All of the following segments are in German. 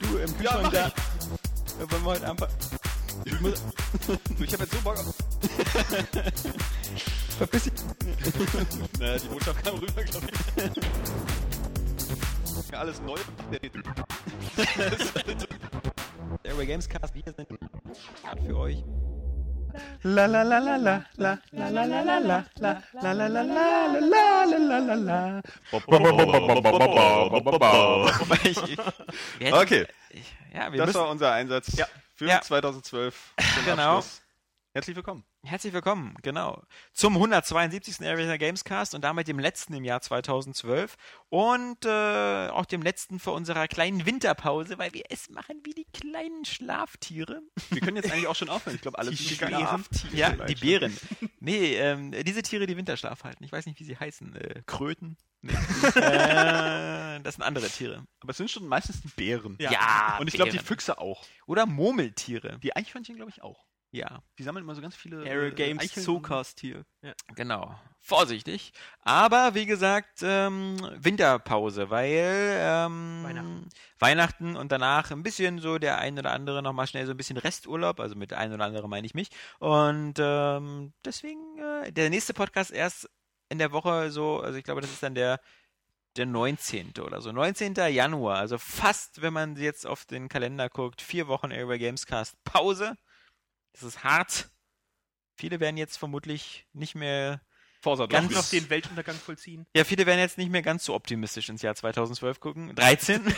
Du im Kühlschrank mach da. Äh, Wollen wir heute einfach. Ich muss. Ich habe jetzt so Bock auf. Verpiss dich. Naja, die Botschaft kam rüber, glaube ich. Ja, alles neu. Airway Gamescast. Wir sind für euch. La la la la la la la la la la la la la la la la la Okay, ja, wir das müssen, war unser Einsatz für Ja. 2012. Zum Genau. Abschluss. Herzlich willkommen. Herzlich willkommen, genau, zum 172. Airway Gamescast und damit dem letzten im Jahr 2012 und äh, auch dem letzten vor unserer kleinen Winterpause, weil wir es machen wie die kleinen Schlaftiere. Wir können jetzt eigentlich auch schon aufhören. Ich glaube, alle Die sind Schlaftiere. Ja, die Bären. Nee, ähm, diese Tiere, die Winterschlaf halten. Ich weiß nicht, wie sie heißen. Äh, Kröten? Nee. äh, das sind andere Tiere. Aber es sind schon meistens die Bären. Ja, Und ich glaube, die. Füchse auch. Oder Murmeltiere. Die Eichhörnchen, glaube ich, auch. Ja, Die sammeln immer so ganz viele. Aero äh, Games Eicheln- Zoocast-Tier. genau. Vorsichtig. Aber wie gesagt, ähm, Winterpause, weil ähm, Weihnachten. Weihnachten und danach ein bisschen so der ein oder andere nochmal schnell so ein bisschen Resturlaub, also mit ein oder andere meine ich mich. Und ähm, deswegen äh, der nächste Podcast erst in der Woche so, also ich glaube, das ist dann der der 19. oder so. 19. Januar, also fast, wenn man jetzt auf den Kalender guckt, vier Wochen Airway Gamescast Pause. Das ist hart. Viele werden jetzt vermutlich nicht mehr Forsa Ganz- noch den Weltuntergang vollziehen. ja, viele werden jetzt nicht mehr ganz so optimistisch ins Jahr 2012 gucken. 13.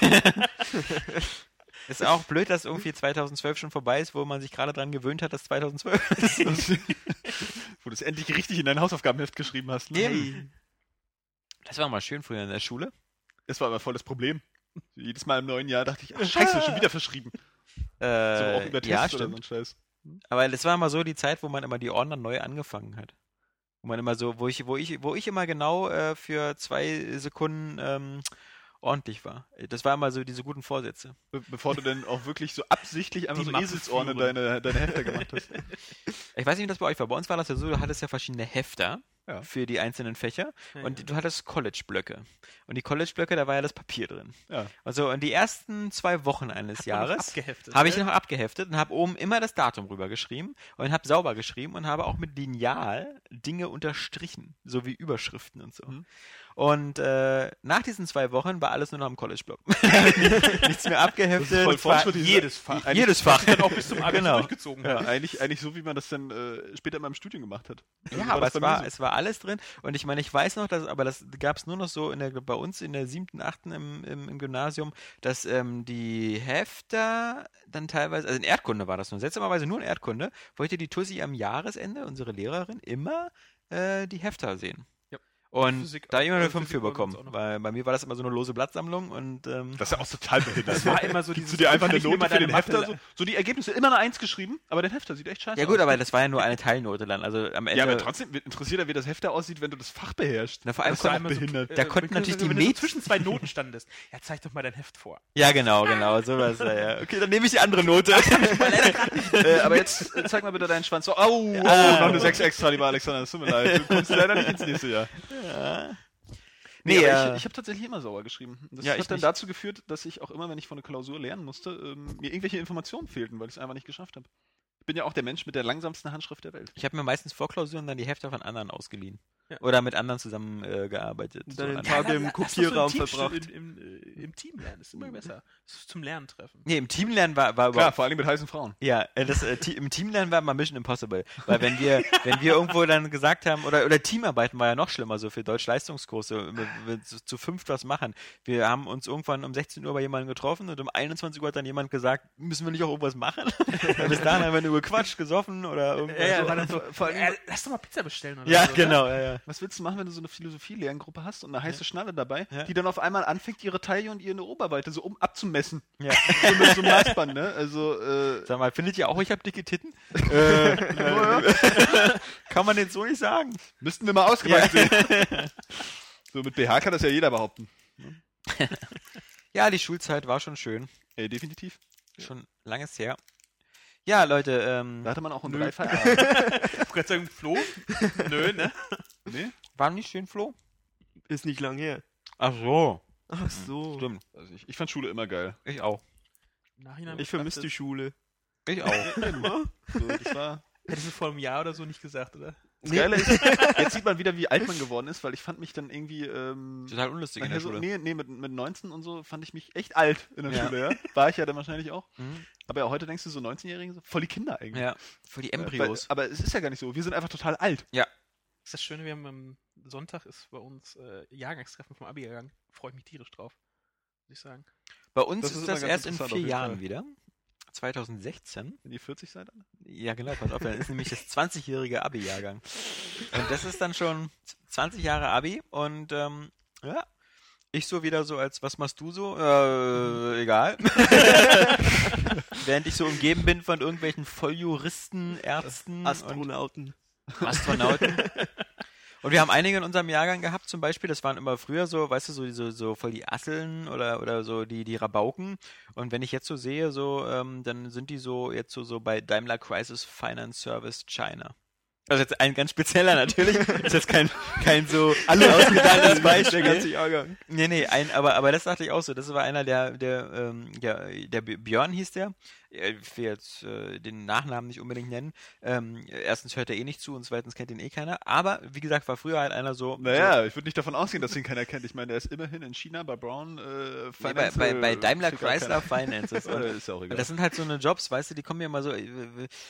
ist auch blöd, dass irgendwie 2012 schon vorbei ist, wo man sich gerade dran gewöhnt hat, dass 2012 ist. Wo du es endlich richtig in dein Hausaufgabenheft geschrieben hast. Ne? Eben. Das war mal schön früher in der Schule. Das war aber voll das Problem. Jedes Mal im neuen Jahr dachte ich, ach scheiße, schon wieder verschrieben. So, auch Äh, über Tests ja, oder so ein Scheiß. Aber das war immer so die Zeit, wo man immer die Ordner neu angefangen hat. Wo man immer so, wo ich, wo ich, wo ich immer genau äh, für zwei Sekunden ähm, ordentlich war. Das war immer so diese guten Vorsätze. Be bevor du dann auch wirklich so absichtlich einfach Die so Eselsohren deine, deine Hefte gemacht hast. Ich weiß nicht, wie das bei euch war. Bei uns war das ja so, du hattest ja verschiedene Hefter Ja. für die einzelnen Fächer Ja, und du hattest College-Blöcke. Und die College-Blöcke, da war ja das Papier drin. Ja. Also in die ersten zwei Wochen eines Hat Jahres habe ich ne? noch abgeheftet und habe oben immer das Datum rübergeschrieben und habe sauber geschrieben und habe auch mit Lineal Dinge unterstrichen, so wie Überschriften und so. Mhm. Und äh, nach diesen zwei Wochen war alles nur noch im College-Block. Nichts mehr abgeheftet. voll Es war Fortschritt, diese- jedes Fach. Eigentlich- Jedes Fach. dann auch bis zum Abi Genau. durchgezogen Ja, eigentlich, eigentlich so, wie man das dann äh, später in meinem Studium gemacht hat. Also Ja, aber das es war, so. es war alles drin. Und ich meine, ich weiß noch, dass, aber das gab es nur noch so in der, bei uns in der siebten, achten im, im, im Gymnasium, dass ähm, die Hefter dann teilweise, also in Erdkunde war das nur, seltsamerweise nur in Erdkunde, wollte die Tussi am Jahresende, unsere Lehrerin, immer äh, die Hefter sehen. Ja. Und Physik- da immer eine äh, 5 Physik für war bekommen, weil bei mir war das immer so eine lose Blattsammlung und ähm, Das ist ja auch total behindert. Das war immer so dieses, du dir einfach eine Note für den Hefter? So, so die Ergebnisse immer eine Eins geschrieben, aber der Hefter sieht echt scheiße ja aus. gut, aber das war ja nur eine Teilnote dann. Also am Ende. Ja, aber trotzdem interessiert er, wie das Hefter aussieht, wenn du das Fach beherrschst. Na, vor allem das ja konnte- behindert. da konnten natürlich die wenn du so zwischen zwei Noten standest. Ja, zeig doch mal dein Heft vor. ja, genau, genau, so was. Ja, ja. Okay, dann nehme ich die andere Note. äh, aber jetzt äh, zeig mal bitte deinen Schwanz. Oh, oh, oh noch eine 6 extra, lieber Alexander. Das tut mir leid. Du kommst leider nicht ins nächste Jahr. Nee, Nee, äh, ich, ich habe tatsächlich immer sauer geschrieben. Das Ja, hat dann nicht. dazu geführt, dass ich auch immer, wenn ich von einer Klausur lernen musste, ähm, mir irgendwelche Informationen fehlten, weil ich es einfach nicht geschafft habe. Ich bin ja auch der Mensch mit der langsamsten Handschrift der Welt. Ich habe mir meistens vor Klausuren dann die Hefte von anderen ausgeliehen. Ja. Oder mit anderen zusammen äh, gearbeitet. Und So dann den an- Tag Ja, im Kopierraum so verbracht. Team- Im, im, äh, Im Team lernen, ist immer besser. Das ist zum Lernen treffen. Nee, im Teamlernen war, war Klar, vor allem mit heißen Frauen. Ja, äh, das, äh, im Teamlernen war mal Mission Impossible. Weil wenn wir, wenn wir irgendwo dann gesagt haben, oder, oder Teamarbeiten war ja noch schlimmer, so für Deutsch-Leistungskurse, wir zu, zu fünft was machen. Wir haben uns irgendwann um 16 Uhr bei jemandem getroffen und um 21 Uhr hat dann jemand gesagt, müssen wir nicht auch irgendwas machen? Weil bis dahin haben wir nur gequatscht, gesoffen oder irgendwas. Ja, ja, so. war dann so, vor allem- äh, lass doch mal Pizza bestellen oder ja so. ne? genau, ja, ja. Was willst du machen, wenn du so eine Philosophie-Lerngruppe hast und eine heiße Schnalle dabei, Ja. die dann auf einmal anfängt, ihre Taille und ihr eine Oberweite, so um abzumessen. Ja. So mit so einem Maßband, ne? Also, äh, Sag mal, findet ihr auch, ich habe dicke Titten? äh, kann man den so nicht sagen. müssten wir mal ausgeweitet sehen. So mit BH kann das ja jeder behaupten. Ja, die Schulzeit war schon schön. Ey, definitiv. Schon langes her. Ja, Leute, ähm, Da hatte man auch einen drei Feierabend. Ich wollte gerade sagen, Flo? Nö, ne? nee? war nicht schön, Flo? Ist nicht lang her. Ach so. Ach so. Stimmt. Also ich, ich fand Schule immer geil. Ich auch. Nachhinein ich vermisse die Schule. Ich auch. So, das war. Hättest du vor einem Jahr oder so nicht gesagt, oder? Das Geile ist, jetzt sieht man wieder, wie alt man geworden ist, weil ich fand mich dann irgendwie. Ähm, Total unlustig in der so, Schule. nee, nee, mit, mit 19 und so fand ich mich echt alt in der Ja. Schule, ja. War ich ja dann wahrscheinlich auch. Mhm. Aber ja, heute denkst du so 19-Jährigen, so voll die Kinder eigentlich. Ja, für die Äh, Embryos. Weil, aber es ist ja gar nicht so. Wir sind einfach total alt. Das ist das Schöne, wir haben am Sonntag ist bei uns äh, Jahrgangstreffen vom Abi-Jahrgang. Freue ich mich tierisch drauf. Muss ich sagen. Bei uns das ist ist das erst in vier Jahren wieder. 2016. Wenn die 40 seid, alle? Ja, genau, pass auf, dann ist nämlich das 20-jährige Abi-Jahrgang. Und das ist dann schon 20 Jahre Abi und ähm, ja, ich so wieder so als, was machst du so? Äh, egal. Während ich so umgeben bin von irgendwelchen Volljuristen, Ärzten Astronauten. Astronauten. Und wir haben einige in unserem Jahrgang gehabt, zum Beispiel, das waren immer früher so, weißt du, so, so, so voll die Asseln oder, oder so die, die Rabauken. Und wenn ich jetzt so sehe, so, ähm, dann sind die so jetzt so, so bei Daimler Crisis Finance Service China. Also jetzt ein ganz spezieller natürlich. ist jetzt kein, kein so alle ausgedachtes Beispiel. Jahrgang. Nee, nee, ein, aber, aber das dachte ich auch so. Das war einer der, der, ähm, der, der Björn hieß der. Ich will jetzt äh, den Nachnamen nicht unbedingt nennen. Ähm, erstens hört er eh nicht zu und zweitens kennt ihn eh keiner. Aber wie gesagt, war früher halt einer so. Naja, ich würde nicht davon ausgehen, dass ihn keiner kennt. Ich meine, der ist immerhin in China bei Brown äh, so, nee, bei, Finance, bei, äh, bei Daimler Chrysler. Finances. Ja, Und, ist ja auch egal. das sind halt so eine Jobs, weißt du, die kommen mir immer so. äh,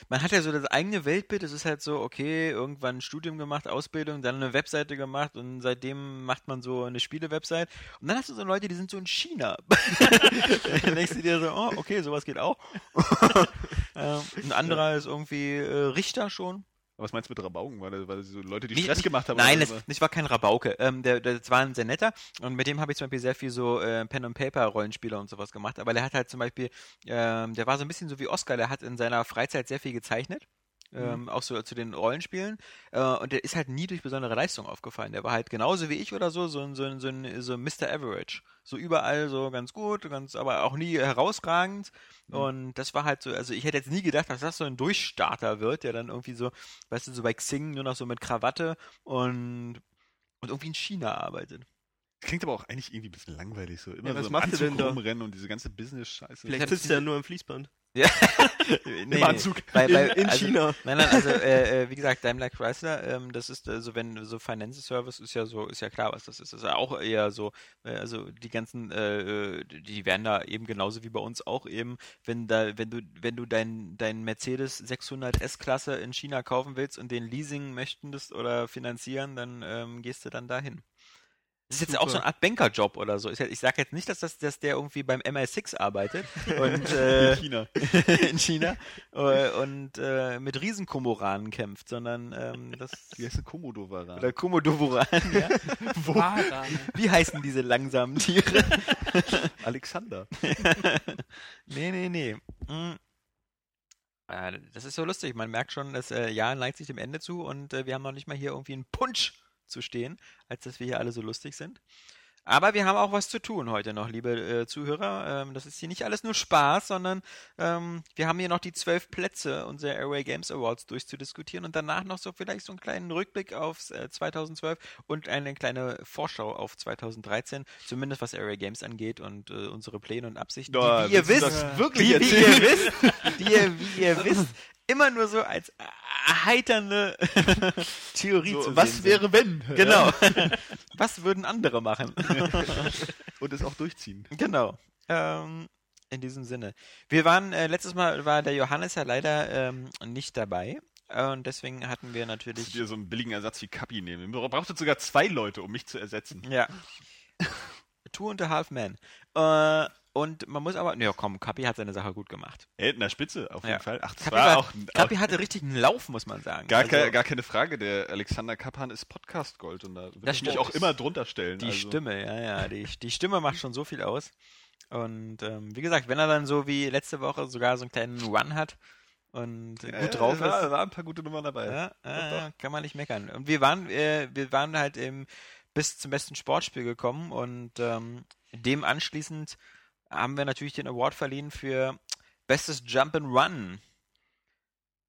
Man hat ja so das eigene Weltbild. Es ist halt so, okay, irgendwann ein Studium gemacht, Ausbildung, dann eine Webseite gemacht und seitdem macht man so eine Spiele-Website. Und dann hast du so Leute, die sind so in China. dann denkst du dir so, oh, okay, sowas geht auch. ähm, ein anderer ist irgendwie äh, Richter schon. Aber was meinst du mit Rabauken? Weil, weil so Leute, die Nicht- Stress nicht- gemacht haben? Nein, das, das war kein Rabauke. Ähm, der, der, das war ein sehr netter und mit dem habe ich zum Beispiel sehr viel so äh, Pen and Paper Rollenspieler und sowas gemacht. Aber der hat halt zum Beispiel, ähm, der war so ein bisschen so wie Oscar. Der hat in seiner Freizeit sehr viel gezeichnet. Ähm, auch so zu den Rollenspielen. Äh, und der ist halt nie durch besondere Leistung aufgefallen. Der war halt genauso wie ich oder so, so ein, so ein, so ein so ein Mr. Average. So überall so ganz gut, ganz, aber auch nie herausragend. Und das war halt so, also ich hätte jetzt nie gedacht, dass das so ein Durchstarter wird, der dann irgendwie so, weißt du, so bei Xing nur noch so mit Krawatte und, und irgendwie in China arbeitet. Klingt aber auch eigentlich irgendwie ein bisschen langweilig so. Immer Ja, so was im macht er Anzug denn da? rumrennen und diese ganze Business-Scheiße. Vielleicht sitzt er nur am Fließband. Ja. Im Anzug. Bei, In- bei, in also, China. Nein, nein, also äh, äh, wie gesagt, Daimler Chrysler, ähm, das ist äh, so, wenn so Finance Service ist ja so, ist ja klar, was das ist. Das ist ja auch eher so, äh, also die ganzen, äh, äh, die werden da eben genauso wie bei uns auch eben, wenn da, wenn du, wenn du dein, dein Mercedes 600 S-Klasse in China kaufen willst und den leasing möchtest oder finanzieren, dann ähm, gehst du dann dahin. Das ist jetzt auch so eine Art Bankerjob oder so. Ich sage jetzt nicht, dass, das, dass der irgendwie beim MI6 arbeitet und äh, in China. in China äh, und äh, mit Riesenkomoranen kämpft, sondern ähm, das Wie heißt der Komodo-Varan? oder Komodoworan, ja. Wie heißen diese langsamen Tiere? Alexander. nee, nee, nee. Mm. Äh, Das ist so lustig. Man merkt schon, das äh, Jahr neigt sich dem Ende zu und äh, wir haben noch nicht mal hier irgendwie einen Punsch zu stehen, als dass wir hier alle so lustig sind. Aber wir haben auch was zu tun heute noch, liebe äh, Zuhörer. Ähm, das ist hier nicht alles nur Spaß, sondern ähm, wir haben hier noch die zwölf Plätze unserer Airway Games Awards durchzudiskutieren und danach noch so vielleicht so einen kleinen Rückblick auf äh, 2012 und eine kleine Vorschau auf 2013, zumindest was Airway Games angeht und äh, unsere Pläne und Absichten, Ja, die, wie ihr wisst, wirklich wie ihr wisst, die ihr, wie ihr wisst, immer nur so als erheiternde Theorie zu So, sehen was sind. wäre wenn? Genau. Was würden andere machen? Und es auch durchziehen. genau. Ähm, in diesem Sinne. Wir waren, äh, letztes Mal war der Johannes ja leider ähm, nicht dabei. Äh, Und deswegen hatten wir natürlich. wir so einen billigen Ersatz wie Kapi nehmen. Ihr brauchtet sogar zwei Leute, um mich zu ersetzen. Ja. Two and a Half Men. Äh, Und man muss aber, ja komm, Kapi hat seine Sache gut gemacht. Ey, in der Spitze, auf jeden Ja. Fall. Ach, das Kapi, war war, auch, Kapi hatte richtig einen Lauf, muss man sagen. gar, Also, keine, gar keine Frage. Der Alexander Kappan ist Podcast Gold und da würde ich mich auch immer drunter stellen. Die also. Stimme, ja, ja, die, die Stimme macht schon so viel aus. Und ähm, wie gesagt, wenn er dann so wie letzte Woche sogar so einen kleinen Run hat und Ja, gut drauf da ist, waren ein paar gute Nummern dabei. ja, äh, kann man nicht meckern. Und wir waren, äh, wir waren halt im, bis zum besten Sportspiel gekommen und ähm, dem anschließend haben wir natürlich den Award verliehen für bestes Jump and Run.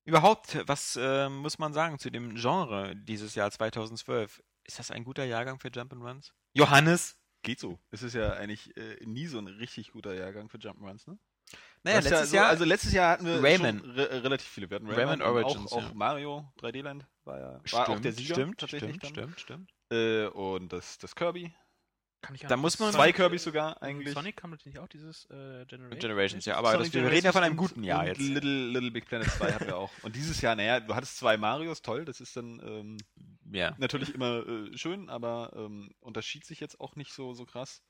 Überhaupt, was äh, muss man sagen zu dem Genre dieses Jahr 2012? Ist das ein guter Jahrgang für Jump and Runs? Johannes? Geht so. Es ist ja eigentlich äh, nie so ein richtig guter Jahrgang für Jump'n'Runs, ne? Naja, ist ja letztes so, Jahr. Also letztes Jahr hatten wir Rayman. re relativ viele. Wir hatten Rayman und Origins, Auch, auch ja. Mario 3D-Land war ja war auch der Sieger stimmt, tatsächlich stimmt, dann. stimmt, stimmt. Äh, und das, das Kirby. Kann ich Da muss man- Zwei Kirbys sogar eigentlich. Sonic kam natürlich auch dieses äh, Generation. Generations, ja, aber Sonic das, wir reden ja von einem Generations guten Jahr jetzt. Little, Little Big Planet 2 hatten wir auch. Und dieses Jahr, naja, du hattest zwei Marios, toll, das ist dann ähm, Ja. natürlich immer äh, schön, aber ähm, unterschied sich jetzt auch nicht so, so krass.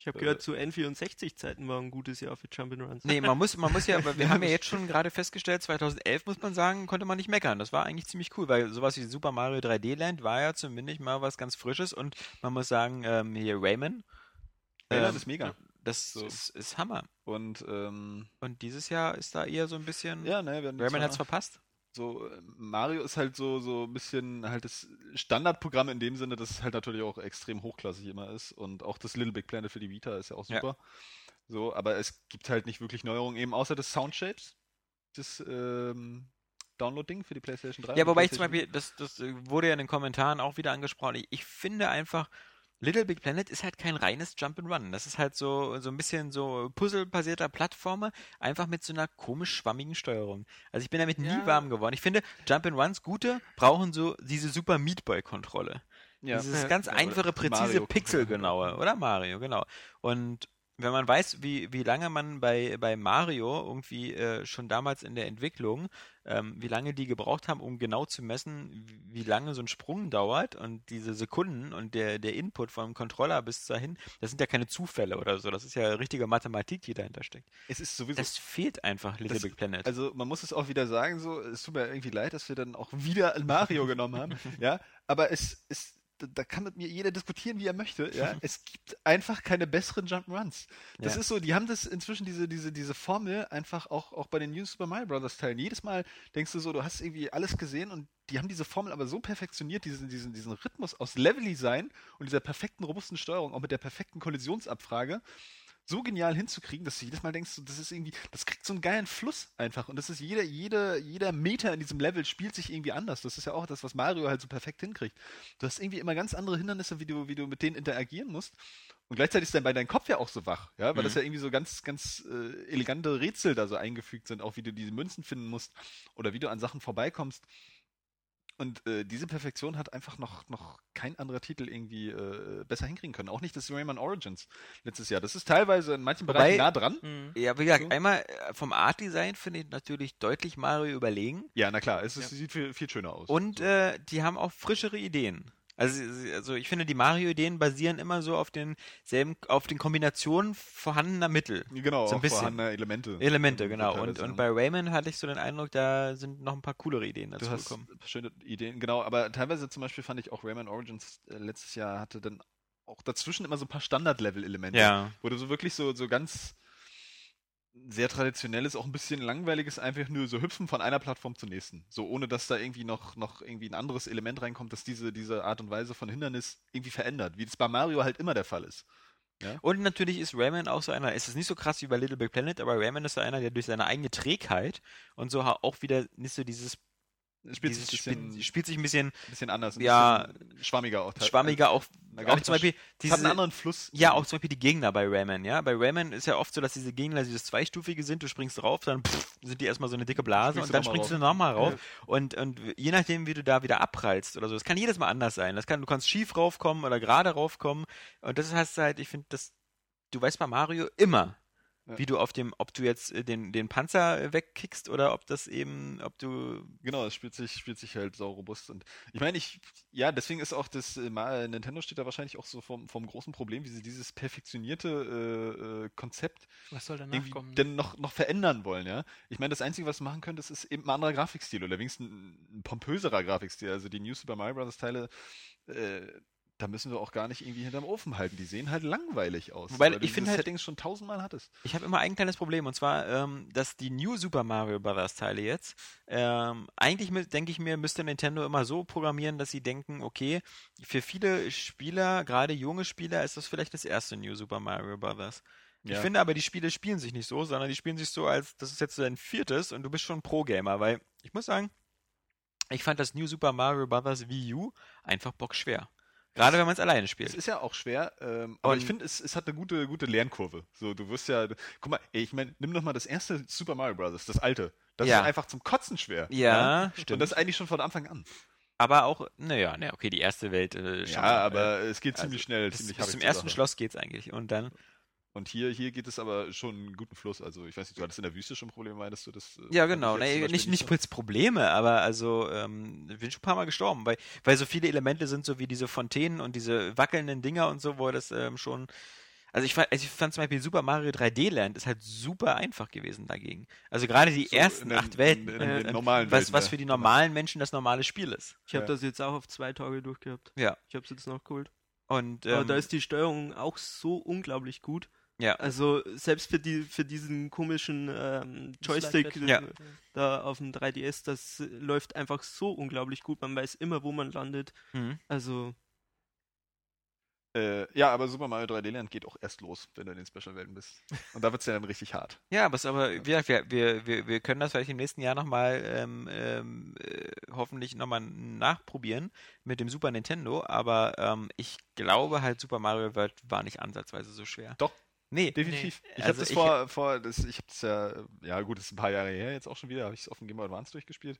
Ich habe gehört, zu N64-Zeiten war ein gutes Jahr für Jump'n'Runs. Nee, man muss, man muss ja, aber wir haben ja jetzt schon gerade festgestellt, 2011 muss man sagen, konnte man nicht meckern. Das war eigentlich ziemlich cool, weil sowas wie Super Mario 3D Land war ja zumindest mal was ganz Frisches und man muss sagen, ähm, hier Rayman. Rayman ähm, ist mega. Das So. ist, ist Hammer. Und ähm, Und dieses Jahr ist da eher so ein bisschen. ja, ne, Rayman hat's verpasst. So, äh, Mario ist halt so, so ein bisschen halt das Standardprogramm in dem Sinne, dass es halt natürlich auch extrem hochklassig immer ist. Und auch das Little Big Planet für die Vita ist ja auch Ja. super. So, aber es gibt halt nicht wirklich Neuerungen, eben außer das Soundshapes, das ähm, Download-Ding für die PlayStation 3. Ja, wobei ich zum Beispiel, das, das äh, wurde ja in den Kommentaren auch wieder angesprochen. Ich, ich finde einfach, Little Big Planet ist halt kein reines Jump'n'Run. Das ist halt so, so ein bisschen so puzzlebasierter Plattformer, einfach mit so einer komisch schwammigen Steuerung. Also ich bin damit nie Ja. warm geworden. Ich finde, Jump'n'Runs gute brauchen so diese Super Meat Boy Kontrolle. Ja. Dieses ganz Ja, einfache, präzise, Mario. pixelgenaue. Oder Mario, genau. Und wenn man weiß, wie, wie lange man bei, bei Mario irgendwie äh, schon damals in der Entwicklung, ähm, wie lange die gebraucht haben, um genau zu messen, wie, wie lange so ein Sprung dauert und diese Sekunden und der, der Input vom Controller bis dahin, das sind ja keine Zufälle oder so, das ist ja richtige Mathematik, die dahinter steckt. Es ist sowieso. Das fehlt einfach Little Das- Big Planet. Also man muss es auch wieder sagen, so, es tut mir irgendwie leid, dass wir dann auch wieder Mario genommen haben, ja, aber es ist, da- kann mit mir jeder diskutieren, wie er möchte, ja, es gibt einfach keine besseren Jump'n'Runs. Das Ja. ist so, die haben das inzwischen, diese, diese, diese Formel einfach auch, auch bei den New Super Mario Bros. Teilen. Jedes Mal denkst du so, du hast irgendwie alles gesehen und die haben diese Formel aber so perfektioniert, diesen, diesen, diesen Rhythmus aus Level-Design und dieser perfekten, robusten Steuerung, auch mit der perfekten Kollisionsabfrage, so genial hinzukriegen, dass du jedes Mal denkst, das ist irgendwie, das kriegt so einen geilen Fluss einfach. Und das ist jeder, jeder, jeder Meter in diesem Level spielt sich irgendwie anders. Das ist ja auch das, was Mario halt so perfekt hinkriegt. Du hast irgendwie immer ganz andere Hindernisse, wie du, wie du mit denen interagieren musst. Und gleichzeitig ist dann bei deinem Kopf ja auch so wach, ja, weil das Mhm. ja irgendwie so ganz, ganz äh, elegante Rätsel da so eingefügt sind, auch wie du diese Münzen finden musst oder wie du an Sachen vorbeikommst. Und äh, diese Perfektion hat einfach noch, noch kein anderer Titel irgendwie äh, besser hinkriegen können. Auch nicht das Rayman Origins letztes Jahr. Das ist teilweise in manchen Wobei- Bereichen nah dran. Mhm. ja, wie gesagt, So. einmal äh, vom Art-Design finde ich natürlich deutlich Mario überlegen. Ja, na klar, es ist, sieht viel, viel schöner aus. Und So. äh, die haben auch frischere Ideen. Also, also ich finde, die Mario-Ideen basieren immer so auf denselben, auf den Kombinationen vorhandener Mittel. genau, so ein bisschen. vorhandene Elemente. Elemente, genau. Und, und bei Rayman hatte ich so den Eindruck, da sind noch ein paar coolere Ideen Du dazu hast gekommen. schöne Ideen, genau, aber teilweise zum Beispiel fand ich auch Rayman Origins äh, letztes Jahr hatte dann auch dazwischen immer so ein paar Standard-Level-Elemente. Ja. Wo du so wirklich so, so ganz sehr traditionelles, auch ein bisschen langweiliges, einfach nur so hüpfen von einer Plattform zur nächsten. So ohne dass da irgendwie noch, noch irgendwie ein anderes Element reinkommt, das diese, diese Art und Weise von Hindernis irgendwie verändert, wie das bei Mario halt immer der Fall ist. Und natürlich ist Rayman auch so einer, es ist nicht so krass wie bei Little Big Planet, aber Rayman ist so einer, der durch seine eigene Trägheit und so auch wieder nicht so dieses, Es spielt sich ein bisschen, spielt sich ein bisschen bisschen anders, ein ja, bisschen schwammiger auch. schwammiger, auch, gar auch nicht zum Beispiel Es hat einen diese, anderen Fluss. Ja, auch zum Beispiel die Gegner bei Rayman, ja. Bei Rayman ist ja oft so, dass diese Gegner dieses Zweistufige sind, du springst drauf, dann pff, sind die erstmal so eine dicke Blase Springst und dann springst du nochmal rauf. Und, und je nachdem, wie du da wieder abprallst oder so, das kann jedes Mal anders sein. Das kann, du kannst schief raufkommen oder gerade raufkommen. Und das heißt halt, ich finde, das, du weißt bei Mario immer, Ja. Wie du auf dem, ob du jetzt äh, den, den Panzer äh, wegkickst oder ob das eben, ob du. Genau, es spielt sich, spielt sich halt sau robust. Und ich meine, ich, ja, deswegen ist auch das, äh, Ma- Nintendo steht da wahrscheinlich auch so vom, vom großen Problem, wie sie dieses perfektionierte äh, äh, Konzept Was soll danach irgendwie kommen? denn noch, noch verändern wollen, ja. Ich meine, das Einzige, was du machen könntest, ist eben ein anderer Grafikstil oder wenigstens ein, ein pompöserer Grafikstil. Also die New Super Mario Bros. Teile, äh, da müssen wir auch gar nicht irgendwie hinterm Ofen halten. Die sehen halt langweilig aus. Wobei, weil ich finde halt- Settings schon tausendmal hattest. Ich habe immer ein kleines Problem und zwar, ähm, dass die New Super Mario Bros. Teile jetzt, ähm, eigentlich denke ich mir, müsste Nintendo immer so programmieren, dass sie denken, okay, für viele Spieler, gerade junge Spieler, ist das vielleicht das erste New Super Mario Bros. Ich Ja. finde aber, die Spiele spielen sich nicht so, sondern die spielen sich so, als das ist jetzt so dein viertes und du bist schon Pro-Gamer, weil ich muss sagen, ich fand das New Super Mario Bros. Wii U einfach bockschwer. Gerade wenn man es alleine Es spielt. ist ja auch schwer, ähm, aber ich Und- finde, es, es hat eine gute, gute Lernkurve. So, du wirst ja, guck mal, ey, ich meine, nimm doch mal das erste Super Mario Bros., das alte. Das Ja. ist einfach zum Kotzen schwer. Ja, Und stimmt. das eigentlich schon von Anfang an. Aber auch, naja, ne, okay, die erste Welt äh, schon, ja, äh, aber es geht also ziemlich schnell, bis, ziemlich bis zum ersten. Schloss geht's eigentlich. Und dann, Und hier, hier geht es aber schon einen guten Fluss. Also ich weiß nicht, du hattest in der Wüste schon Probleme, meinst du das? äh, ja genau, nee, nicht, nicht jetzt Probleme, aber also, ähm, ich bin schon ein paar Mal gestorben, weil, weil so viele Elemente sind, so wie diese Fontänen und diese wackelnden Dinger und so, wo das ähm, schon, also ich fand, also ich fand zum Beispiel Super Mario 3D Land ist halt super einfach gewesen dagegen. Also gerade die So ersten den- acht Welten, in- in äh, den normalen was, Welten, was für die normalen Menschen das normale Spiel ist. Ich habe Ja. das jetzt auch auf zwei Tage durchgehabt. Ja. Ich habe es jetzt noch geholt. Und Aber ähm, da ist die Steuerung auch so unglaublich gut. Ja, Also selbst für die für diesen komischen ähm, Joystick. Ja. da auf dem 3DS, das läuft einfach so unglaublich gut. Man weiß immer, wo man landet. mhm. Also Äh, ja, aber Super Mario 3D Land geht auch erst los, wenn du in den Special-Welten bist. Und da wird es ja dann richtig hart. Ja, aber aber, wir, wir, wir, wir können das vielleicht im nächsten Jahr nochmal ähm, ähm, äh, hoffentlich nochmal nachprobieren mit dem Super Nintendo, aber ähm, ich glaube halt Super Mario World war nicht ansatzweise so schwer. Doch. Nee, Definitiv. Ich Also habe das ich- vor, vor das, ich habe das ja, ja gut, das ist ein paar Jahre her jetzt auch schon wieder, habe ich es auf dem Game Boy Advance durchgespielt.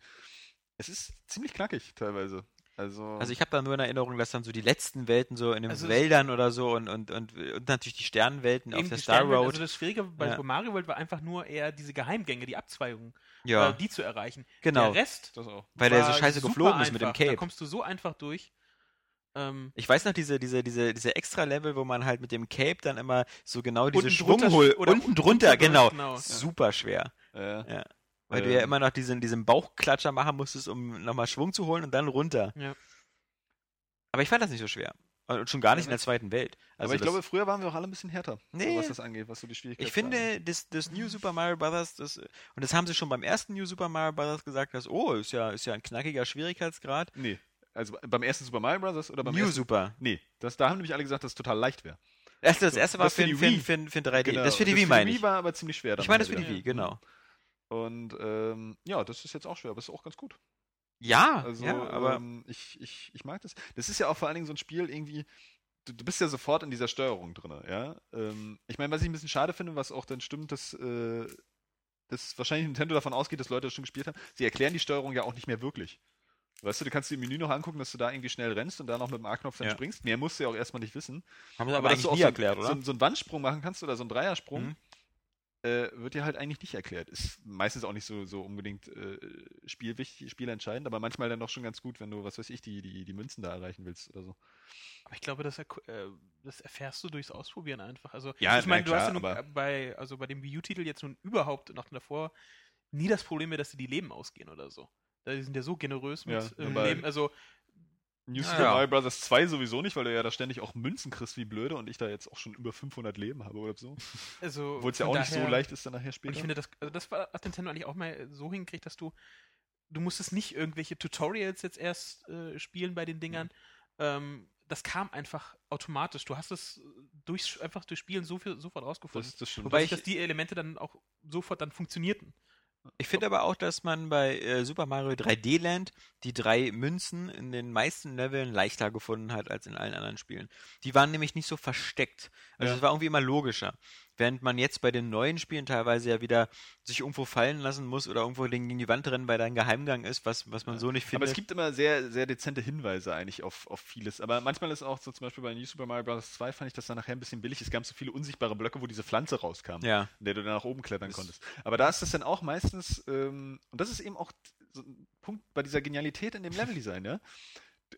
Es ist ziemlich knackig teilweise. Also, also ich habe da nur in Erinnerung, dass dann so die letzten Welten so in den Also Wäldern oder so und, und, und, und natürlich die Sternenwelten auf der die Star Sternwelt, Road. Also das Schwierige bei Ja. Super Mario World war einfach nur eher diese Geheimgänge, die Abzweigungen, ja, äh, die zu erreichen. genau. Der Rest das auch. Weil der so scheiße geflogen ist mit dem einfach. Da Cape. kommst du so einfach durch. Ähm, Ich weiß noch, diese, diese, diese, diese extra Level, wo man halt mit dem Cape dann immer so genau diese Unten Schwung drunter holt. oder Unten unten drunter, drunter, genau. genau. Super schwer. Äh, Ja. Weil du ja Ähm. immer noch diesen, diesen Bauchklatscher machen musstest, um nochmal Schwung zu holen und dann runter. Ja. Aber ich fand das nicht so schwer. Und schon gar nicht in Ja, der zweiten Welt. Also aber ich glaube, früher waren wir auch alle ein bisschen härter, so, Nee. was das angeht, was so die Schwierigkeit ich finde, das, das New Super Mario Bros., das, und das haben sie schon beim ersten New Super Mario Bros. gesagt, dass, oh, ist ja, ist ja ein knackiger Schwierigkeitsgrad. Nee, also beim ersten Super Mario Bros. oder beim New ersten, Super. Nee, das, da haben nämlich alle gesagt, dass es total leicht wäre. Das, das erste war das für, für die für, Wii. für, für, für 3D. Genau, Das für die Wii, meine ich. war aber ziemlich schwer. Ich meine das für die. Wii, genau. Und ähm, ja, das ist jetzt auch schwer, aber ist auch ganz gut. Ja, Also, ja, aber ähm, ich, ich, ich mag das. Das ist ja auch vor allen Dingen so ein Spiel irgendwie. Du, du bist ja sofort in dieser Steuerung drin, ja. Ähm, ich meine, was ich ein bisschen schade finde, was auch dann stimmt, dass, äh, dass wahrscheinlich Nintendo davon ausgeht, dass Leute das schon gespielt haben. Sie erklären die Steuerung ja auch nicht mehr wirklich. Weißt du, du kannst dir im Menü noch angucken, dass du da irgendwie schnell rennst und da noch mit dem A-Knopf dann Ja. springst. Mehr musst du ja auch erstmal nicht wissen. haben sie aber, dass eigentlich du auch nie so, erklärt, oder? So, so einen Wandsprung machen kannst oder so einen Dreiersprung, Mhm. äh, wird dir halt eigentlich nicht erklärt. Ist meistens auch nicht so, so unbedingt äh, spielwichtig, spielentscheidend, aber manchmal dann doch schon ganz gut, wenn du, was weiß ich, die, die, die Münzen da erreichen willst oder so. Aber ich glaube, das, äh, das erfährst du durchs Ausprobieren einfach. Also Ja, ich meine, du hast ja nun aber- bei, also bei dem Wii U-Titel jetzt nun überhaupt noch davor nie das Problem mehr, dass dir die Leben ausgehen oder so. Da die sind ja so generös mit Ja, ähm, Leben. Also New Super ja. Mario Bros. 2 sowieso nicht, weil du ja da ständig auch Münzen kriegst wie blöde und ich da jetzt auch schon über 500 Leben habe oder so. also Obwohl es ja auch nicht so daher- leicht ist dann nachher Und später. ich finde, das, also das war, hat Nintendo eigentlich auch mal so hingekriegt, dass du, du musstest nicht irgendwelche Tutorials jetzt erst äh, spielen bei den Dingern. Mhm. Ähm, das kam einfach automatisch. Du hast es durch, einfach durch Spielen so viel, sofort rausgefunden. das, das Wobei ich, dass die Elemente dann auch sofort dann funktionierten. Ich finde aber auch, dass man bei äh, Super Mario 3D Land die drei Münzen in den meisten Leveln leichter gefunden hat als in allen anderen Spielen. Die waren nämlich nicht so versteckt. Also Ja. es war irgendwie immer logischer. Während man jetzt bei den neuen Spielen teilweise ja wieder sich irgendwo fallen lassen muss oder irgendwo gegen die Wand rennen, weil da ein Geheimgang ist, was, was man so nicht findet. Aber es gibt immer sehr, sehr dezente Hinweise eigentlich auf, auf vieles. Aber manchmal ist auch so, zum Beispiel bei New Super Mario Bros. 2 fand ich das dann nachher ein bisschen billig. Es gab so viele unsichtbare Blöcke, wo diese Pflanze rauskam, Ja. in der du dann nach oben klettern konntest. Aber da ist das dann auch meistens, ähm, und das ist eben auch so ein Punkt bei dieser Genialität in dem Leveldesign, ja.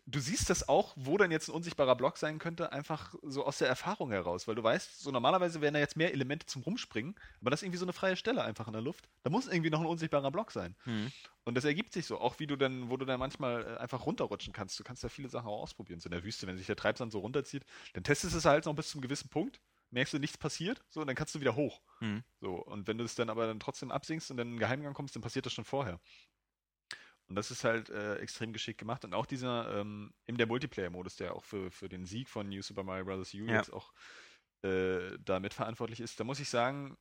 Du siehst das auch, wo dann jetzt ein unsichtbarer Block sein könnte, einfach so aus der Erfahrung heraus, weil du weißt, so normalerweise wären da jetzt mehr Elemente zum Rumspringen, aber das ist irgendwie so eine freie Stelle einfach in der Luft. Da muss irgendwie noch ein unsichtbarer Block sein. Hm. Und das ergibt sich so, auch wie du dann, wo du dann manchmal äh, einfach runterrutschen kannst. Du kannst ja viele Sachen auch ausprobieren. So in der Wüste, wenn sich der Treibsand so runterzieht, dann testest du es halt noch bis zum gewissen Punkt, merkst du, nichts passiert, so, und dann kannst du wieder hoch. Hm. So, und wenn du es dann aber dann trotzdem absinkst und dann in den Geheimgang kommst, dann passiert das schon vorher. Und das ist halt äh, extrem geschickt gemacht. Und auch dieser, ähm, eben der Multiplayer-Modus, der auch für, für den Sieg von New Super Mario Bros. U Ja. jetzt auch äh, da mitverantwortlich ist, da muss ich sagen,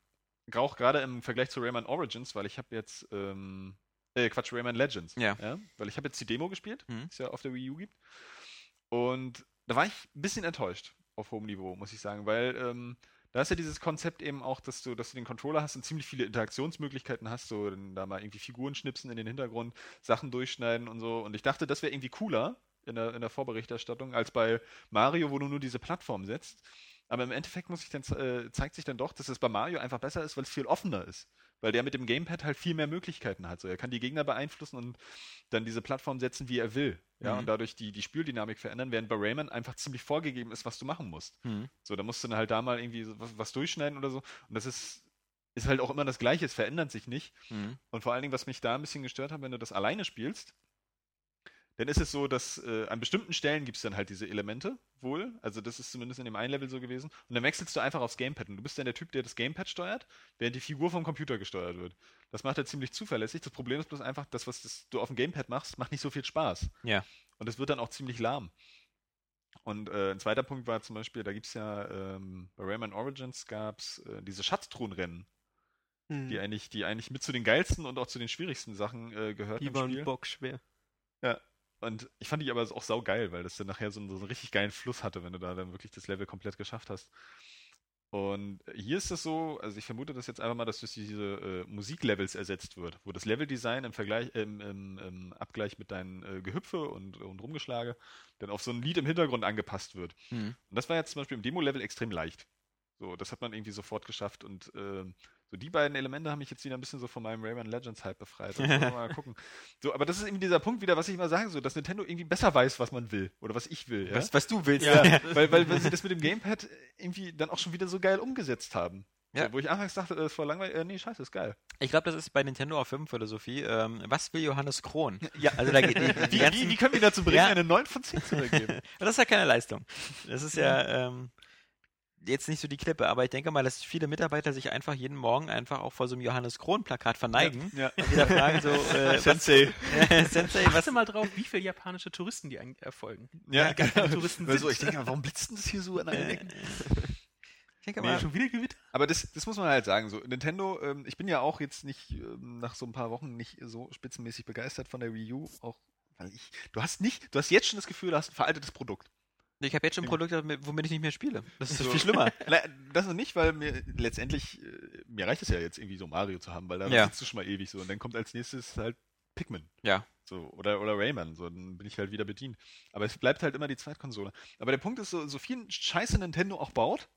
auch gerade im Vergleich zu Rayman Origins, weil ich habe jetzt, ähm, äh, Quatsch, Rayman Legends. Ja. weil ich habe jetzt die Demo gespielt, Mhm. die es ja auf der Wii U gibt. Und da war ich ein bisschen enttäuscht auf hohem Niveau, muss ich sagen, weil ähm, da ist ja dieses Konzept eben auch, dass du, dass du den Controller hast und ziemlich viele Interaktionsmöglichkeiten hast, so da mal irgendwie Figuren schnipsen in den Hintergrund, Sachen durchschneiden und so. Und ich dachte, das wäre irgendwie cooler in der, in der Vorberichterstattung als bei Mario, wo du nur diese Plattform setzt. Aber im Endeffekt muss ich dann, äh, zeigt sich dann doch, dass es bei Mario einfach besser ist, weil es viel offener ist. Weil der mit dem Gamepad halt viel mehr Möglichkeiten hat. So, er kann die Gegner beeinflussen und dann diese Plattform setzen, wie er will. Ja, Mhm. und dadurch die, die Spieldynamik verändern, während bei Rayman einfach ziemlich vorgegeben ist, was du machen musst. Hm. So, da musst du dann halt da mal irgendwie so was, was durchschneiden oder so. Und das ist, ist halt auch immer das Gleiche, es verändert sich nicht. Hm. Und vor allen Dingen, was mich da ein bisschen gestört hat, wenn du das alleine spielst, dann ist es so, dass äh, an bestimmten Stellen gibt es dann halt diese Elemente wohl. Also das ist zumindest in dem einen Level so gewesen. Und dann wechselst du einfach aufs Gamepad. Und du bist dann der Typ, der das Gamepad steuert, während die Figur vom Computer gesteuert wird. Das macht er ziemlich zuverlässig. Das Problem ist bloß einfach, das, was das, du auf dem Gamepad machst, macht nicht so viel Spaß. Ja. Und es wird dann auch ziemlich lahm. Und äh, ein zweiter Punkt war zum Beispiel, da gibt es ja ähm, bei Rayman Origins gab es äh, diese Schatztruhenrennen, Hm. die eigentlich, die eigentlich mit zu den geilsten und auch zu den schwierigsten Sachen äh, gehört Die waren bockschwer. Und ich fand die aber auch sau geil, weil das dann nachher so einen, so einen richtig geilen Fluss hatte, wenn du da dann wirklich das Level komplett geschafft hast. Und hier ist es so, also ich vermute das jetzt einfach mal, dass durch diese äh, Musiklevels ersetzt wird, wo das Leveldesign im Vergleich, ähm, im, im Abgleich mit deinen äh, Gehüpfe und, und Rumgeschlage dann auf so ein Lied im Hintergrund angepasst wird. Hm. Und das war jetzt zum Beispiel im Demo-Level extrem leicht. So, das hat man irgendwie sofort geschafft. Und ähm, so die beiden Elemente haben mich jetzt wieder ein bisschen so von meinem Rayman Legends Hype befreit. Wir mal gucken. So, aber das ist eben dieser Punkt wieder, was ich immer sage, so, dass Nintendo irgendwie besser weiß, was man will. Oder was ich will. Ja? Was, was du willst. Ja, weil, weil, weil sie das mit dem Gamepad irgendwie dann auch schon wieder so geil umgesetzt haben. Ja. So, wo ich anfangs dachte, das war langweilig, äh, nee, scheiße, ist geil. Ich glaube, das ist bei Nintendo auch Firmenphilosophie. Ähm, was will Johannes Krohn? Ja. Also da geht die, die Wie, ganzen, wie, wie können wir dazu bringen, Ja. eine 9 von 10 zu vergeben? Das ist ja keine Leistung. Das ist ja ähm, jetzt nicht so die Klippe, aber ich denke mal, dass viele Mitarbeiter sich einfach jeden Morgen einfach auch vor so einem Johannes Krohn-Plakat verneigen ja. und wieder fragen so, äh, was, Sensei. Sensei, was mal drauf, wie viele japanische Touristen die eigentlich erfolgen. Ja, genau. Touristen Also, sind. ich denke, mal, warum blitzt denn das hier so an allen Ecken? Ich denke Nee, mal, schon wieder Gewitter? Aber das, das muss man halt sagen. So, Nintendo, ähm, ich bin ja auch jetzt nicht ähm, nach so ein paar Wochen nicht so spitzenmäßig begeistert von der Wii U, auch weil ich. Du hast nicht, du hast jetzt schon das Gefühl, du hast ein veraltetes Produkt. Ich habe jetzt schon Produkte, mit- womit ich nicht mehr spiele. Das ist So. viel schlimmer. Das ist nicht, weil mir letztendlich, äh, mir reicht es ja jetzt irgendwie so Mario zu haben, weil da Ja. sitzt du schon mal ewig so und dann kommt als nächstes halt Pikmin. Ja. So, oder, oder Rayman, so, dann bin ich halt wieder bedient. Aber es bleibt halt immer die Zweitkonsole. Aber der Punkt ist, so, so viel Scheiße Nintendo auch baut,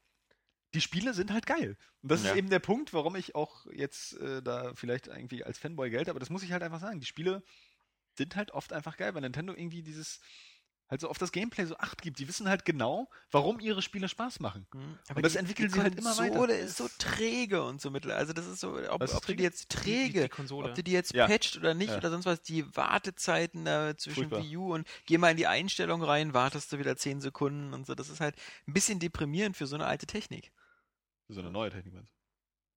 die Spiele sind halt geil. Und das Ja. ist eben der Punkt, warum ich auch jetzt äh, da vielleicht irgendwie als Fanboy gelte, aber das muss ich halt einfach sagen. Die Spiele sind halt oft einfach geil, weil Nintendo irgendwie dieses halt so auf das Gameplay so Acht gibt. Die wissen halt genau, warum ihre Spiele Spaß machen. Aber Und das die- entwickeln die sie halt immer weiter. Konsole ist so träge und so mittel. Also das ist so, ob, ist ob du die jetzt Die, träge, die Konsole. ob du die jetzt Ja. patcht oder nicht Ja. oder sonst was, die Wartezeiten da zwischen Furchtbar. Wii U und geh mal in die Einstellung rein, wartest du wieder 10 Sekunden und so. Das ist halt ein bisschen deprimierend für so eine alte Technik. So eine neue Technik meinst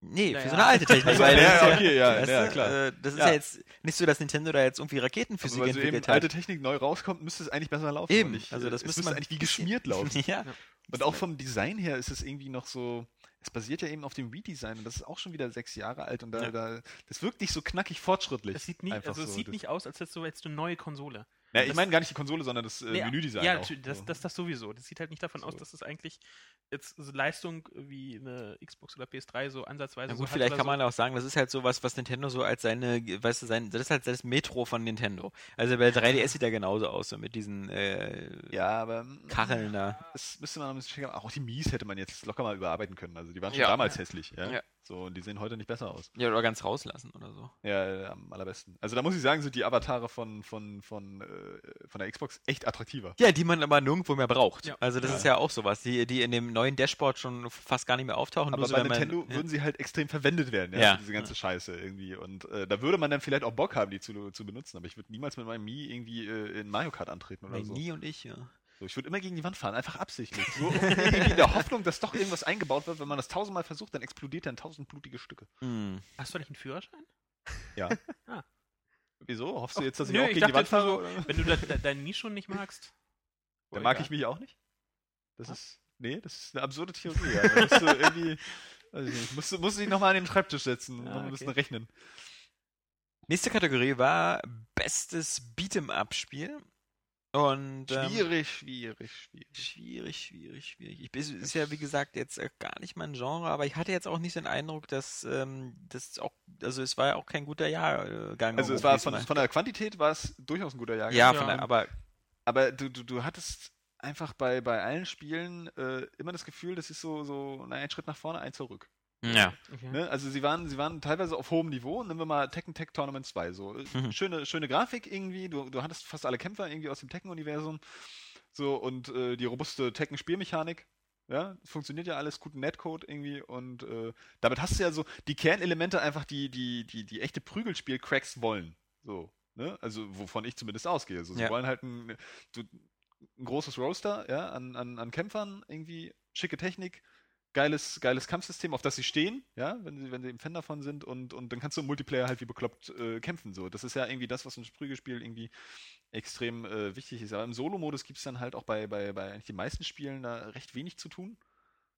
Nee, Ja, für so eine alte Technik. Also, weil ja, das ist ja, okay, ja, ja, klar. Äh, das ist Ja. ja. jetzt nicht so, dass Nintendo da jetzt irgendwie Raketenphysik Aber weil so eben entwickelt alte hat. Technik neu rauskommt, müsste es eigentlich besser laufen. Eben, Und ich, also das es müsste müsste man eigentlich wie geschmiert laufen. ja. Und auch vom Design her ist es irgendwie noch so. Es basiert ja eben auf dem Redesign und das ist auch schon wieder sechs Jahre alt und da, Ja. da das wirkt nicht so knackig fortschrittlich. Es sieht nicht, Einfach also es so. sieht nicht aus, als hättest du jetzt eine neue Konsole. Ja, ich Das- meine gar nicht die Konsole, sondern das äh, Nee, Menüdesign. Ja, auch. natürlich, das, So. das, das sowieso. Das sieht halt nicht davon aus, So. dass es eigentlich jetzt so Leistung wie eine Xbox oder PS3 so ansatzweise Na so gut, hat vielleicht oder kann so. man auch sagen, das ist halt so was, was Nintendo so als seine, weißt du, sein, das ist halt das Metro von Nintendo. Also bei 3DS sieht er genauso aus, so mit diesen äh, ja, aber mm, Kacheln da. Das müsste man noch ein bisschen checken. Auch die Mies hätte man jetzt locker mal überarbeiten können. Also die waren schon Ja. damals hässlich. Ja? Ja. So, und die sehen heute nicht besser aus. Ja, oder ganz rauslassen oder so. Ja, am allerbesten. Also da muss ich sagen, sind die Avatare von, von, von, äh, von der Xbox echt attraktiver. Ja, die man aber nirgendwo mehr braucht. Ja. Also das Ja. ist ja auch sowas, die, die in dem neuen Dashboard schon fast gar nicht mehr auftauchen. Aber nur so, bei man- Nintendo ja. würden sie halt extrem verwendet werden, ja, diese ganze Scheiße irgendwie. Und äh, da würde man dann vielleicht auch Bock haben, die zu, zu benutzen. Aber ich würde niemals mit meinem Mii irgendwie äh, in Mario Kart antreten oder Nein, so. nie und ich, ja. So. Ich würde immer gegen die Wand fahren, einfach absichtlich. So in der Hoffnung, dass doch irgendwas eingebaut wird. Wenn man das tausendmal versucht, dann explodiert er in tausend blutige Stücke. Hm. Hast du nicht einen Führerschein? Ja. Ah. Wieso? Hoffst du jetzt, dass ich nö, auch gegen die Wand fahre? oder? Wenn du da, da, deinen Nie schon nicht magst. Dann Oh, mag egal. ich mich auch nicht. Das ist. Nee, das ist eine absurde Theorie. Da musst du irgendwie. Weiß ich. Musst, du- musst du dich nochmal an den Schreibtisch setzen Ah, und ein bisschen okay. rechnen. Nächste Kategorie war bestes Beat'em-up-Spiel. Und ähm, Schwierig, schwierig, schwierig. Schwierig, schwierig, schwierig. Ich bin, ist ja wie gesagt jetzt äh, gar nicht mein Genre, aber ich hatte jetzt auch nicht den Eindruck, dass ähm, das auch, also es war ja auch kein guter Jahrgang. Also es war von, von der Quantität war es durchaus ein guter Jahr. ja, Ja. von der, aber Aber du, du, du hattest einfach bei, bei allen Spielen äh, immer das Gefühl, das ist so, so na, ein Schritt nach vorne, ein zurück. Ja, Okay. Ne? Also sie waren, sie waren teilweise auf hohem Niveau. Nehmen wir mal Tekken Tech Tournament 2. So. Äh, Mhm. Schöne, schöne Grafik irgendwie. Du, du hattest fast alle Kämpfer irgendwie aus dem Tekken-Universum. So, und äh, die robuste Tekken-Spielmechanik. Ja, funktioniert ja alles, guten Netcode irgendwie und äh, damit hast du ja so die Kernelemente einfach, die, die, die, die echte Prügelspiel-Cracks wollen. So, ne? Also, wovon ich zumindest ausgehe. So, sie Ja. wollen halt ein, ein großes Roster, ja, an, an, an Kämpfern irgendwie, schicke Technik, geiles, geiles Kampfsystem, auf das sie stehen, ja, wenn sie, wenn sie im Fan davon sind und, und dann kannst du im Multiplayer halt wie bekloppt äh, kämpfen. So. Das ist ja irgendwie das, was ein Prügelspiel irgendwie extrem äh, wichtig ist. Aber im Solo-Modus gibt es dann halt auch bei, bei, bei eigentlich den meisten Spielen da recht wenig zu tun.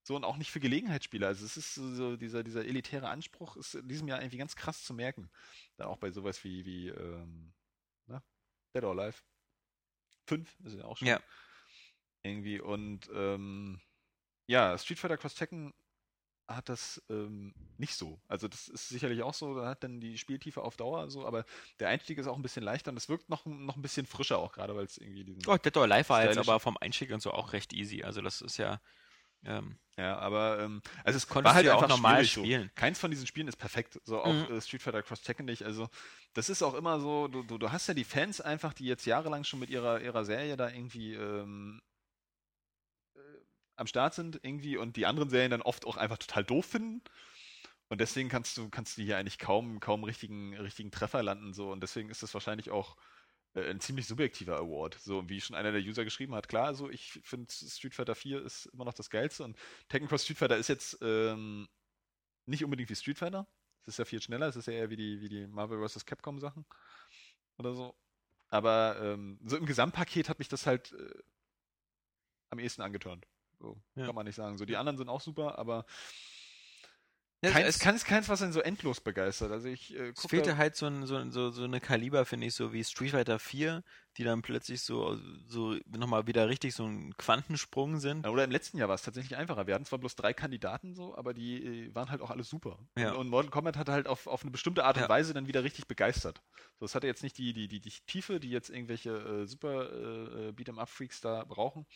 So und auch nicht für Gelegenheitsspieler. Also es ist so, dieser, dieser elitäre Anspruch ist in diesem Jahr irgendwie ganz krass zu merken. Dann auch bei sowas wie, wie ähm, na, Dead or Alive 5, ist ja auch schon Ja. irgendwie und ähm, ja, Street Fighter Cross Tekken hat das ähm, nicht so. Also das ist sicherlich auch so, da hat dann die Spieltiefe auf Dauer so, aber der Einstieg ist auch ein bisschen leichter und es wirkt noch, noch ein bisschen frischer auch gerade, weil es irgendwie diesen oh, Dead or Alive war jetzt aber vom Einstieg und so auch recht easy. Also das ist ja, ähm, Ja, aber ähm, also es konntest war halt ja auch normal schwierig so. spielen. Keins von diesen Spielen ist perfekt. So auch Mhm. äh, Street Fighter Cross Tekken nicht. Also das ist auch immer so, du, du, du hast ja die Fans einfach, die jetzt jahrelang schon mit ihrer, ihrer Serie da irgendwie ähm, äh, am Start sind irgendwie und die anderen Serien dann oft auch einfach total doof finden. Und deswegen kannst du, kannst du hier eigentlich kaum, kaum richtigen, richtigen Treffer landen. So. Und deswegen ist das wahrscheinlich auch äh, ein ziemlich subjektiver Award. So, wie schon einer der User geschrieben hat, klar, also ich finde Street Fighter 4 ist immer noch das Geilste und Tekken Cross Street Fighter ist jetzt ähm, nicht unbedingt wie Street Fighter. Es ist ja viel schneller, es ist ja eher wie die, wie die Marvel vs. Capcom Sachen oder so. Aber ähm, so im Gesamtpaket hat mich das halt äh, am ehesten angeturnt. So, Ja. kann man nicht sagen. So, die anderen sind auch super, aber Ja, keins, es, keins, keins, was einen so endlos begeistert. Also ich äh, es fehlte halt so, ein, so, ein- so, so eine Kaliber, finde ich, so wie Street Fighter 4, die dann plötzlich so, so nochmal wieder richtig so ein Quantensprung sind. Ja, Oder im letzten Jahr war es tatsächlich einfacher. Wir hatten zwar bloß drei Kandidaten so, aber die äh, waren halt auch alle super. Ja. Und, und Mortal Kombat hat halt auf, auf eine bestimmte Art und Ja. Weise dann wieder richtig begeistert. So, es hatte jetzt nicht die, die, die, die Tiefe, die jetzt irgendwelche äh, super äh, äh, Beat'em-up-Freaks da brauchen.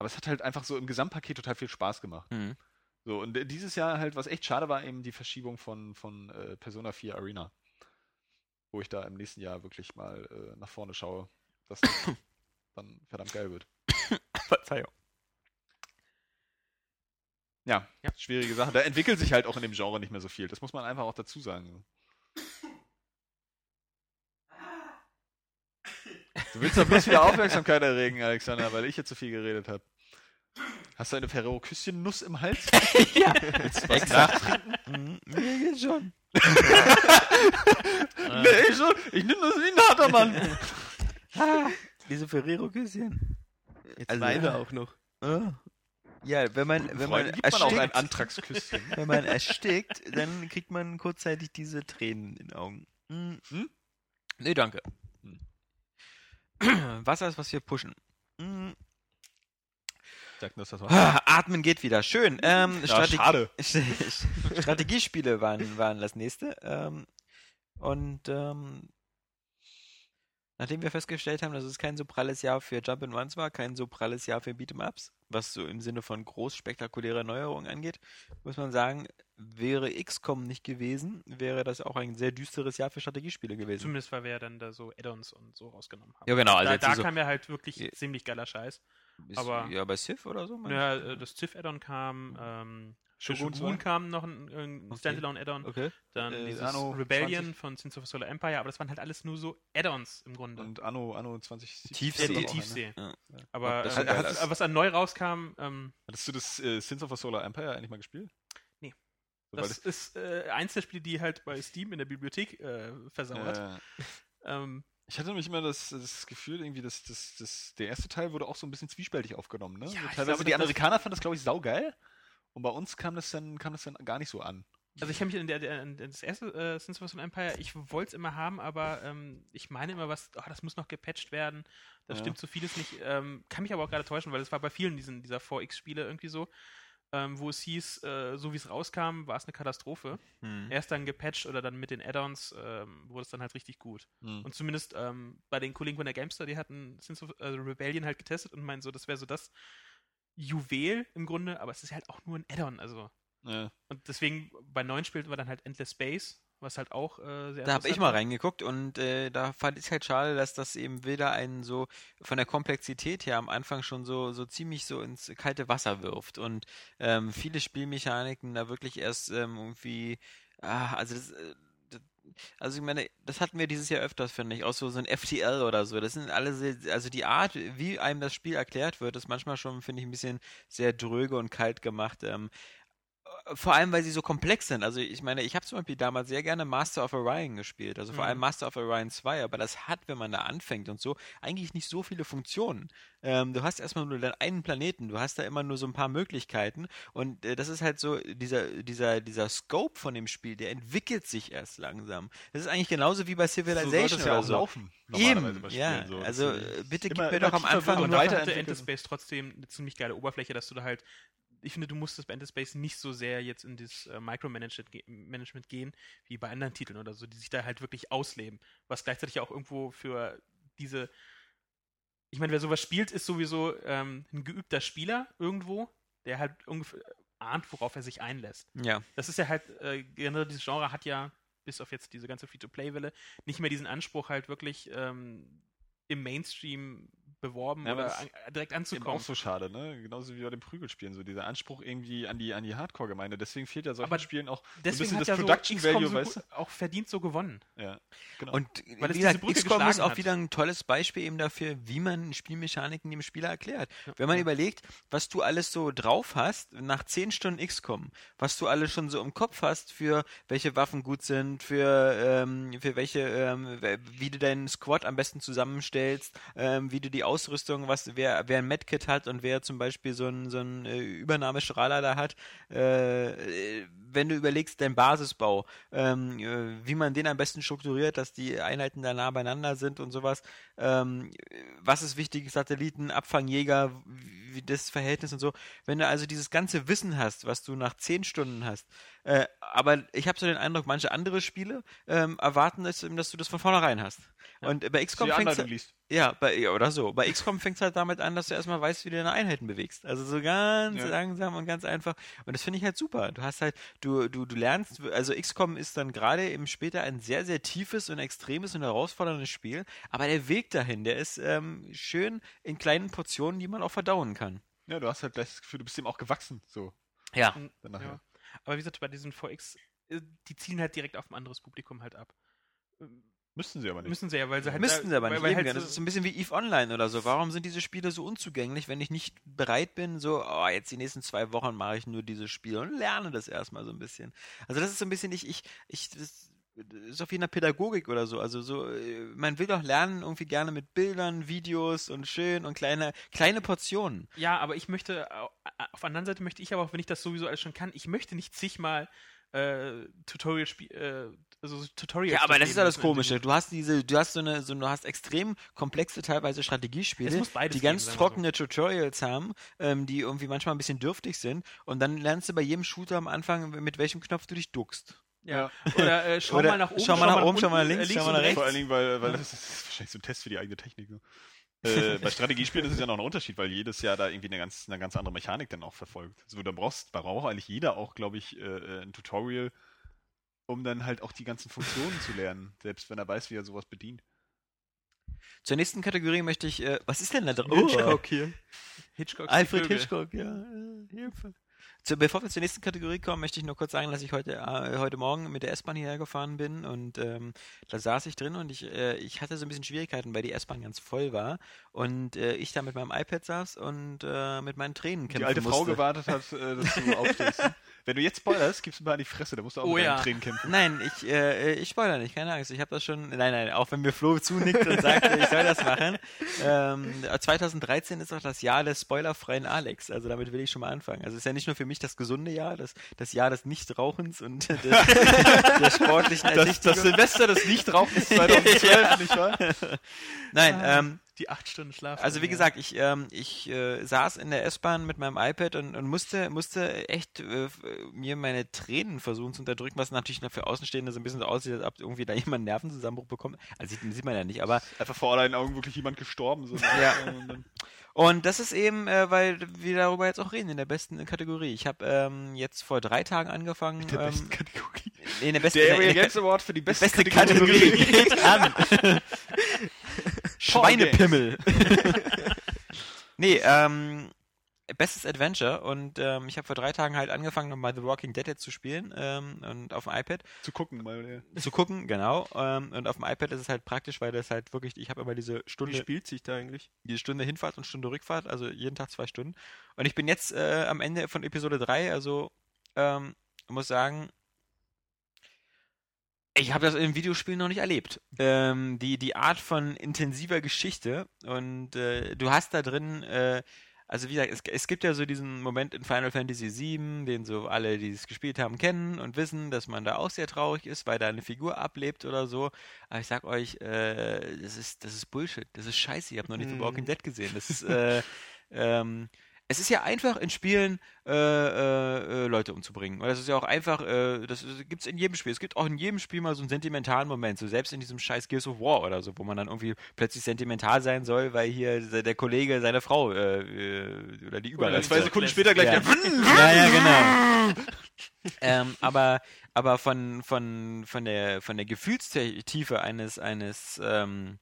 Aber es hat halt einfach so im Gesamtpaket total viel Spaß gemacht. Mhm. So, und dieses Jahr halt, was echt schade war, eben die Verschiebung von, von äh, Persona 4 Arena. Wo ich da im nächsten Jahr wirklich mal äh, nach vorne schaue, dass das dann verdammt geil wird. Verzeihung. Ja, Ja. schwierige Sache. Da entwickelt sich halt auch in dem Genre nicht mehr so viel. Das muss man einfach auch dazu sagen. Du willst doch bloß wieder Aufmerksamkeit erregen, Alexander, weil ich jetzt zu viel geredet habe. Hast du eine Ferrero Küsschen Nuss im Hals? ja, Willst du was exakt. Mhm, Mir geht's schon. Nee, schon. Ich nehme das wie ein harter Mann. Ah, diese Ferrero-Küsschen. Jetzt Also- weine auch noch. Ah. Ja, wenn man, wenn man gibt man auch ein erstickt, Antragsküsschen. wenn man erstickt, dann kriegt man kurzzeitig diese Tränen in den Augen. Mhm. Hm? Nee, danke. Wasser ist, was wir pushen. Was. ah, Atmen geht wieder. Schön. Ähm, Ja, schade. Strategiespiele waren, waren das nächste. Ähm, und ähm, nachdem wir festgestellt haben, dass es kein so pralles Jahr für Jump and Runs war, kein so pralles Jahr für Beat'em Ups, was so im Sinne von groß spektakuläre Neuerungen angeht, muss man sagen, wäre XCOM nicht gewesen, wäre das auch ein sehr düsteres Jahr für Strategiespiele gewesen. Zumindest weil wir ja dann da so Add-ons und so rausgenommen haben. Ja, genau, also da jetzt da so- kam ja halt wirklich Ja. ziemlich geiler Scheiß. Ist- aber- ja, bei Civ oder so? Ja, äh, das Civ-Add-on kam, ähm, Shogun Shogun, 2? kam noch ein, ein Okay. Standalone-Add-on, Okay. dann Äh, dieses Anno Rebellion 20. von Sins of Solar Empire, aber das waren halt alles nur so Add-ons im Grunde. Und Anno, Anno 20 Tiefsee. ja, Tiefsee. die auch, Tiefsee. Ja. Aber Das äh, geil. was, an neu rauskam, ähm, Hattest du das äh, Sins of a Solar Empire eigentlich mal gespielt? Nee. So, weil das ist äh, eins der Spiele, die halt bei Steam in der Bibliothek äh, versauert. äh, Ähm, ich hatte nämlich immer das, das Gefühl, irgendwie, dass, dass, dass der erste Teil wurde auch so ein bisschen zwiespältig aufgenommen. Ne? Ja, so, ich teilweise glaube, die das- Amerikaner fanden das, glaube ich, saugeil. Und bei uns kam das dann, kam das dann gar nicht so an. Also ich habe mich in der, der in das erste äh, Sins of Empire, ich wollte es immer haben, aber ähm, ich meine immer was, oh, das muss noch gepatcht werden, das Ja. stimmt so vieles nicht. Ähm, kann mich aber auch gerade täuschen, weil es war bei vielen diesen, dieser 4X-Spiele irgendwie so, ähm, wo es hieß, äh, so wie es rauskam, war es eine Katastrophe. Hm. Erst dann gepatcht oder dann mit den Add-ons ähm, wurde es dann halt richtig gut. Hm. Und zumindest ähm, bei den Kollegen von der Gamestar, die hatten Sins of äh, Rebellion halt getestet und meinen so, das wäre so das Juwel im Grunde, aber es ist halt auch nur ein Add-on, also Ja. und deswegen bei neuen spielten wir dann halt Endless Space, was halt auch äh, sehr Da habe ich mal reingeguckt und äh, da fand ich halt schade, dass das eben wieder einen so von der Komplexität her am Anfang schon so, so ziemlich so ins kalte Wasser wirft und ähm, viele Spielmechaniken da wirklich erst ähm, irgendwie, ah, also das, äh, also ich meine, das hatten wir dieses Jahr öfters, finde ich, auch so, so ein FTL oder so. Das sind alle sehr, also die Art, wie einem das Spiel erklärt wird, ist manchmal schon, finde ich, ein bisschen sehr dröge und kalt gemacht. Ähm, vor allem, weil sie so komplex sind. Also ich meine, ich habe zum Beispiel damals sehr gerne Master of Orion gespielt, also vor Mhm. allem Master of Orion 2, aber das hat, wenn man da anfängt und so, eigentlich nicht so viele Funktionen. Ähm, du hast erstmal nur deinen einen Planeten, du hast da immer nur so ein paar Möglichkeiten und äh, das ist halt so, dieser, dieser, dieser Scope von dem Spiel, der entwickelt sich erst langsam. Das ist eigentlich genauso wie bei So Civilization es ja oder so. laufen. Eben, ja. So. Also äh, bitte gib immer- mir immer doch am Anfang Und dafür hatte. Endless Space trotzdem eine ziemlich geile Oberfläche, dass du da halt, ich finde, du musstest bei Endless Space nicht so sehr jetzt in das äh, Micromanagement ge- Management gehen, wie bei anderen Titeln oder so, die sich da halt wirklich ausleben. Was gleichzeitig auch irgendwo für diese, ich meine, wer sowas spielt, ist sowieso ähm, ein geübter Spieler irgendwo, der halt ungefähr ahnt, worauf er sich einlässt. Ja. Das ist ja halt, äh, generell dieses Genre hat ja, bis auf jetzt diese ganze Free-to-Play-Welle, nicht mehr diesen Anspruch halt wirklich ähm, im Mainstream beworben Ja, oder das an, direkt Eben anzukommen. auch so schade, ne? Genauso wie bei den Prügelspielen, so dieser Anspruch irgendwie an die, an die Hardcore-Gemeinde. Deswegen fehlt ja solchen Aber Spielen auch Deswegen so ein hat bisschen ja das Production so Value, so weißt gut- auch verdient so gewonnen. du? Ja, genau. Und Weil es wie diese gesagt, XCOM ist auch hat. wieder ein tolles Beispiel eben dafür, wie man Spielmechaniken dem Spieler erklärt. Ja. Wenn man Ja. überlegt, was du alles so drauf hast nach 10 Stunden XCOM, was du alles schon so im Kopf hast, für welche Waffen gut sind, für, ähm, für welche, ähm, wie du deinen Squad am besten zusammenstellst, ähm, wie du die Ausrüstung, was wer, wer ein Medkit hat und wer zum Beispiel so einen so äh, Übernahmestrahler da hat, äh, wenn du überlegst, dein Basisbau, ähm, äh, wie man den am besten strukturiert, dass die Einheiten da nah beieinander sind und sowas. Ähm, was ist wichtig? Satelliten, Abfangjäger, wie das Verhältnis und so. Wenn du also dieses ganze Wissen hast, was du nach zehn Stunden hast, äh, aber ich habe so den Eindruck, manche andere Spiele ähm, erwarten es, eben, dass du das von vornherein hast. Und bei XCOM fängt liest. ja, bei, ja, oder so. Bei XCOM fängt es halt damit an, dass du erstmal weißt, wie du deine Einheiten bewegst. Also so ganz Ja. langsam und ganz einfach. Und das finde ich halt super. Du hast halt, du, du, du lernst, also XCOM ist dann gerade eben später ein sehr, sehr tiefes und extremes und herausforderndes Spiel. Aber der Weg dahin, der ist ähm, schön in kleinen Portionen, die man auch verdauen kann. Ja, du hast halt gleich das Gefühl, du bist dem auch gewachsen, so. Ja. Dann nachher. Ja. Aber wie gesagt, bei diesen 4X, äh, die zielen halt direkt auf ein anderes Publikum halt ab. Ähm, Müssten sie aber nicht. Müssen sie ja, weil sie halt. Müssten sie aber weil, nicht. weil Eben, halt das ist so ein bisschen wie EVE Online oder so. Warum sind diese Spiele so unzugänglich, wenn ich nicht bereit bin, so, oh, jetzt die nächsten zwei Wochen mache ich nur dieses Spiel und lerne das erstmal so ein bisschen. Also das ist so ein bisschen, ich, ich, ich, das ist auf jeden Pädagogik oder so. Also so, äh, man will doch lernen irgendwie gerne mit Bildern, Videos und schön und kleine, kleine Portionen. Ja, aber ich möchte, au- auf der anderen Seite möchte ich aber auch, wenn ich das sowieso alles schon kann, ich möchte nicht zigmal äh, Tutorial Spiel, äh, also so Tutorials. Ja, aber das ist ja das Komische. Du hast diese, du hast so eine, so, du hast extrem komplexe teilweise Es Strategiespiele, die geben, ganz sagen wir so. trockene Tutorials haben, ähm, die irgendwie manchmal ein bisschen dürftig sind. Und dann lernst du bei jedem Shooter am Anfang, mit welchem Knopf du dich duckst. Ja. Oder äh, schau Oder mal nach oben, schau mal nach oben, schau mal nach unten, links, äh, schau mal und nach rechts. Vor allen Dingen, weil, weil das ist wahrscheinlich so ein Test für die eigene Technik. Ne? äh, bei Strategiespielen ist es ja noch ein Unterschied, weil jedes Jahr da irgendwie eine ganz, eine ganz andere Mechanik dann auch verfolgt. Also da brauchst, da braucht eigentlich jeder auch, glaube ich, äh, äh, ein Tutorial, um dann halt auch die ganzen Funktionen zu lernen, selbst wenn er weiß, wie er sowas bedient. Zur nächsten Kategorie möchte ich, äh, was ist denn da drin? Hitchcock hier. Hitchcock. Alfred Hitchcock, ja. äh, Hilfe. Zu, bevor wir zur nächsten Kategorie kommen, möchte ich nur kurz sagen, dass ich heute, äh, heute Morgen mit der S-Bahn hierher gefahren bin und ähm, da saß ich drin und ich, äh, ich hatte so ein bisschen Schwierigkeiten, weil die S-Bahn ganz voll war und äh, ich da mit meinem iPad saß und äh, mit meinen Tränen kämpfen Die alte Frau musste. gewartet hat, äh, dass du aufstehst. Wenn du jetzt spoilerst, gibst du mal an die Fresse, da musst du auch Oh mit ja. Tränen kämpfen. Nein, ich, äh, ich spoilere nicht, keine Angst. Ich habe das schon. Nein, nein, auch wenn mir Flo zunickt und sagt, ich soll das machen. Ähm, 2013 ist auch das Jahr des spoilerfreien Alex. Also damit will ich schon mal anfangen. Also es ist ja nicht nur für mich das gesunde Jahr, das, das Jahr des Nichtrauchens und des, der sportlichen Das, das. Silvester des Nichtrauchens 2012, nicht wahr? Nein, ähm, Die acht Stunden Schlaf. also wie gesagt, ich, ähm, ich äh, saß in der S-Bahn mit meinem iPad und, und musste, musste echt äh, mir meine Tränen versuchen zu unterdrücken, was natürlich für Außenstehende so ein bisschen so aussieht, als ob irgendwie da jemand einen Nervenzusammenbruch bekommt. Also sieht, sieht man ja nicht, aber Einfach vor deinen Augen wirklich jemand gestorben. So Ja. Und das ist eben, äh, weil wir darüber jetzt auch reden in der besten Kategorie. Ich habe ähm, jetzt vor drei Tagen angefangen. Der ähm, besten Kategorie. in der besten, Der in Area der, Games Award für die beste, beste Kategorie geht an. Schweinepimmel. nee, ähm, bestes Adventure und ähm, ich habe vor drei Tagen halt angefangen, nochmal The Walking Dead jetzt zu spielen ähm, und auf dem iPad Zu gucken, mal. Ja. zu gucken, genau. Ähm, und auf dem iPad ist es halt praktisch, weil das halt wirklich, ich habe immer diese Wie Stunde, spielt sich da eigentlich? die Stunde Hinfahrt und Stunde Rückfahrt, also jeden Tag zwei Stunden. Und ich bin jetzt äh, am Ende von Episode 3, also ähm, muss sagen, ich habe das in Videospielen noch nicht erlebt. Ähm, die, die Art von intensiver Geschichte und äh, du hast da drin, äh, also wie gesagt, es, es gibt ja so diesen Moment in Final Fantasy VII, den so alle, die es gespielt haben, kennen und wissen, dass man da auch sehr traurig ist, weil da eine Figur ablebt oder so. Aber ich sag euch, äh, das ist, das ist Bullshit, das ist scheiße, ihr habt noch nicht The Mhm. Walking Dead gesehen. Das ist, äh, ähm, es ist ja einfach in Spielen äh, äh, Leute umzubringen. Oder es ist ja auch einfach, äh, das gibt es in jedem Spiel. Es gibt auch in jedem Spiel mal so einen sentimentalen Moment. So selbst in diesem scheiß Gears of War oder so, wo man dann irgendwie plötzlich sentimental sein soll, weil hier der Kollege seine Frau äh, äh, oder die Überleitung. zwei Sekunden später gleich Ja. der Ja, ja, genau. ähm, aber aber von, von, von, der, von der Gefühlstiefe eines, eines ähm,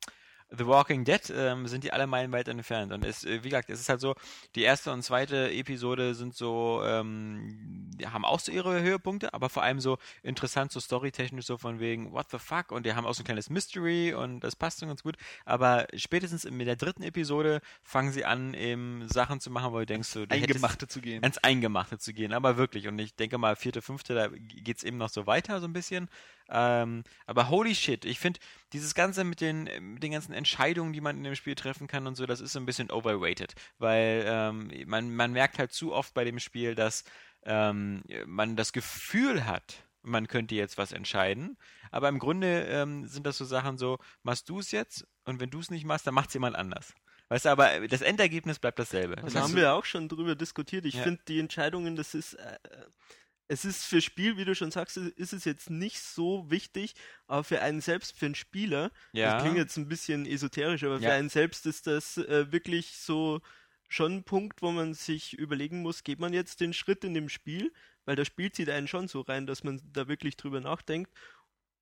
The Walking Dead ähm, sind die alle meilenweit entfernt. Und es, äh, wie gesagt, es ist halt so, die erste und zweite Episode sind so, ähm, die haben auch so ihre Höhepunkte, aber vor allem so interessant, so storytechnisch, so von wegen, what the fuck? Und die haben auch so ein kleines Mystery und das passt schon ganz gut. Aber spätestens in der dritten Episode fangen sie an, eben Sachen zu machen, wo du denkst, so, du hättest- Eingemachte zu gehen. ans Eingemachte zu gehen, aber wirklich. Und ich denke mal, vierte, fünfte, da geht's eben noch so weiter, so ein bisschen. Ähm, aber holy shit, ich finde, dieses Ganze mit den, mit den ganzen Entscheidungen, die man in dem Spiel treffen kann und so, das ist so ein bisschen overrated. Weil ähm, man, man merkt halt zu oft bei dem Spiel, dass ähm, man das Gefühl hat, man könnte jetzt was entscheiden. Aber im Grunde ähm, sind das so Sachen so, machst du es jetzt und wenn du es nicht machst, dann macht es jemand anders. Weißt du, aber das Endergebnis bleibt dasselbe. Das Da haben wir auch schon drüber diskutiert. Ich Ja. finde die Entscheidungen, das ist, äh, es ist für Spiel, wie du schon sagst, ist es jetzt nicht so wichtig, aber für einen selbst, für einen Spieler, ja. das klingt jetzt ein bisschen esoterisch, aber Ja. für einen selbst ist das äh, wirklich so schon ein Punkt, wo man sich überlegen muss, geht man jetzt den Schritt in dem Spiel, weil das Spiel zieht einen schon so rein, dass man da wirklich drüber nachdenkt,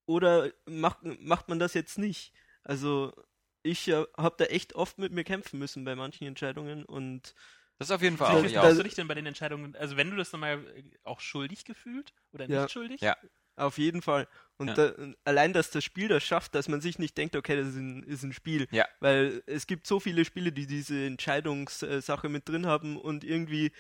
oder macht, macht man das jetzt nicht? Also ich äh, habe da echt oft mit mir kämpfen müssen bei manchen Entscheidungen und Das ist auf jeden Fall auch. Hast du dich denn bei den Entscheidungen, also wenn du das nochmal auch schuldig gefühlt oder Ja. nicht schuldig? Ja. Auf jeden Fall. Und Ja. da, allein, dass das Spiel das schafft, dass man sich nicht denkt, okay, das ist ein, ist ein Spiel. Ja. Weil es gibt so viele Spiele, die diese Entscheidungssache mit drin haben und irgendwie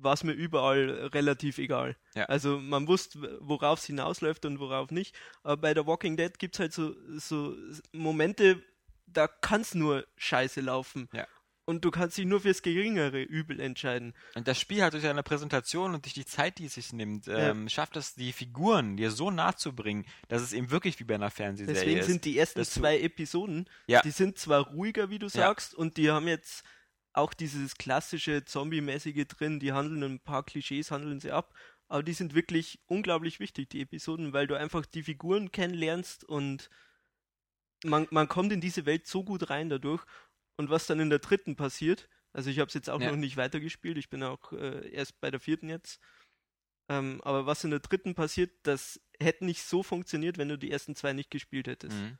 war es mir überall relativ egal. Ja. Also man wusste, worauf es hinausläuft und worauf nicht. Aber bei The Walking Dead gibt es halt so, so Momente, da kann es nur scheiße laufen. Ja. Und du kannst dich nur fürs geringere Übel entscheiden. Und das Spiel hat durch seine Präsentation und durch die Zeit, die es sich nimmt, ähm, schafft es, die Figuren dir so nah zu bringen, dass es eben wirklich wie bei einer Fernsehserie Deswegen ist. sind die ersten zwei Episoden, Ja. die sind zwar ruhiger, wie du Ja. sagst, und die haben jetzt auch dieses klassische Zombie-mäßige drin, die handeln ein paar Klischees, handeln sie ab, aber die sind wirklich unglaublich wichtig, die Episoden, weil du einfach die Figuren kennenlernst und man, man kommt in diese Welt so gut rein dadurch. Und was dann in der dritten passiert, also ich habe es jetzt auch Ja. noch nicht weitergespielt, ich bin auch äh, erst bei der vierten jetzt. Ähm, aber was in der dritten passiert, das hätte nicht so funktioniert, wenn du die ersten zwei nicht gespielt hättest. Mhm.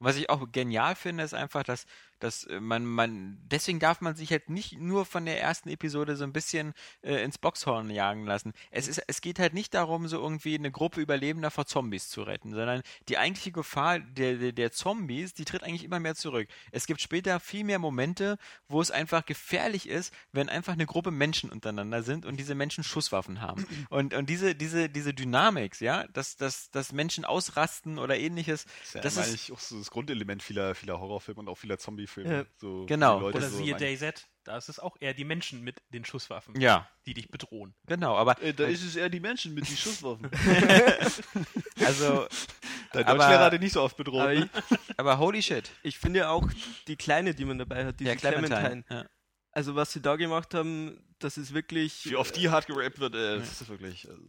Was ich auch genial finde, ist einfach, dass, dass äh, man, man, deswegen darf man sich halt nicht nur von der ersten Episode so ein bisschen äh, ins Boxhorn jagen lassen. Es ist, es geht halt nicht darum, so irgendwie eine Gruppe Überlebender vor Zombies zu retten, sondern die eigentliche Gefahr der, der, der Zombies, die tritt eigentlich immer mehr zurück. Es gibt später viel mehr Momente, wo es einfach gefährlich ist, wenn einfach eine Gruppe Menschen untereinander sind und diese Menschen Schusswaffen haben. Und, und diese, diese, diese Dynamik, ja, dass, dass, dass Menschen ausrasten oder ähnliches, Das ist ja das immer ist- eigentlich auch so das Grundelement vieler, vieler Horrorfilme und auch vieler Zombie-Filme. Ja. So, Genau. Leute Oder so siehe DayZ, da ist es auch eher die Menschen mit den Schusswaffen, ja, die dich bedrohen. genau, aber Äh, da ist es eher die Menschen mit den Schusswaffen. also, Dein Aber- Deutschlehrer hat dich nicht so oft bedroht. Aber ne? aber holy shit. ich finde auch die Kleine, die man dabei hat, diese Ja, Clementine. Ja. Also was sie da gemacht haben, das ist wirklich. Wie oft die hart gerappt wird, äh, das ist wirklich. Also,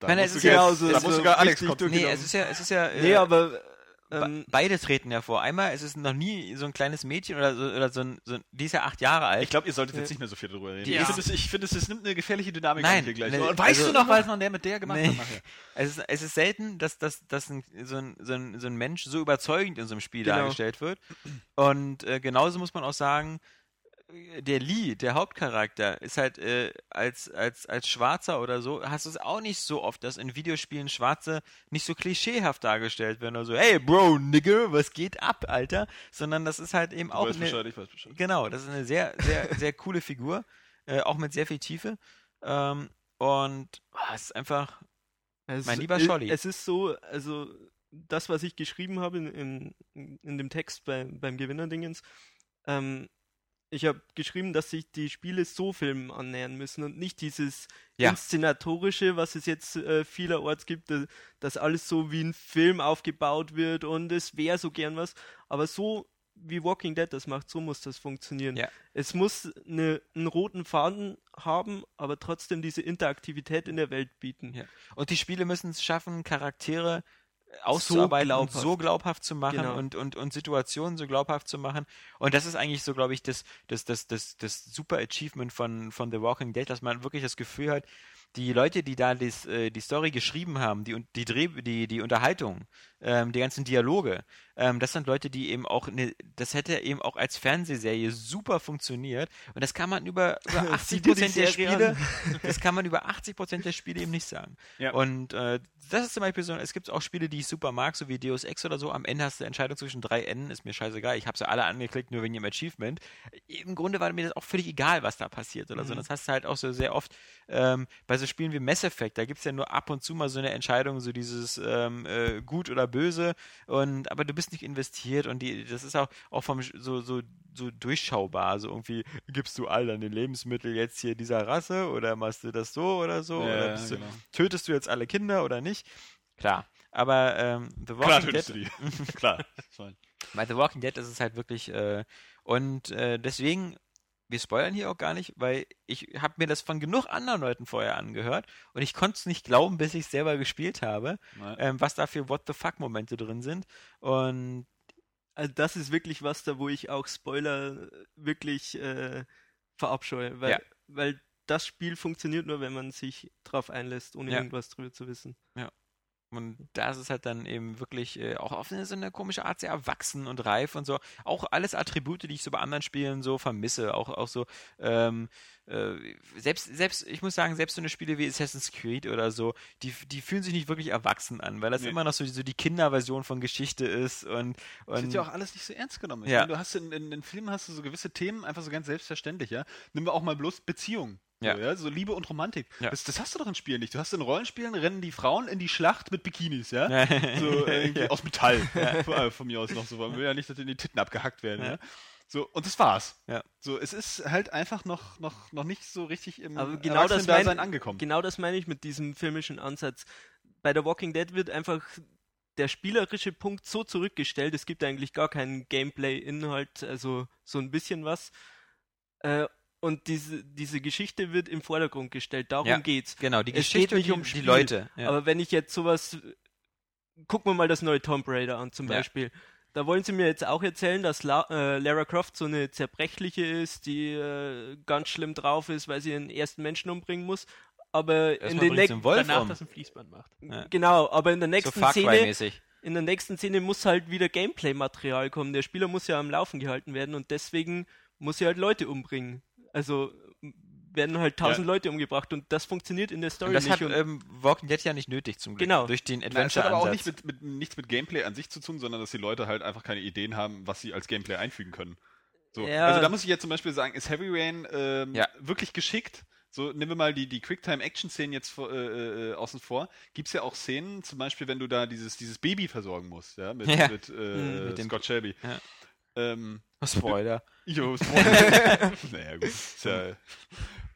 da meine, muss es ist sogar- ja auch so- da so muss sogar Alex kommen. Nee, genau. es ist ja, es ist ja. äh, Nee, aber. Ähm, Beide treten hervor. Einmal ist es noch nie so ein kleines Mädchen oder so, oder so ein, so ein die ist ja acht Jahre alt. Ich glaube, ihr solltet jetzt Ja. nicht mehr so viel darüber reden. Die ich ist- finde, es, ich finde, es, es nimmt eine gefährliche Dynamik Nein, hier gleich. ne, Und weißt also- du noch, was noch der mit der gemacht Nee. hat nachher? Es ist, es ist selten, dass, dass, dass ein, so, ein, so, ein, so ein Mensch so überzeugend in so einem Spiel Genau. dargestellt wird. Und äh, genauso muss man auch sagen, äh, der Lee, der Hauptcharakter, ist halt äh, als, als, als Schwarzer oder so, hast du es auch nicht so oft, dass in Videospielen Schwarze nicht so klischeehaft dargestellt werden oder so, hey Bro, Nigger, was geht ab, Alter? Sondern das ist halt eben Du auch weißt eine, Bescheid, ich weiß Bescheid. Genau, das ist eine sehr, sehr, sehr coole Figur, äh, auch mit sehr viel Tiefe. Ähm, und ah, es ist einfach, es, Mein lieber Scholli. Es ist so, also das, was ich geschrieben habe in, in, in dem Text bei, beim Gewinnerdingens, ähm, ich habe geschrieben, dass sich die Spiele so Filmen annähern müssen und nicht dieses Ja. inszenatorische, was es jetzt äh, vielerorts gibt, äh, dass alles so wie ein Film aufgebaut wird und es wäre so gern was, aber so wie Walking Dead das macht, so muss das funktionieren. Ja. Es muss eine, einen roten Faden haben, aber trotzdem diese Interaktivität in der Welt bieten. Ja. Und die Spiele müssen es schaffen, Charaktere auszuarbeiten glaubhaft. so glaubhaft zu machen Genau. und, und, und Situationen so glaubhaft zu machen. Und das ist eigentlich so, glaube ich, das, das, das, das, das super Achievement von, von The Walking Dead, dass man wirklich das Gefühl hat, die Leute, die da dies, äh, die Story geschrieben haben, die, die, Dreh, die, die Unterhaltung, ähm, die ganzen Dialoge, ähm, das sind Leute, die eben auch, ne, das hätte eben auch als Fernsehserie super funktioniert. Und das kann man über, über 80 Sieh dir die Prozent der Spiele, das kann man über 80 Prozent der Spiele eben nicht sagen. Ja. Und äh, das ist zum Beispiel so, es gibt auch Spiele, die ich super mag, so wie Deus Ex oder so. Am Ende hast du eine Entscheidung zwischen drei Enden, ist mir scheißegal. Ich habe sie alle angeklickt, nur wegen dem Achievement. Im Grunde war mir das auch völlig egal, was da passiert oder so. Mhm. Das hast du halt auch so sehr oft ähm, bei so Spielen wie Mass Effect. Da gibt es ja nur ab und zu mal so eine Entscheidung, so dieses ähm, äh, gut oder böse. Und aber du bist nicht investiert und die, das ist auch, auch vom so, so, so durchschaubar. So irgendwie gibst du all deine Lebensmittel jetzt hier dieser Rasse oder machst du das so oder so? oder Ja, bist du, genau. tötest du jetzt alle Kinder oder nicht? Klar. Aber ähm, The Klar, Walking tötest Dead, du die. Klar. bei The Walking Dead ist es halt wirklich äh, und äh, deswegen wir spoilern hier auch gar nicht, weil ich habe mir das von genug anderen Leuten vorher angehört und ich konnte es nicht glauben, bis ich es selber gespielt habe, ähm, was da für What the fuck Momente drin sind und Also das ist wirklich was da, wo ich auch Spoiler wirklich äh, verabscheue, weil, Ja. weil das Spiel funktioniert nur, wenn man sich drauf einlässt, ohne Ja. irgendwas drüber zu wissen. Und da ist es halt dann eben wirklich äh, auch auf eine, so eine komische Art sehr erwachsen und reif und so. Auch alles Attribute, die ich so bei anderen Spielen so vermisse. Auch, auch so, ähm, äh, selbst, selbst, ich muss sagen, selbst so eine Spiele wie Assassin's Creed oder so, die, die fühlen sich nicht wirklich erwachsen an, weil das Nee. immer noch so, so die Kinderversion von Geschichte ist und, Das und wird ja auch alles nicht so ernst genommen. Ja. meine, du hast in, in, in Filmen hast du so gewisse Themen einfach so ganz selbstverständlich, ja. Nehmen wir auch mal bloß Beziehungen. Ja. So, ja, so Liebe und Romantik. Ja. Das, das hast du doch in Spielen nicht. Du hast in Rollenspielen, rennen die Frauen in die Schlacht mit Bikinis, ja. So irgendwie Ja. aus Metall. Von, äh, von mir aus noch so. Man will ja nicht, dass in die Titten abgehackt werden, ja. So, und das war's. Ja. So, es ist halt einfach noch, noch, noch nicht so richtig im Aber genau das, mein, angekommen. genau das meine ich mit diesem filmischen Ansatz. Bei The Walking Dead wird einfach der spielerische Punkt so zurückgestellt, es gibt eigentlich gar keinen Gameplay-Inhalt, also so ein bisschen was. Äh, und diese, diese Geschichte wird im Vordergrund gestellt, darum Ja, geht's. Genau, die Es Geschichte geht und nicht die, um die Spiel, Leute. Ja. Aber wenn ich jetzt sowas. Gucken wir mal das neue Tomb Raider an, zum Ja. Beispiel. Da wollen sie mir jetzt auch erzählen, dass La äh, Lara Croft so eine zerbrechliche ist, die äh, ganz schlimm drauf ist, weil sie den ersten Menschen umbringen muss. Aber in Erstmal den sie nächsten. Danach um. das ein Fließband macht. Ja. Genau, aber in der So nächsten Far Szene. In der nächsten Szene muss halt wieder Gameplay-Material kommen. Der Spieler muss ja am Laufen gehalten werden und deswegen muss er halt Leute umbringen. Also werden halt tausend Leute umgebracht und das funktioniert in der Story Und das nicht. hat und ähm, Walking Dead ja nicht nötig zum Glück. Genau. Durch den Nein, es hat aber auch nicht mit, mit, nichts mit Gameplay an sich zu tun, sondern dass die Leute halt einfach keine Ideen haben, was sie als Gameplay einfügen können. So. Ja. Also da muss ich jetzt zum Beispiel sagen, ist Heavy Rain ähm, Ja. wirklich geschickt? So, nehmen wir mal die, die Quicktime-Action-Szenen jetzt vor, äh, äh, außen vor. Gibt es ja auch Szenen, zum Beispiel, wenn du da dieses, dieses Baby versorgen musst, ja, mit, Ja. mit, äh, Mhm, mit dem- Scott Shelby. Ja. Ähm, Spoiler. jo, Spoiler. naja, gut. Ist ja,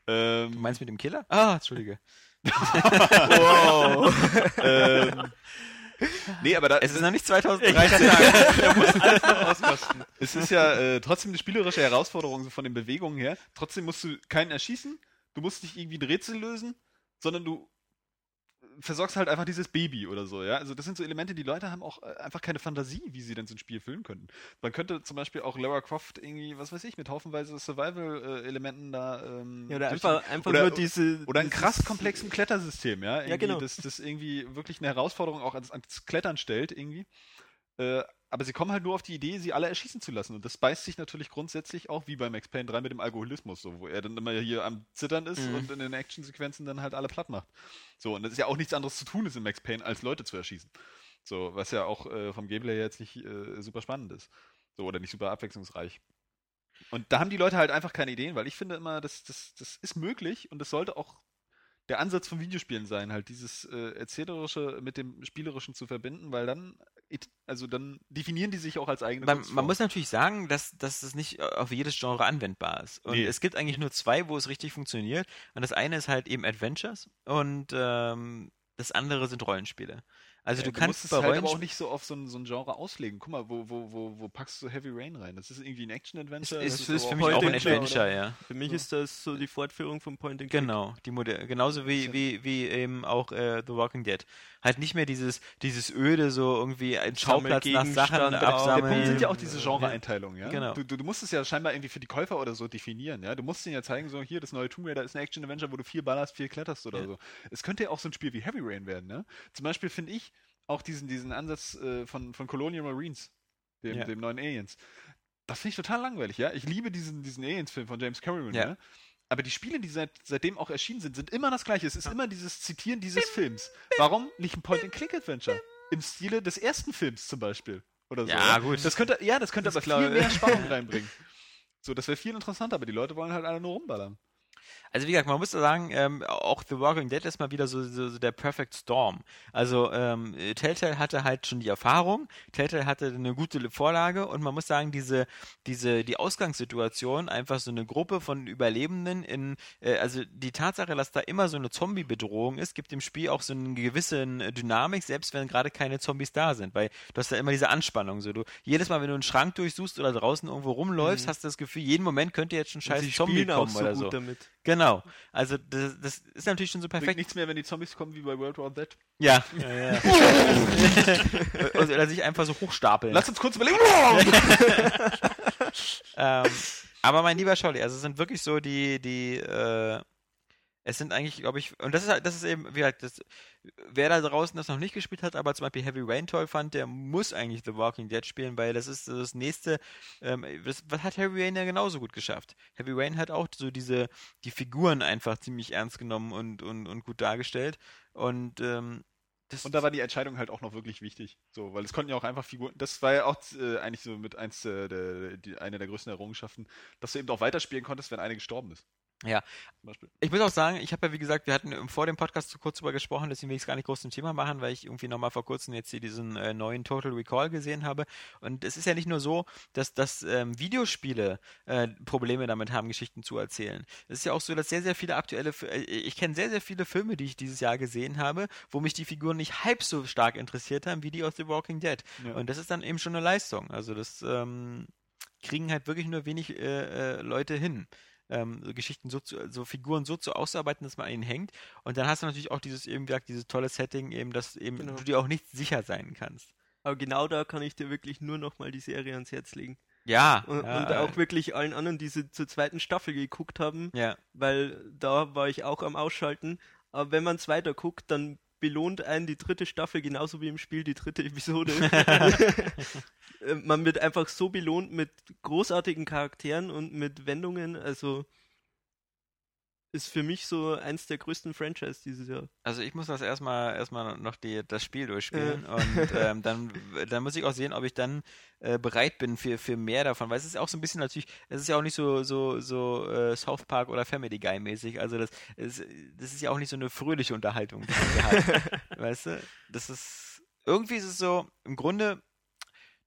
ähm, Du meinst mit dem Killer? Ah, Entschuldige. wow. ähm, nee, aber da, Es ist noch nicht 2013. Es ist ja äh, trotzdem eine spielerische Herausforderung so von den Bewegungen her. Trotzdem musst du keinen erschießen, du musst nicht irgendwie ein Rätsel lösen, sondern du versorgst halt einfach dieses Baby oder so, ja. Also das sind so Elemente, die Leute haben auch äh, einfach keine Fantasie, wie sie denn so ein Spiel füllen könnten. Man könnte zum Beispiel auch Lara Croft irgendwie, was weiß ich, mit haufenweise Survival-Elementen da ähm, ja, oder einfach, einfach oder, nur diese. oder dieses- krass komplexen Klettersystem, ja. Irgendwie, genau. Das, das irgendwie wirklich eine Herausforderung auch ans, ans Klettern stellt, irgendwie. Äh, aber sie kommen halt nur auf die Idee, sie alle erschießen zu lassen. Und das beißt sich natürlich grundsätzlich auch wie bei Max Payne 3 mit dem Alkoholismus, so, wo er dann immer hier am Zittern ist Mhm. und in den Actionsequenzen dann halt alle platt macht. So, und das ist ja auch nichts anderes zu tun ist in Max Payne, als Leute zu erschießen. So, was ja auch äh, vom Gameplay her jetzt nicht äh, super spannend ist. So, oder nicht super abwechslungsreich. Und da haben die Leute halt einfach keine Ideen, weil ich finde immer, das, das, das ist möglich und das sollte auch der Ansatz von Videospielen sein, halt dieses äh, Erzählerische mit dem Spielerischen zu verbinden, weil dann, also dann definieren die sich auch als eigene man, man muss natürlich sagen, dass, dass es nicht auf jedes Genre anwendbar ist. Und Nee. es gibt eigentlich nur zwei, wo es richtig funktioniert. Und das eine ist halt eben Adventures und ähm, das andere sind Rollenspiele. Also Ja, du kannst musst es bei halt aber auch nicht so auf so ein, so ein Genre auslegen. Guck mal, wo, wo, wo, wo packst du Heavy Rain rein? Das ist irgendwie ein Action-Adventure. ist, das ist, ist für mich auch ein Adventure, ja. Für mich So. ist das so die Fortführung von Point and Click. Genau, die Modell, genauso wie, wie, wie eben auch äh, The Walking Dead. Halt nicht mehr dieses, dieses öde, so irgendwie ein Schauplatz nach Sachen Sammelgegenstand Der absammeln. Punkt sind ja auch diese Genre-Einteilungen, ja? Genau. Du, du, du musst es ja scheinbar irgendwie für die Käufer oder so definieren, ja? Du musst ihnen ja zeigen, so hier, das neue Tomb Raider ist ein Action-Adventure, wo du viel ballerst, viel kletterst oder Ja. so. Es könnte ja auch so ein Spiel wie Heavy Rain werden, ne? Zum Beispiel finde ich auch diesen, diesen Ansatz äh, von, von Colonial Marines, dem, Ja. dem neuen Aliens. Das finde ich total langweilig, ja? Ich liebe diesen, diesen Aliens-Film von James Cameron, Ja. ja? Aber die Spiele, die seit, seitdem auch erschienen sind, sind immer das Gleiche. Es ist immer dieses Zitieren dieses Films. Warum nicht ein Point-and-Click-Adventure? Im Stile des ersten Films zum Beispiel. Oder so. Ja, gut. Das könnte, ja, das könnte Ist aber klar. viel mehr Spannung reinbringen. So, das wäre viel interessanter, aber die Leute wollen halt alle nur rumballern. Also wie gesagt, man muss sagen, ähm, auch The Walking Dead ist mal wieder so, so, so der Perfect Storm. Also ähm, Telltale hatte halt schon die Erfahrung, Telltale hatte eine gute Vorlage und man muss sagen, diese, diese, die Ausgangssituation, einfach so eine Gruppe von Überlebenden in, äh, also die Tatsache, dass da immer so eine Zombie-Bedrohung ist, gibt dem Spiel auch so eine gewisse Dynamik, selbst wenn gerade keine Zombies da sind, weil du hast da immer diese Anspannung. So, du, jedes Mal, wenn du einen Schrank durchsuchst oder draußen irgendwo rumläufst, Mhm. hast du das Gefühl, jeden Moment könnte jetzt schon scheiß Zombie kommen so oder gut so. damit. Genau. Also das, das ist natürlich schon so Bringt perfekt. nichts mehr, wenn die Zombies kommen wie bei World War Z. Ja. ja, ja. oder, oder sich einfach so hochstapeln. Lass uns kurz überlegen. ähm, aber mein lieber Scholli, also es sind wirklich so die, die, äh, es sind eigentlich, glaube ich, und das ist halt, das ist eben, wie halt, das, wer da draußen das noch nicht gespielt hat, aber zum Beispiel Heavy Rain toll fand, der muss eigentlich The Walking Dead spielen, weil das ist das nächste, ähm, das, was hat Heavy Rain ja genauso gut geschafft. Heavy Rain hat auch so diese, die Figuren einfach ziemlich ernst genommen und, und, und gut dargestellt und, ähm, das, Und da war die Entscheidung halt auch noch wirklich wichtig. So, weil es konnten ja auch einfach Figuren. Das war ja auch äh, eigentlich so mit eins der, der die, eine der größten Errungenschaften, dass du eben auch weiterspielen konntest, wenn eine gestorben ist. Ja. Ich muss auch sagen, ich habe ja wie gesagt, wir hatten vor dem Podcast zu kurz drüber gesprochen, deswegen will ich es gar nicht groß zum Thema machen, weil ich irgendwie nochmal vor kurzem jetzt hier diesen äh, neuen Total Recall gesehen habe. Und es ist ja nicht nur so, dass, dass ähm, Videospiele äh, Probleme damit haben, Geschichten zu erzählen. Es ist ja auch so, dass sehr, sehr viele aktuelle, äh, ich kenne sehr, sehr viele Filme, die ich dieses Jahr gesehen habe, wo mich die Figuren nicht halb so stark interessiert haben, wie die aus The Walking Dead. Ja. Und das ist dann eben schon eine Leistung. Also das ähm, kriegen halt wirklich nur wenig äh, äh, Leute hin ähm, so Geschichten so, zu, so Figuren so zu auszuarbeiten, dass man an ihnen hängt. Und dann hast du natürlich auch dieses eben gesagt, dieses tolle Setting, eben, dass eben Genau. du dir auch nicht sicher sein kannst. Aber genau da kann ich dir wirklich nur nochmal die Serie ans Herz legen. Ja, Und, ja, und auch wirklich allen anderen, die sie zur zweiten Staffel geguckt haben, ja, weil da war ich auch am Ausschalten. Aber wenn man es weiter guckt, dann belohnt einen die dritte Staffel genauso wie im Spiel die dritte Episode. Äh, man wird einfach so belohnt mit großartigen Charakteren und mit Wendungen. Also ist für mich so eins der größten Franchise dieses Jahr. also ich muss das erstmal erstmal noch die, das Spiel durchspielen und ähm, dann, dann muss ich auch sehen, ob ich dann äh, bereit bin für, für mehr davon, weil es ist auch so ein bisschen natürlich, es ist ja auch nicht so so so äh, South Park oder Family Guy mäßig, also das ist, das ist ja auch nicht so eine fröhliche Unterhaltung, die wir haben, weißt du? Das ist irgendwie ist es so im Grunde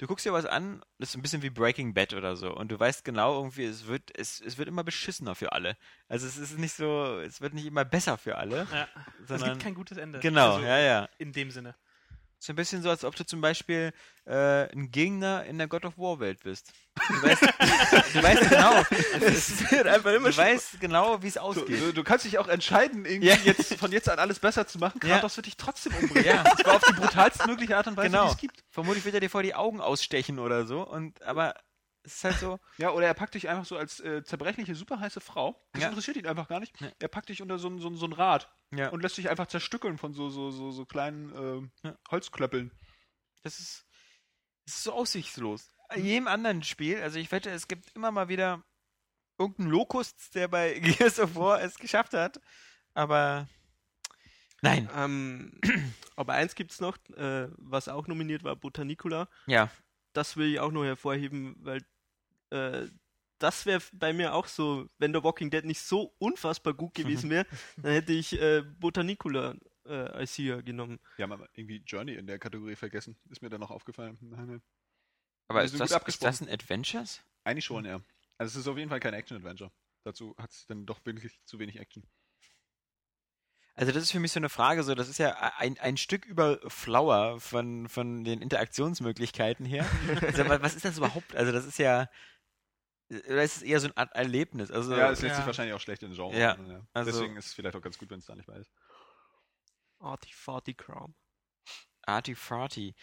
du guckst dir was an, das ist ein bisschen wie Breaking Bad oder so und du weißt genau irgendwie, es wird, es, es wird immer beschissener für alle. Also es ist nicht so, es wird nicht immer besser für alle, Ja. Es sondern gibt kein gutes Ende. genau, Also, ja, ja. In dem Sinne. Ist ein bisschen so, als ob du zum Beispiel äh, ein Gegner in der God of War Welt bist. Du weißt, du weißt genau, es wird einfach immer du weißt genau, wie es ausgeht. du, du kannst dich auch entscheiden, irgendwie Ja. jetzt von jetzt an alles besser zu machen. Ja. Kratos wird dich trotzdem umbringen. Ja. Und zwar auf die brutalste mögliche Art und Weise, Genau. die es gibt. Vermutlich wird er dir vor die Augen ausstechen oder so. Und aber es ist halt so, Ja, oder er packt dich einfach so als äh, zerbrechliche, superheiße Frau. Das Ja. interessiert ihn einfach gar nicht. Ja. Er packt dich unter so, ein- so, ein- so ein Rad ja. und lässt dich einfach zerstückeln von so, so, so, so kleinen Ja. Holzklöppeln. Das ist, das ist so aussichtslos. In jedem anderen Spiel, also ich wette, es gibt immer mal wieder irgendeinen Locust, der bei Gears of War es geschafft hat. Aber nein. Ähm, aber eins gibt's noch, äh, was auch nominiert war, Botanicula. Ja. Das will ich auch noch hervorheben, weil äh, das wäre bei mir auch so, wenn der Walking Dead nicht so unfassbar gut gewesen wäre, dann hätte ich äh, Botanicula äh, als Sieger genommen. Wir haben aber irgendwie Journey in der Kategorie vergessen. Ist mir dann noch aufgefallen. Nein, nein. Aber ist sind das, ist das ein Adventures? Eigentlich schon, ja. Also es ist auf jeden Fall kein Action-Adventure. Dazu hat es dann doch wirklich zu wenig Action. Also das ist für mich so eine Frage, so das ist ja ein, ein Stück über Flower von, von den Interaktionsmöglichkeiten her. also, wa- was ist das überhaupt? Also das ist ja, oder ist es eher so eine Art Erlebnis? Also ja, es lässt ja. sich wahrscheinlich auch schlecht in Genre. Ja, machen, also- Deswegen ist es vielleicht auch ganz gut, wenn es da nicht bei ist. Arty Farty.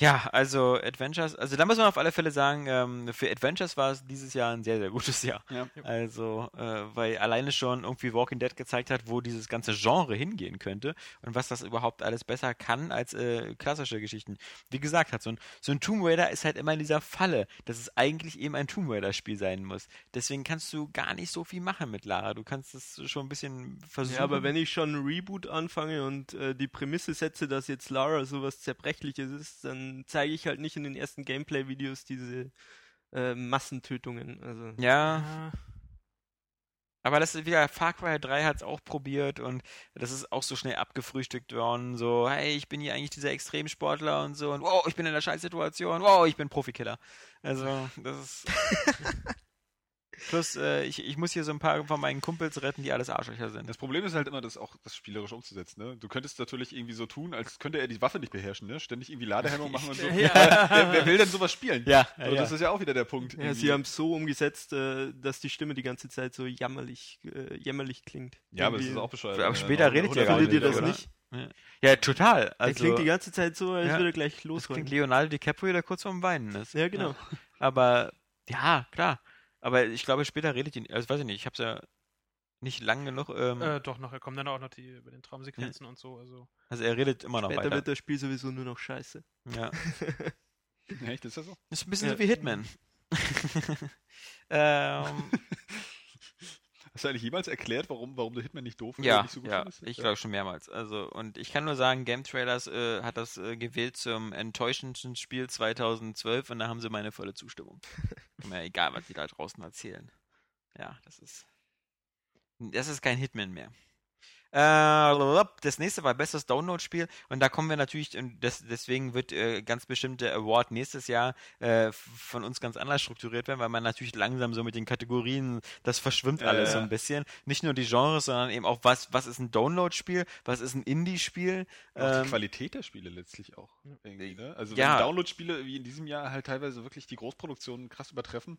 Ja, also Adventures, also da muss man auf alle Fälle sagen, ähm, für Adventures war es dieses Jahr ein sehr, sehr gutes Jahr. Ja. Also, äh, weil alleine schon irgendwie Walking Dead gezeigt hat, wo dieses ganze Genre hingehen könnte und was das überhaupt alles besser kann als äh, klassische Geschichten. Wie gesagt, hat so ein, so ein Tomb Raider ist halt immer in dieser Falle, dass es eigentlich eben ein Tomb Raider-Spiel sein muss. Deswegen kannst du gar nicht so viel machen mit Lara. Du kannst es schon ein bisschen versuchen. Ja, aber wenn ich schon ein Reboot anfange und äh, die Prämisse setze, dass jetzt Lara sowas Zerbrechliches ist, dann zeige ich halt nicht in den ersten Gameplay-Videos diese äh, Massentötungen. Also ja, Ah, Aber das ist wieder, Far Cry 3 hat es auch probiert und das ist auch so schnell abgefrühstückt worden. So, hey, ich bin hier eigentlich dieser Extremsportler und so und wow, ich bin in einer Scheißsituation, wow, ich bin Profikiller. Also, das ist. Plus, äh, ich, ich muss hier so ein paar von meinen Kumpels retten, die alles Arschlöcher sind. Das Problem ist halt immer, das auch das spielerisch umzusetzen. Ne? Du könntest natürlich irgendwie so tun, als könnte er die Waffe nicht beherrschen, ne? Ständig irgendwie Ladehemmung machen und so. Ja. wer, wer will denn sowas spielen? Ja, So, Das ist ja auch wieder der Punkt. Ja, irgendwie. sie haben es so umgesetzt, äh, dass die Stimme die ganze Zeit so jammerlich, äh, jämmerlich klingt. ja, aber es Irgendwie- ist auch bescheuert. Aber er später noch redet ihr 100 gar nicht, das oder? nicht? Ja, total. Der Also, klingt die ganze Zeit so, als Ja. würde er gleich das losholen. klingt Leonardo DiCaprio, der kurz vorm Weinen ist. Ja, genau. Aber, ja, klar. Aber ich glaube, später redet ihn, also weiß ich nicht, ich hab's ja nicht lang genug, ähm, äh, doch, nachher kommen dann auch noch die über den Traumsequenzen und so. Also. also er redet immer noch Später weiter. wird das Spiel sowieso nur noch scheiße. Ja. Echt, ist das so? Ist ein bisschen Ja. so wie Hitman. ähm, Hast du eigentlich jemals erklärt, warum, warum du Hitman nicht doof oder ja, nicht so gut ja, findest? ich glaube schon mehrmals. Also, und ich kann nur sagen, Game Trailers äh, hat das äh, gewählt zum enttäuschendsten Spiel 2012 und da haben sie meine volle Zustimmung. Mir egal, was die da draußen erzählen. Ja, das ist. Das ist kein Hitman mehr. Äh, das nächste war bestes Download-Spiel und da kommen wir natürlich, und das, deswegen wird äh, ganz bestimmte Award nächstes Jahr äh, von uns ganz anders strukturiert werden, weil man natürlich langsam so mit den Kategorien, das verschwimmt alles ja. so ein bisschen. Nicht nur die Genres, sondern eben auch, was, was ist ein Download-Spiel, was ist ein Indie-Spiel. Auch die Ähm, Qualität der Spiele letztlich auch. Irgendwie, ne? Also Ja. wenn Download-Spiele wie in diesem Jahr halt teilweise wirklich die Großproduktionen krass übertreffen.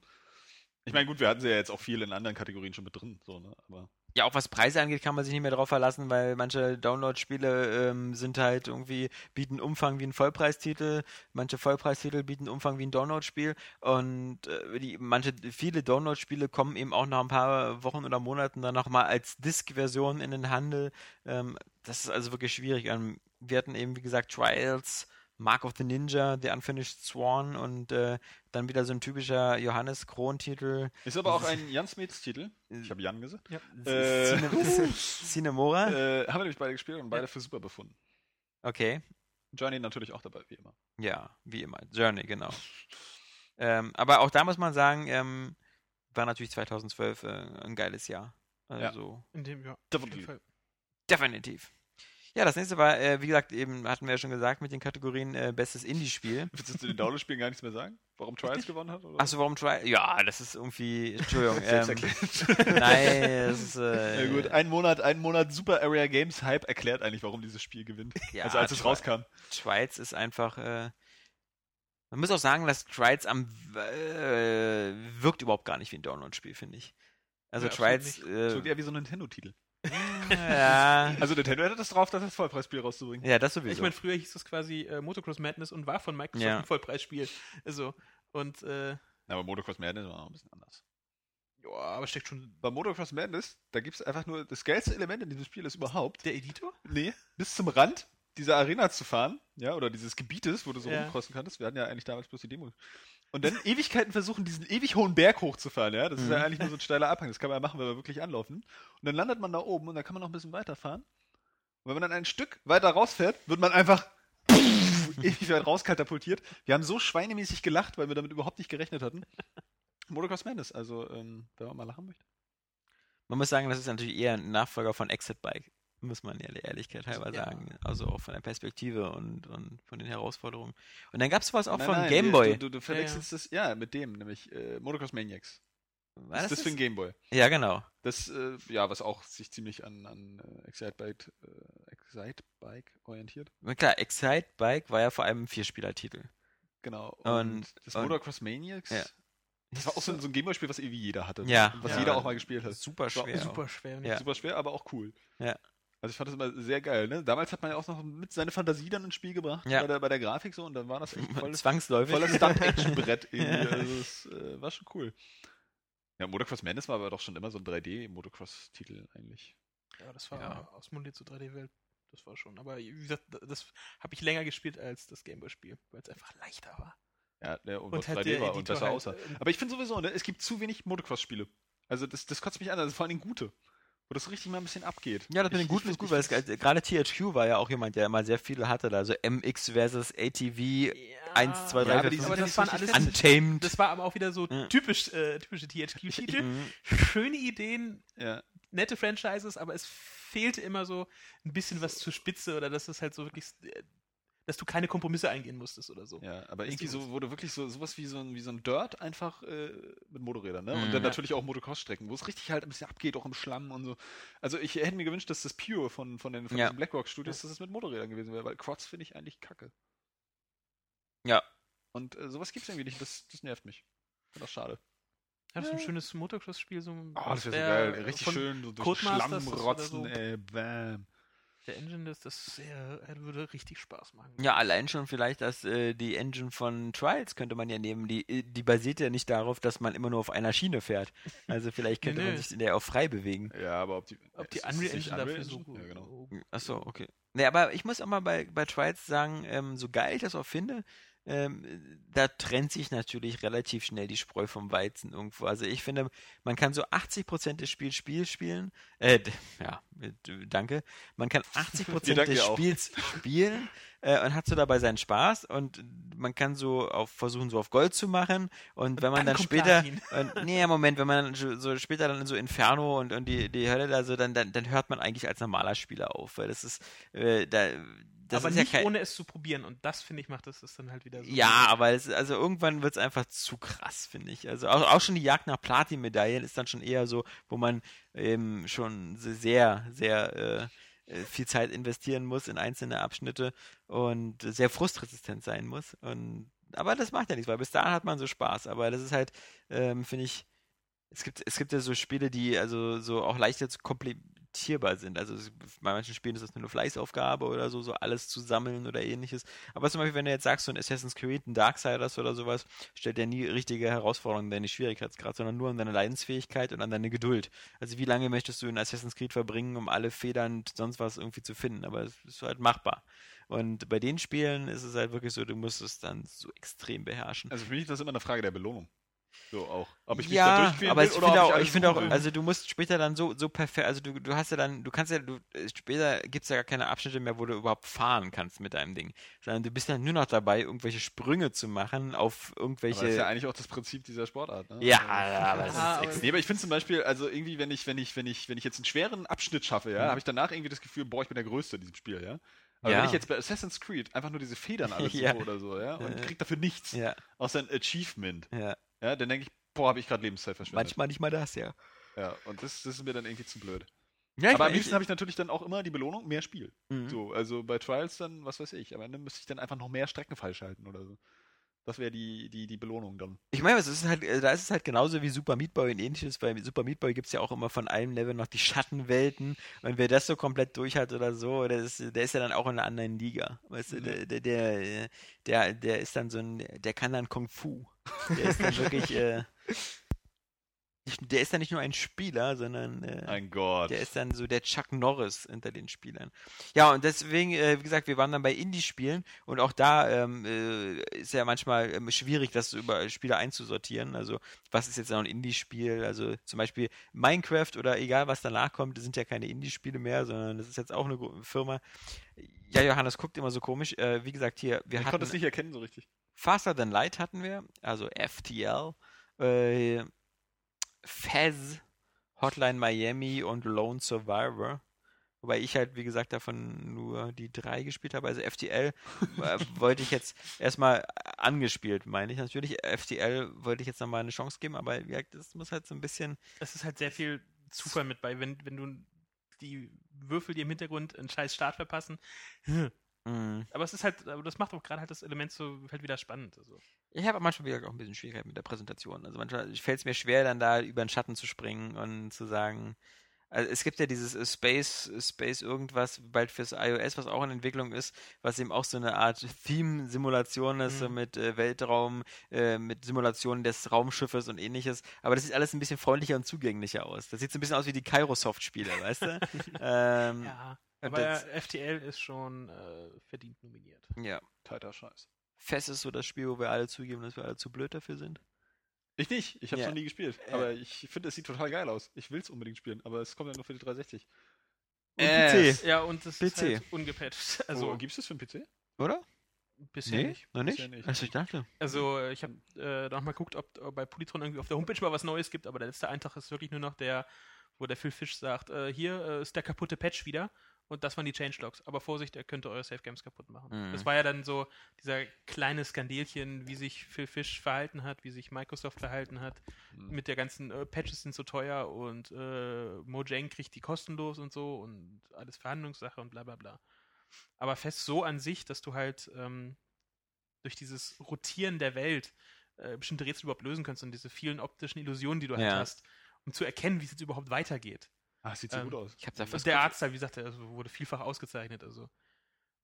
Ich meine, gut, wir hatten sie ja jetzt auch viel in anderen Kategorien schon mit drin, so, ne? Aber ja, auch was Preise angeht, kann man sich nicht mehr darauf verlassen, weil manche Download-Spiele ähm, sind halt irgendwie, bieten Umfang wie ein Vollpreistitel, manche Vollpreistitel bieten Umfang wie ein Download-Spiel und äh, die, manche, viele Download-Spiele kommen eben auch nach ein paar Wochen oder Monaten dann nochmal als Disk-Version in den Handel. Ähm, das ist also wirklich schwierig. Ähm, wir hatten eben, wie gesagt, Trials, Mark of the Ninja, The Unfinished Sworn und äh, dann wieder so ein typischer Johannes Kron-Titel. ist aber auch ein Jan Smits-Titel. Ich habe Jan gesagt. Ja. Äh, Cinemora. Äh, haben wir nämlich beide gespielt und beide für super befunden. Okay. Journey natürlich auch dabei, wie immer. Ja, wie immer. Journey, genau. ähm, aber auch da muss man sagen, ähm, war natürlich 2012 äh, ein geiles Jahr. Also, In dem, ja. Auf Definitiv. definitiv. Ja, das nächste war, äh, wie gesagt, eben hatten wir ja schon gesagt mit den Kategorien äh, bestes Indie-Spiel. Willst du den Download-Spielen gar nichts mehr sagen? Warum Trials gewonnen hat? Achso, warum Try? Ja, das ist irgendwie. Entschuldigung. ähm, nein, das ist. Äh, Ja gut, ein Monat, ein Monat Super Area Games Hype erklärt eigentlich, warum dieses Spiel gewinnt. Ja, also als es Tri- rauskam. Trials ist einfach. Äh, man muss auch sagen, dass Trials am äh, wirkt überhaupt gar nicht wie ein Download-Spiel, finde ich. Also Ja, Trials. So Äh, eher wie so ein Nintendo-Titel. Ja, Also Nintendo hätte das drauf, das als Vollpreisspiel rauszubringen. ja, das sowieso. Ich meine, früher hieß das quasi äh, Motocross Madness und war von Microsoft Ja. ein Vollpreisspiel. Also, und, äh, Aber Motocross Madness war noch ein bisschen anders. ja, aber steckt schon Bei Motocross Madness, da gibt es einfach nur das geilste Element in diesem Spiel ist überhaupt, der Editor? nee, bis zum Rand dieser Arena zu fahren, ja, oder dieses Gebietes, wo du so Ja. rumcrossen kannst. Wir hatten ja eigentlich damals bloß die Demo. Und dann Ewigkeiten versuchen, diesen ewig hohen Berg hochzufahren, ja. Das ist ja Mhm. eigentlich nur so ein steiler Abhang. Das kann man ja machen, wenn wir wirklich anlaufen. Und dann landet man da oben und dann kann man noch ein bisschen weiterfahren. Und wenn man dann ein Stück weiter rausfährt, wird man einfach ewig weit rauskatapultiert. Wir haben so schweinemäßig gelacht, weil wir damit überhaupt nicht gerechnet hatten. Motocross Madness, also, ähm, wenn man mal lachen möchte. Man muss sagen, das ist natürlich eher ein Nachfolger von Exit Bike. Muss man ja der Ehrlichkeit halber Ja. sagen. Also auch von der Perspektive und, und von den Herausforderungen. Und dann gab es was auch Nein, von nein, Game wir- Boy. Du, du, du verwechselst das, ja, mit dem, nämlich äh, Motocross Maniacs. War das ist das für ein Game Boy. Ja, genau. Das, äh, ja, was auch sich ziemlich an, an äh, Excite Bike, äh, Excite Bike orientiert. Und Klar, Excite Bike war ja vor allem ein Vierspielertitel. Genau. Und- das und- Motocross Maniacs, Ja. das war auch so ein, so ein Gameboy-Spiel, was irgendwie jeder hatte. Ja. Was Ja. jeder auch mal gespielt hat. Super Das war schwer. Super schwer. Ja. Super schwer, aber auch cool. Ja. Also ich fand das immer sehr geil, ne? Damals hat man ja auch noch mit seine Fantasie dann ins Spiel gebracht, Ja. bei, der, bei der Grafik so, und dann war das echt voll, Zwangsläufig. volles Stunt-Action-Brett irgendwie. Ja. Also es äh, war schon cool. Ja, Motocross Madness war aber doch schon immer so ein 3D-Motocross-Titel eigentlich. Ja, das war Ja. ausmondiert zur 3D-Welt. Das war schon. Aber wie gesagt, das habe ich länger gespielt als das Gameboy-Spiel, weil es einfach leichter war. Ja, der und, Und was halt 3D der war und Editor besser halt, aussah. äh, Aber ich finde sowieso, ne, es gibt zu wenig Motocross-Spiele. Also das, das kotzt mich an, also vor allem gute. Wo das richtig mal ein bisschen abgeht. Ja, das mit Ich- den Guten ist gut, weil es gerade THQ war ja auch jemand, der immer sehr viele hatte. da. Also MX versus ATV, Eins, zwei, drei, Ja, vier, aber die fünf, sind aber das waren alles. Untamed. Das war aber auch wieder so Ja. typisch, äh, typische THQ-Titel. Mhm. Schöne Ideen, Ja. nette Franchises, aber es fehlte immer so ein bisschen was zur Spitze oder dass es halt so wirklich, äh, dass du keine Kompromisse eingehen musstest oder so. Ja, aber Ist irgendwie so wurde wirklich so sowas wie so ein, wie so ein Dirt einfach äh, mit Motorrädern, ne? Und Mhm. dann Ja. natürlich auch Motocross-Strecken, wo es richtig halt ein bisschen abgeht, auch im Schlamm und so. Also ich hätte mir gewünscht, dass das Pure von, von den von Ja. diesen Blackrock Studios, dass es mit Motorrädern gewesen wäre, weil Quads finde ich eigentlich kacke. Ja. Und äh, sowas gibt's irgendwie nicht, das, das nervt mich. Finde das schade. Ja, so ein Ja. schönes Motocross-Spiel. So, Oh, das wäre so geil. Richtig von schön, so durch Schlamm das rotzen, so. ey, bam. Der Engine, das, das sehr, äh, würde richtig Spaß machen. Ja, allein schon vielleicht, dass äh, die Engine von Trials könnte man ja nehmen. Die, äh, die basiert ja nicht darauf, dass man immer nur auf einer Schiene fährt. Also vielleicht könnte Nee, man nee. sich in der auch frei bewegen. Ja, aber ob die, Ob die Unreal Engine dafür Unreal so Engine? Ja, genau. Achso, okay. Nee, aber ich muss auch mal bei, bei Trials sagen, ähm, so geil ich das auch finde, ähm, da trennt sich natürlich relativ schnell die Spreu vom Weizen irgendwo. Also ich finde, man kann so 80% des Spiels Spiel spielen, äh, ja, danke. Man kann 80% Wir danken des auch. Spiels spielen, äh, und hat so dabei seinen Spaß und man kann so auf versuchen, so auf Gold zu machen und, wenn man dann, dann später, und, nee, Moment, wenn man so später dann in so Inferno und, und die, die Hölle da so, dann, dann, dann hört man eigentlich als normaler Spieler auf, weil das ist, äh, da, das aber ist nicht ja kein, ohne es zu probieren. Und das, finde ich, macht das das dann halt wieder so. ja, aber es, also irgendwann wird es einfach zu krass, finde ich. Also auch, auch schon die Jagd nach Platin-Medaillen ist dann schon eher so, wo man eben schon sehr, sehr äh, viel Zeit investieren muss in einzelne Abschnitte und sehr frustresistent sein muss. Und, aber das macht ja nichts, weil bis dahin hat man so Spaß. Aber das ist halt, ähm, finde ich, es gibt, es gibt ja so Spiele, die also so auch leichter zu komplettierbar sind. Also bei manchen Spielen ist das nur eine Fleißaufgabe oder so, so alles zu sammeln oder ähnliches. Aber zum Beispiel, wenn du jetzt sagst, so ein Assassin's Creed, ein Darksiders oder sowas, stellt ja nie richtige Herausforderungen an deine Schwierigkeitsgrad, sondern nur an deine Leidensfähigkeit und an deine Geduld. Also wie lange möchtest du in Assassin's Creed verbringen, um alle Federn und sonst was irgendwie zu finden? Aber es ist halt machbar. Und bei den Spielen ist es halt wirklich so, du musst es dann so extrem beherrschen. Also für mich ist das immer eine Frage der Belohnung. So auch. Ob ich mich da ja, durchquälen aber will ich finde auch, ich finde auch, also du musst später dann so, so perfekt, also du, du hast ja dann, du kannst ja, du, äh, später gibt es ja gar keine Abschnitte mehr, wo du überhaupt fahren kannst mit deinem Ding. Sondern du bist dann nur noch dabei, irgendwelche Sprünge zu machen auf irgendwelche. aber das ist ja eigentlich auch das Prinzip dieser Sportart. Ne? ja, Also- ja, aber das Ja, ist aber- ex- Nee, aber ich finde zum Beispiel, also irgendwie, wenn ich, wenn ich, wenn ich, wenn ich jetzt einen schweren Abschnitt schaffe, ja, Mhm. habe ich danach irgendwie das Gefühl, boah, ich bin der Größte in diesem Spiel, ja. Aber Ja. wenn ich jetzt bei Assassin's Creed einfach nur diese Federn alles Ja. oder so, ja, und krieg dafür nichts, ja, außer ein Achievement, ja. Ja, dann denke ich, boah, habe ich gerade Lebenszeit verschwendet. Manchmal nicht mal das, ja. Ja, und das, das ist mir dann irgendwie zu blöd. ja aber am liebsten habe ich natürlich dann auch immer die Belohnung, mehr Spiel. Mhm. So, also bei Trials dann, was weiß ich, am Ende müsste ich dann einfach noch mehr Strecken falsch halten oder so. Das wäre die, die, die Belohnung dann. Ich meine, es ist halt, äh, da ist es halt genauso wie Super Meat Boy und ähnliches. Bei Super Meat Boy gibt es ja auch immer von einem Level noch die Schattenwelten. Und wer das so komplett durch hat oder so, der ist, der ist ja dann auch in einer anderen Liga. Weißt du, Mhm. der, der, der, der, der ist dann so ein, der kann dann Kung Fu. Der ist dann wirklich, äh, nicht, der ist dann nicht nur ein Spieler, sondern äh, Mein Gott. der ist dann so der Chuck Norris unter den Spielern. Ja, und deswegen, äh, wie gesagt, wir waren dann bei Indie-Spielen und auch da ähm, äh, ist ja manchmal ähm, schwierig, das über Spiele einzusortieren. Also, was ist jetzt noch ein Indie-Spiel? Also, zum Beispiel Minecraft oder egal, was danach kommt, das sind ja keine Indie-Spiele mehr, sondern das ist jetzt auch eine Firma. Ja, Johannes guckt immer so komisch. Äh, wie gesagt, hier, wir ich hatten konnte es nicht erkennen so richtig. Faster Than Light hatten wir, also FTL, äh, Fez, Hotline Miami und Lone Survivor. Wobei ich halt, wie gesagt, davon nur die drei gespielt habe. Also FTL äh, wollte ich jetzt erstmal angespielt, meine ich. Natürlich, FTL wollte ich jetzt nochmal eine Chance geben, aber das muss halt so ein bisschen. Es ist halt sehr viel Zufall mit bei, wenn, wenn du die Würfel, die im Hintergrund einen scheiß Start verpassen. Mm. Aber es ist halt, aber das macht auch gerade halt das Element so halt wieder spannend. Also. Ich habe manchmal wieder auch ein bisschen Schwierigkeit mit der Präsentation. Also manchmal fällt es mir schwer, dann da über den Schatten zu springen und zu sagen. Also es gibt ja dieses äh, Space, Space irgendwas bald fürs iOS, was auch in Entwicklung ist, was eben auch so eine Art Theme-Simulation ist, so Mhm. mit äh, Weltraum, äh, mit Simulationen des Raumschiffes und ähnliches. Aber das sieht alles ein bisschen freundlicher und zugänglicher aus. Das sieht so ein bisschen aus wie die Kairosoft-Spiele, weißt du? ähm, Ja. Und Aber das- FTL ist schon äh, verdient nominiert. ja. Tighter Scheiß. Fest ist so das Spiel, wo wir alle zugeben, dass wir alle zu blöd dafür sind. Ich nicht, ich habe es Ja. noch nie gespielt. Ja. Aber ich finde, es sieht total geil aus. Ich will es unbedingt spielen, aber es kommt ja nur für die 360. Und Äh, PC. Ja, und das ist PC. halt ungepatcht. Also, Also gibt es das für den PC? Oder? bisher nicht. Noch nicht? Bisher nicht. Also ich dachte. Also äh, ich habe äh, noch mal geguckt, ob, ob bei Polytron irgendwie auf der Homepage mal was Neues gibt, aber der letzte Eintrag ist wirklich nur noch der, wo der Phil Fish sagt, äh, hier äh, ist der kaputte Patch wieder und das waren die Changelogs. Aber Vorsicht, er könnte eure Safe Games kaputt machen. Mhm. Das war ja dann so dieser kleine Skandelchen, wie sich Phil Fish verhalten hat, wie sich Microsoft verhalten hat. Mhm. Mit der ganzen äh, Patches sind so teuer und äh, Mojang kriegt die kostenlos und so und alles Verhandlungssache und bla bla bla. Aber fest so an sich, dass du halt ähm, durch dieses Rotieren der Welt äh, bestimmte Rätsel überhaupt lösen kannst und diese vielen optischen Illusionen, die du halt Ja. hast, um zu erkennen, wie es jetzt überhaupt weitergeht. Ah, sieht so Ähm, gut aus. Ich da der Arztteil, wie gesagt, der also wurde vielfach ausgezeichnet. Also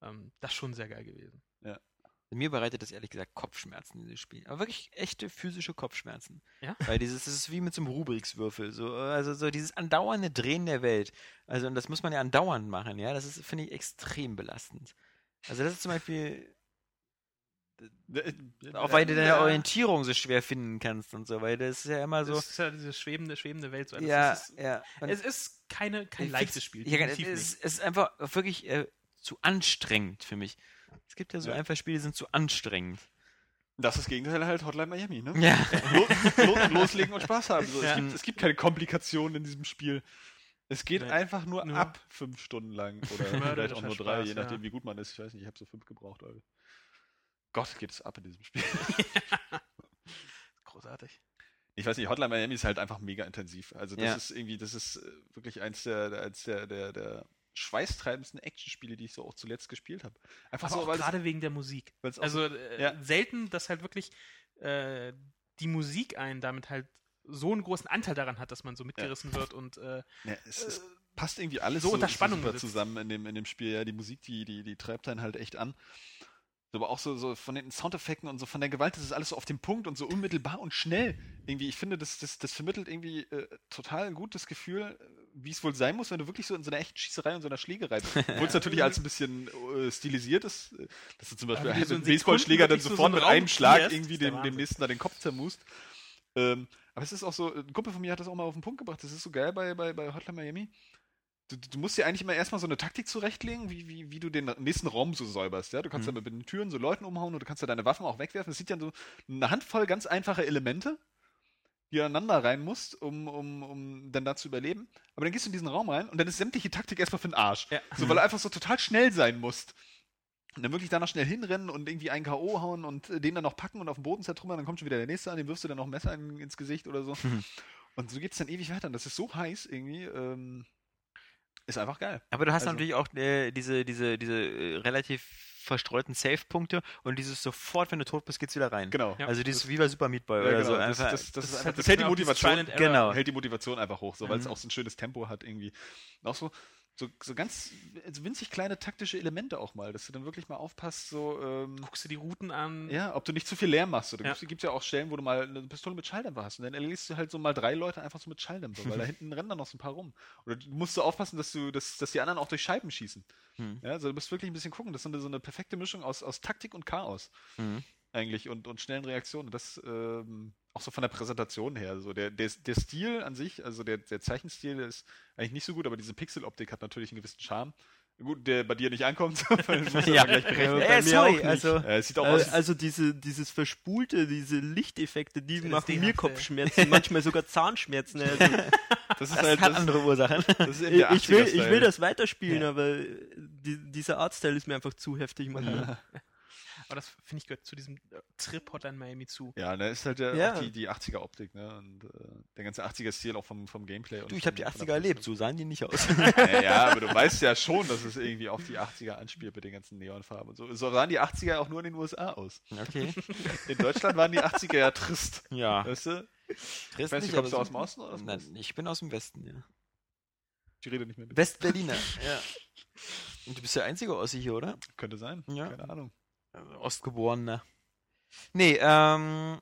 ähm, das ist schon sehr geil gewesen. Mir bereitet das ehrlich gesagt Kopfschmerzen, dieses Spiel. Aber wirklich echte physische Kopfschmerzen. Ja? Weil dieses, das ist wie mit so einem Rubrikswürfel. So, also so dieses andauernde Drehen der Welt. Also, und das muss man ja andauernd machen, ja. Das ist, finde ich, extrem belastend. Also, das ist zum Beispiel, auch weil du deine Ja. Orientierung so schwer finden kannst und so, weil das ist ja immer so. Es ist ja diese schwebende, schwebende Welt. So. Das ja, ist, ja. Und es ist keine, kein ich leichtes Spiel. Ja, definitiv es, nicht. es ist einfach wirklich äh, zu anstrengend für mich. Es gibt ja so Ja. einfach Spiele, die sind zu anstrengend. Das ist das Gegenteil halt Hotline Miami, ne? Ja. Lo lo loslegen und Spaß haben. So, Ja. es, gibt, es gibt keine Komplikationen in diesem Spiel. Es geht Nee. einfach nur, Nur- ab fünf Stunden lang. Oder vielleicht auch nur drei, je Spaß, nachdem, ja. wie gut man ist. Ich weiß nicht, ich habe so fünf gebraucht. Alter. Gott, geht es ab in diesem Spiel. Großartig. Ich weiß nicht, Hotline Miami ist halt einfach mega intensiv. Also das Ja. ist irgendwie, das ist äh, wirklich eins der, eins der, der, der schweißtreibendsten Actionspiele, die ich so auch zuletzt gespielt habe. Einfach Aber so, gerade wegen der Musik. Also äh, Ja. selten, dass halt wirklich äh, die Musik einen damit halt so einen großen Anteil daran hat, dass man so mitgerissen wird und äh, Ja, es, es passt irgendwie alles so unter Spannung super sitzt. zusammen in dem, in dem Spiel. Ja, die Musik, die, die, die treibt einen halt echt an. Aber auch so, so von den Soundeffekten und so von der Gewalt, das ist alles so auf dem Punkt und so unmittelbar und schnell. Irgendwie, ich finde, das, das, das vermittelt irgendwie äh, total ein gutes Gefühl, äh, wie es wohl sein muss, wenn du wirklich so in so einer echten Schießerei und so einer Schlägerei bist. Obwohl es natürlich als ein bisschen äh, stilisiert ist, äh, dass du zum Beispiel halt so einem Baseballschläger dann sofort so mit einen einem Schlag irgendwie dem, dem nächsten da den Kopf zermust. Ähm, aber es ist auch so, ein Kumpel von mir hat das auch mal auf den Punkt gebracht, das ist so geil bei, bei, bei Hotline Miami. Du, du musst dir eigentlich immer erstmal so eine Taktik zurechtlegen, wie, wie, wie du den nächsten Raum so säuberst. Ja? Du kannst Mhm. ja mit den Türen so Leuten umhauen und du kannst ja deine Waffen auch wegwerfen. Es sieht ja so eine Handvoll ganz einfache Elemente, die aneinander rein musst, um, um, um dann da zu überleben. Aber dann gehst du in diesen Raum rein und dann ist sämtliche Taktik erstmal für den Arsch. Ja. So, weil du einfach so total schnell sein musst. Und dann wirklich danach schnell hinrennen und irgendwie einen K.O. hauen und den dann noch packen und auf den Boden zertrümmern, dann kommt schon wieder der nächste an, dem wirfst du dann noch ein Messer in, ins Gesicht oder so. Und so geht es dann ewig weiter. Und das ist so heiß irgendwie. Ähm, ist einfach geil. Aber du hast Also- natürlich auch äh, diese, diese, diese äh, relativ verstreuten Save-Punkte und dieses sofort, wenn du tot bist, geht's wieder rein. Genau. Ja. Also dieses wie bei Super Meat Boy Ja, oder genau. so. Das, Einfach, das, das, ist einfach, halt das hält die Motivation. Genau. hält die Motivation einfach hoch, so, weil es Mhm. auch so ein schönes Tempo hat irgendwie. Und auch so, so, so ganz also winzig kleine taktische Elemente auch mal, dass du dann wirklich mal aufpasst, so ähm, guckst du die Routen an. ja, ob du nicht zu viel Lärm machst. Oder Ja. gibt es ja auch Stellen, wo du mal eine Pistole mit Schalldämpfer hast und dann erledigst du halt so mal drei Leute einfach so mit Schalldämpfer, weil da hinten rennen dann noch so ein paar rum. Oder du musst so aufpassen, dass du, dass, dass die anderen auch durch Scheiben schießen. Hm. Ja, also du musst wirklich ein bisschen gucken. Das ist so eine, so perfekte Mischung aus, aus Taktik und Chaos Mhm. eigentlich und, und schnellen Reaktionen. Das ähm, auch so von der Präsentation her. So der, der, der Stil an sich, also der, der Zeichenstil, ist eigentlich nicht so gut, aber diese Pixeloptik hat natürlich einen gewissen Charme. Gut, der bei dir nicht ankommt, weil Ja. ja gleich berechnen. Ja, Äh, bei mir sorry, auch nicht. also Äh, sieht auch Äh, aus. also diese, dieses Verspulte, diese Lichteffekte, die machen mir Kopfschmerzen, manchmal sogar Zahnschmerzen. Also, das ist das halt hat das, andere Ursachen. das ist eben ich, will, 80er-Style. ich will das weiterspielen, aber die, dieser Artstyle ist mir einfach zu heftig manchmal. Aber das finde ich gehört zu diesem äh, Trip Hotline Miami zu. Ja, da ist halt der, Ja. auch die, die 80er-Optik, ne? Und äh, der ganze 80er-Stil auch vom, vom Gameplay. und Du, ich habe die von der 80er erlebt, so sahen die nicht aus. Ja, ja, aber du weißt ja schon, dass es irgendwie auf die 80er anspielt mit den ganzen Neonfarben und so. So sahen die 80er auch nur in den USA aus. okay. In Deutschland waren die 80er ja trist. Ja. Weißt du? Trist weiß nicht, kommst du aus dem Osten oder aus dem Nein, Westen? ich bin aus dem Westen, ja. Ich rede nicht mehr mit. Westberliner, ja. Und du bist der einzige Ossi hier, oder? Könnte sein. Ja. Keine Ahnung. Also Ostgeborener. Nee, ähm,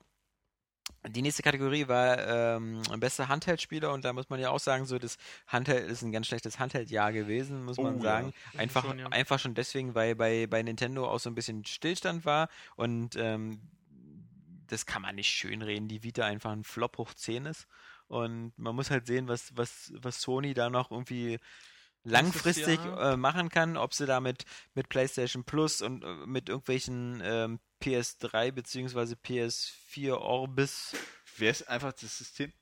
die nächste Kategorie war ähm, bester Handheld-Spieler und da muss man ja auch sagen, so das Handheld ist ein ganz schlechtes Handheld-Jahr gewesen, muss Oh, man ja. sagen. Das Einfach, schon, ja. einfach schon deswegen, weil bei, bei Nintendo auch so ein bisschen Stillstand war und ähm, das kann man nicht schönreden, die Vita einfach ein Flop hoch 10 ist. Und man muss halt sehen, was, was, was Sony da noch irgendwie langfristig äh, machen kann, ob sie damit mit PlayStation Plus und äh, mit irgendwelchen ähm, PS3 beziehungsweise PS4 Orbis. Wer ist einfach das System?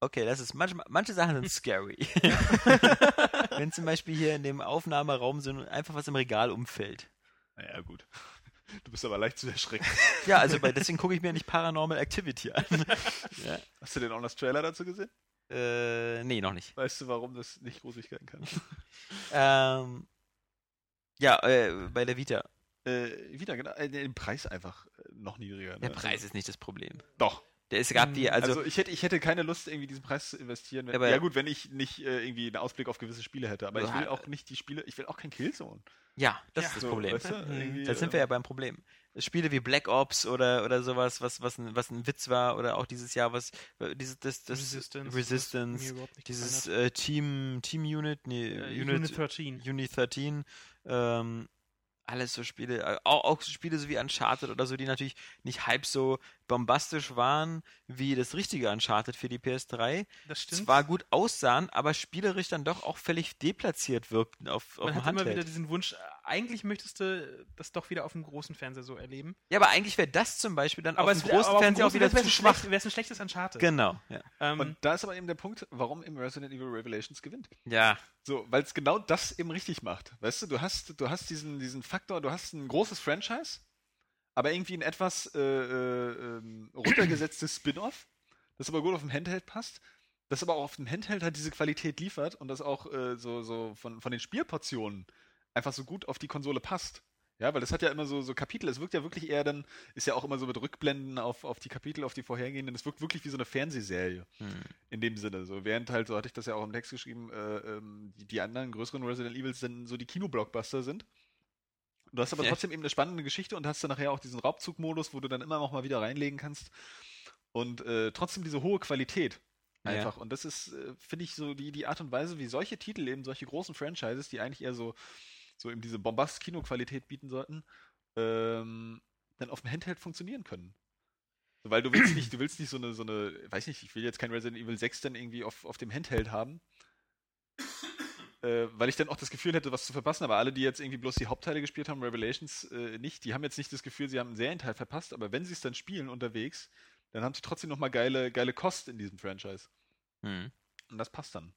Okay, das ist manchmal, manche Sachen sind scary. Wenn zum Beispiel hier in dem Aufnahmeraum so einfach was im Regal umfällt. Naja, gut. Du bist aber leicht zu erschrecken. Ja, also bei, deswegen gucke ich mir nicht Paranormal Activity an. ja. Hast du den auch das Trailer dazu gesehen? Äh, nee, noch nicht. Weißt du, warum das nicht gruselig werden kann? Ähm, ja, äh, bei der Vita. äh, wieder, genau. Äh, den Preis einfach äh, noch niedriger. Der ne? Preis ist nicht das Problem. Doch. Der es gab die, also, Also, ich, hätte, ich hätte keine Lust, irgendwie diesen Preis zu investieren. Wenn, ja gut, wenn ich nicht äh, irgendwie einen Ausblick auf gewisse Spiele hätte. Aber ich will auch nicht die Spiele, ich will auch kein Killzone. ja, das Ja, ist das So, Problem. Weißt du? Mhm. Da sind wir äh, ja beim Problem. Spiele wie Black Ops oder, oder sowas, was, was, ein, was ein Witz war, oder auch dieses Jahr, was äh, dieses, das, das Resistance. Resistance, dieses äh, Team, Team Unit, nee, hat. Äh, Unit, Unit 13. Unit 13, ähm, alles so Spiele, auch, auch Spiele so wie Uncharted oder so, die natürlich nicht halb so bombastisch waren wie das richtige Uncharted für die PS3. Das stimmt. Zwar gut aussahen, aber spielerisch dann doch auch völlig deplatziert wirkten auf, auf Man hat immer wieder diesen Wunsch, eigentlich möchtest du das doch wieder auf dem großen Fernseher so erleben. Ja, aber eigentlich wäre das zum Beispiel dann Aber auf es dem großen aber Fernseher auch wieder zu schwach. schlecht- Wäre es ein schlechtes Uncharted. Genau, ja. Ähm, Und da ist aber eben der Punkt, warum eben Resident Evil Revelations gewinnt. Ja, So, weil es genau das eben richtig macht. Weißt du, du hast, du hast diesen, diesen Faktor, du hast ein großes Franchise, aber irgendwie ein etwas äh, äh, ähm, runtergesetztes Spin-off, das aber gut auf dem Handheld passt, das aber auch auf dem Handheld halt diese Qualität liefert und das auch äh, so, so von, von den Spielportionen einfach so gut auf die Konsole passt. Ja, weil das hat ja immer so, so Kapitel, es wirkt ja wirklich eher dann, ist ja auch immer so mit Rückblenden auf, auf die Kapitel, auf die vorhergehenden, es wirkt wirklich wie so eine Fernsehserie. Hm. In dem Sinne. So, während halt, so hatte ich das ja auch im Text geschrieben, äh, ähm, die, die anderen größeren Resident Evils dann so die Kinoblockbuster sind. Du hast aber Ja. trotzdem eben eine spannende Geschichte und hast dann nachher auch diesen Raubzugmodus, wo du dann immer noch mal wieder reinlegen kannst. Und äh, trotzdem diese hohe Qualität. Ja. Einfach. Und das ist, äh, finde ich, so die, die Art und Weise, wie solche Titel, eben solche großen Franchises, die eigentlich eher so, so eben diese Bombast-Kino-Qualität bieten sollten, ähm, dann auf dem Handheld funktionieren können. Weil du willst nicht, du willst nicht so eine, so eine, weiß nicht, ich will jetzt kein Resident Evil 6 dann irgendwie auf, auf dem Handheld haben. Äh, weil ich dann auch das Gefühl hätte, was zu verpassen. Aber alle, die jetzt irgendwie bloß die Hauptteile gespielt haben, Revelations äh, nicht, die haben jetzt nicht das Gefühl, sie haben einen Serienteil verpasst. Aber wenn sie es dann spielen unterwegs, dann haben sie trotzdem nochmal geile, geile Kost in diesem Franchise. Hm. Und das passt dann.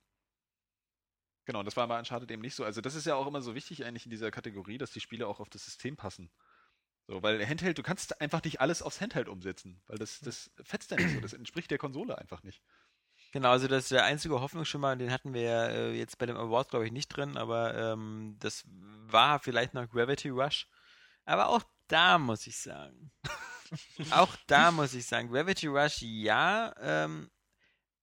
Genau, und das war bei Uncharted eben nicht so. Also das ist ja auch immer so wichtig eigentlich in dieser Kategorie, dass die Spiele auch auf das System passen. So, weil Handheld, du kannst einfach nicht alles aufs Handheld umsetzen, weil das, das fetzt ja nicht so, das entspricht der Konsole einfach nicht. Genau, also das ist der einzige Hoffnungsschimmer, den hatten wir ja äh, jetzt bei dem Award, glaube ich, nicht drin, aber ähm, das war vielleicht noch Gravity Rush. Aber auch da muss ich sagen, auch da muss ich sagen, Gravity Rush ja, ähm,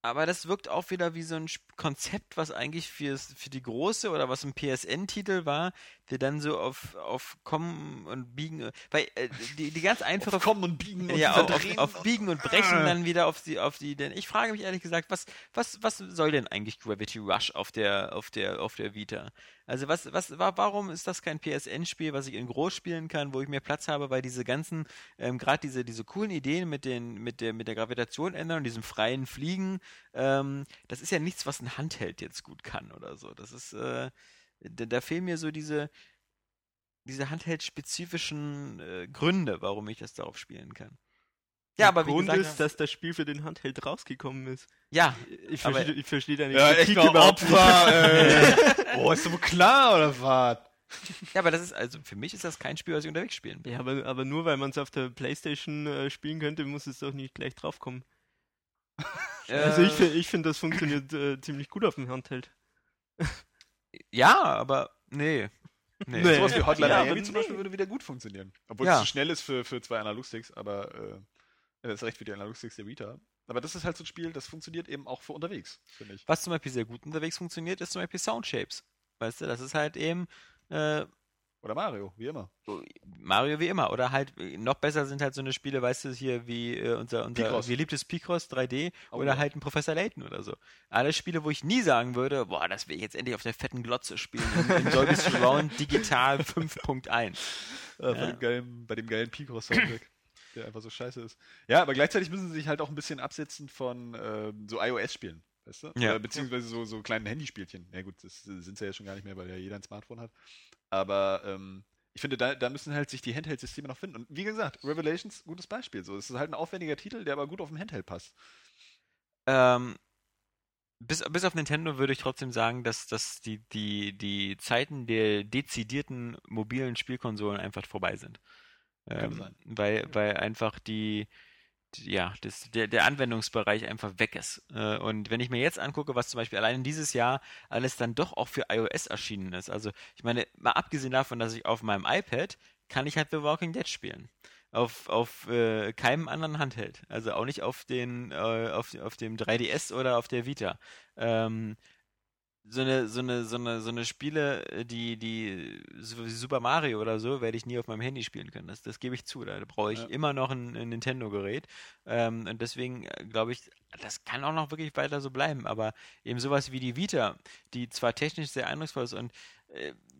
aber das wirkt auch wieder wie so ein Sp- Konzept, was eigentlich fürs, für die große oder was ein PSN-Titel war, der dann so auf, auf Kommen und Biegen, weil äh, die, die ganz einfache Kommen und biegen und ja, auf, auf, auf Biegen und Brechen Ah. dann wieder auf die, auf die, denn ich frage mich ehrlich gesagt, was, was, was soll denn eigentlich Gravity Rush auf der, auf der, auf der Vita? Also was, was, wa- warum ist das kein PSN-Spiel, was ich in groß spielen kann, wo ich mehr Platz habe, weil diese ganzen, ähm, gerade diese, diese coolen Ideen mit den, mit der, mit der Gravitation ändern und diesem freien Fliegen, ähm, das ist ja nichts, was ein Handheld jetzt gut kann oder so. Das ist, äh, da, da fehlen mir so diese, diese handheld-spezifischen äh, Gründe, warum ich das darauf spielen kann. Ja, aber wie Grund gesagt, ist, dass das Spiel für den Handheld rausgekommen ist. ja, Ich verstehe, ich verstehe deine Ja, echt mal überhaupt nicht. Opfer, ey. Oh, ist doch wohl klar, oder was? ja, aber das ist, also für mich ist das kein Spiel, was ich unterwegs spielen will. Ja, aber, aber nur weil man es auf der Playstation äh, spielen könnte, muss es doch nicht gleich draufkommen. Also ich, fi- ich finde, das funktioniert äh, ziemlich gut auf dem Handheld. Ja, aber nee. Nee. Nee. Sowas wie Hotline Ja, Miami zum nee. Beispiel würde wieder gut funktionieren. Obwohl Ja. es zu schnell ist für, für zwei Analogsticks, aber äh, das ist recht für die Analogsticks der Vita. Aber das ist halt so ein Spiel, das funktioniert eben auch für unterwegs, finde ich. Was zum Beispiel sehr gut unterwegs funktioniert, ist zum Beispiel Soundshapes. Weißt du, das ist halt eben äh, Oder Mario, wie immer. Mario wie immer. Oder halt, äh, noch besser sind halt so eine Spiele, weißt du, hier wie äh, unser, unser Picross. geliebtes Picross 3D Oh, oder ja. halt ein Professor Layton oder so. Alle Spiele, wo ich nie sagen würde, boah, das will ich jetzt endlich auf der fetten Glotze spielen. In, in Dolby Surround Digital 5.1. Äh, bei, Ja. dem geilen, bei dem geilen Picross Soundtrack, der einfach so scheiße ist. Ja, aber gleichzeitig müssen sie sich halt auch ein bisschen absetzen von ähm, so iOS-Spielen. Weißt du? Ja. Oder beziehungsweise so, so kleinen Handyspielchen. Ja gut, das sind sie ja schon gar nicht mehr, weil ja jeder ein Smartphone hat. Aber ähm, ich finde, da, da müssen halt sich die Handheld-Systeme noch finden. Und wie gesagt, Revelations, gutes Beispiel. So, es ist halt ein aufwendiger Titel, der aber gut auf dem Handheld passt. Ähm, bis, bis auf Nintendo würde ich trotzdem sagen, dass, dass die, die, die Zeiten der dezidierten mobilen Spielkonsolen einfach vorbei sind. Kann Ähm, sein. weil, weil einfach die- ja, das, der, der Anwendungsbereich einfach weg ist. Äh, und wenn ich mir jetzt angucke, was zum Beispiel allein dieses Jahr alles dann doch auch für iOS erschienen ist. Also, ich meine, mal abgesehen davon, dass ich auf meinem iPad kann ich halt The Walking Dead spielen. Auf, auf äh, keinem anderen Handheld. Also auch nicht auf den, äh, auf, auf dem 3DS oder auf der Vita. Ähm, so eine, so eine, so eine, so eine Spiele, äh, die, die Super Mario oder so, werde ich nie auf meinem Handy spielen können. Das, das gebe ich zu. Da brauche ich Ja. immer noch ein, ein Nintendo-Gerät. Ähm, und deswegen äh, glaube ich, das kann auch noch wirklich weiter so bleiben. Aber eben sowas wie die Vita, die zwar technisch sehr eindrucksvoll ist und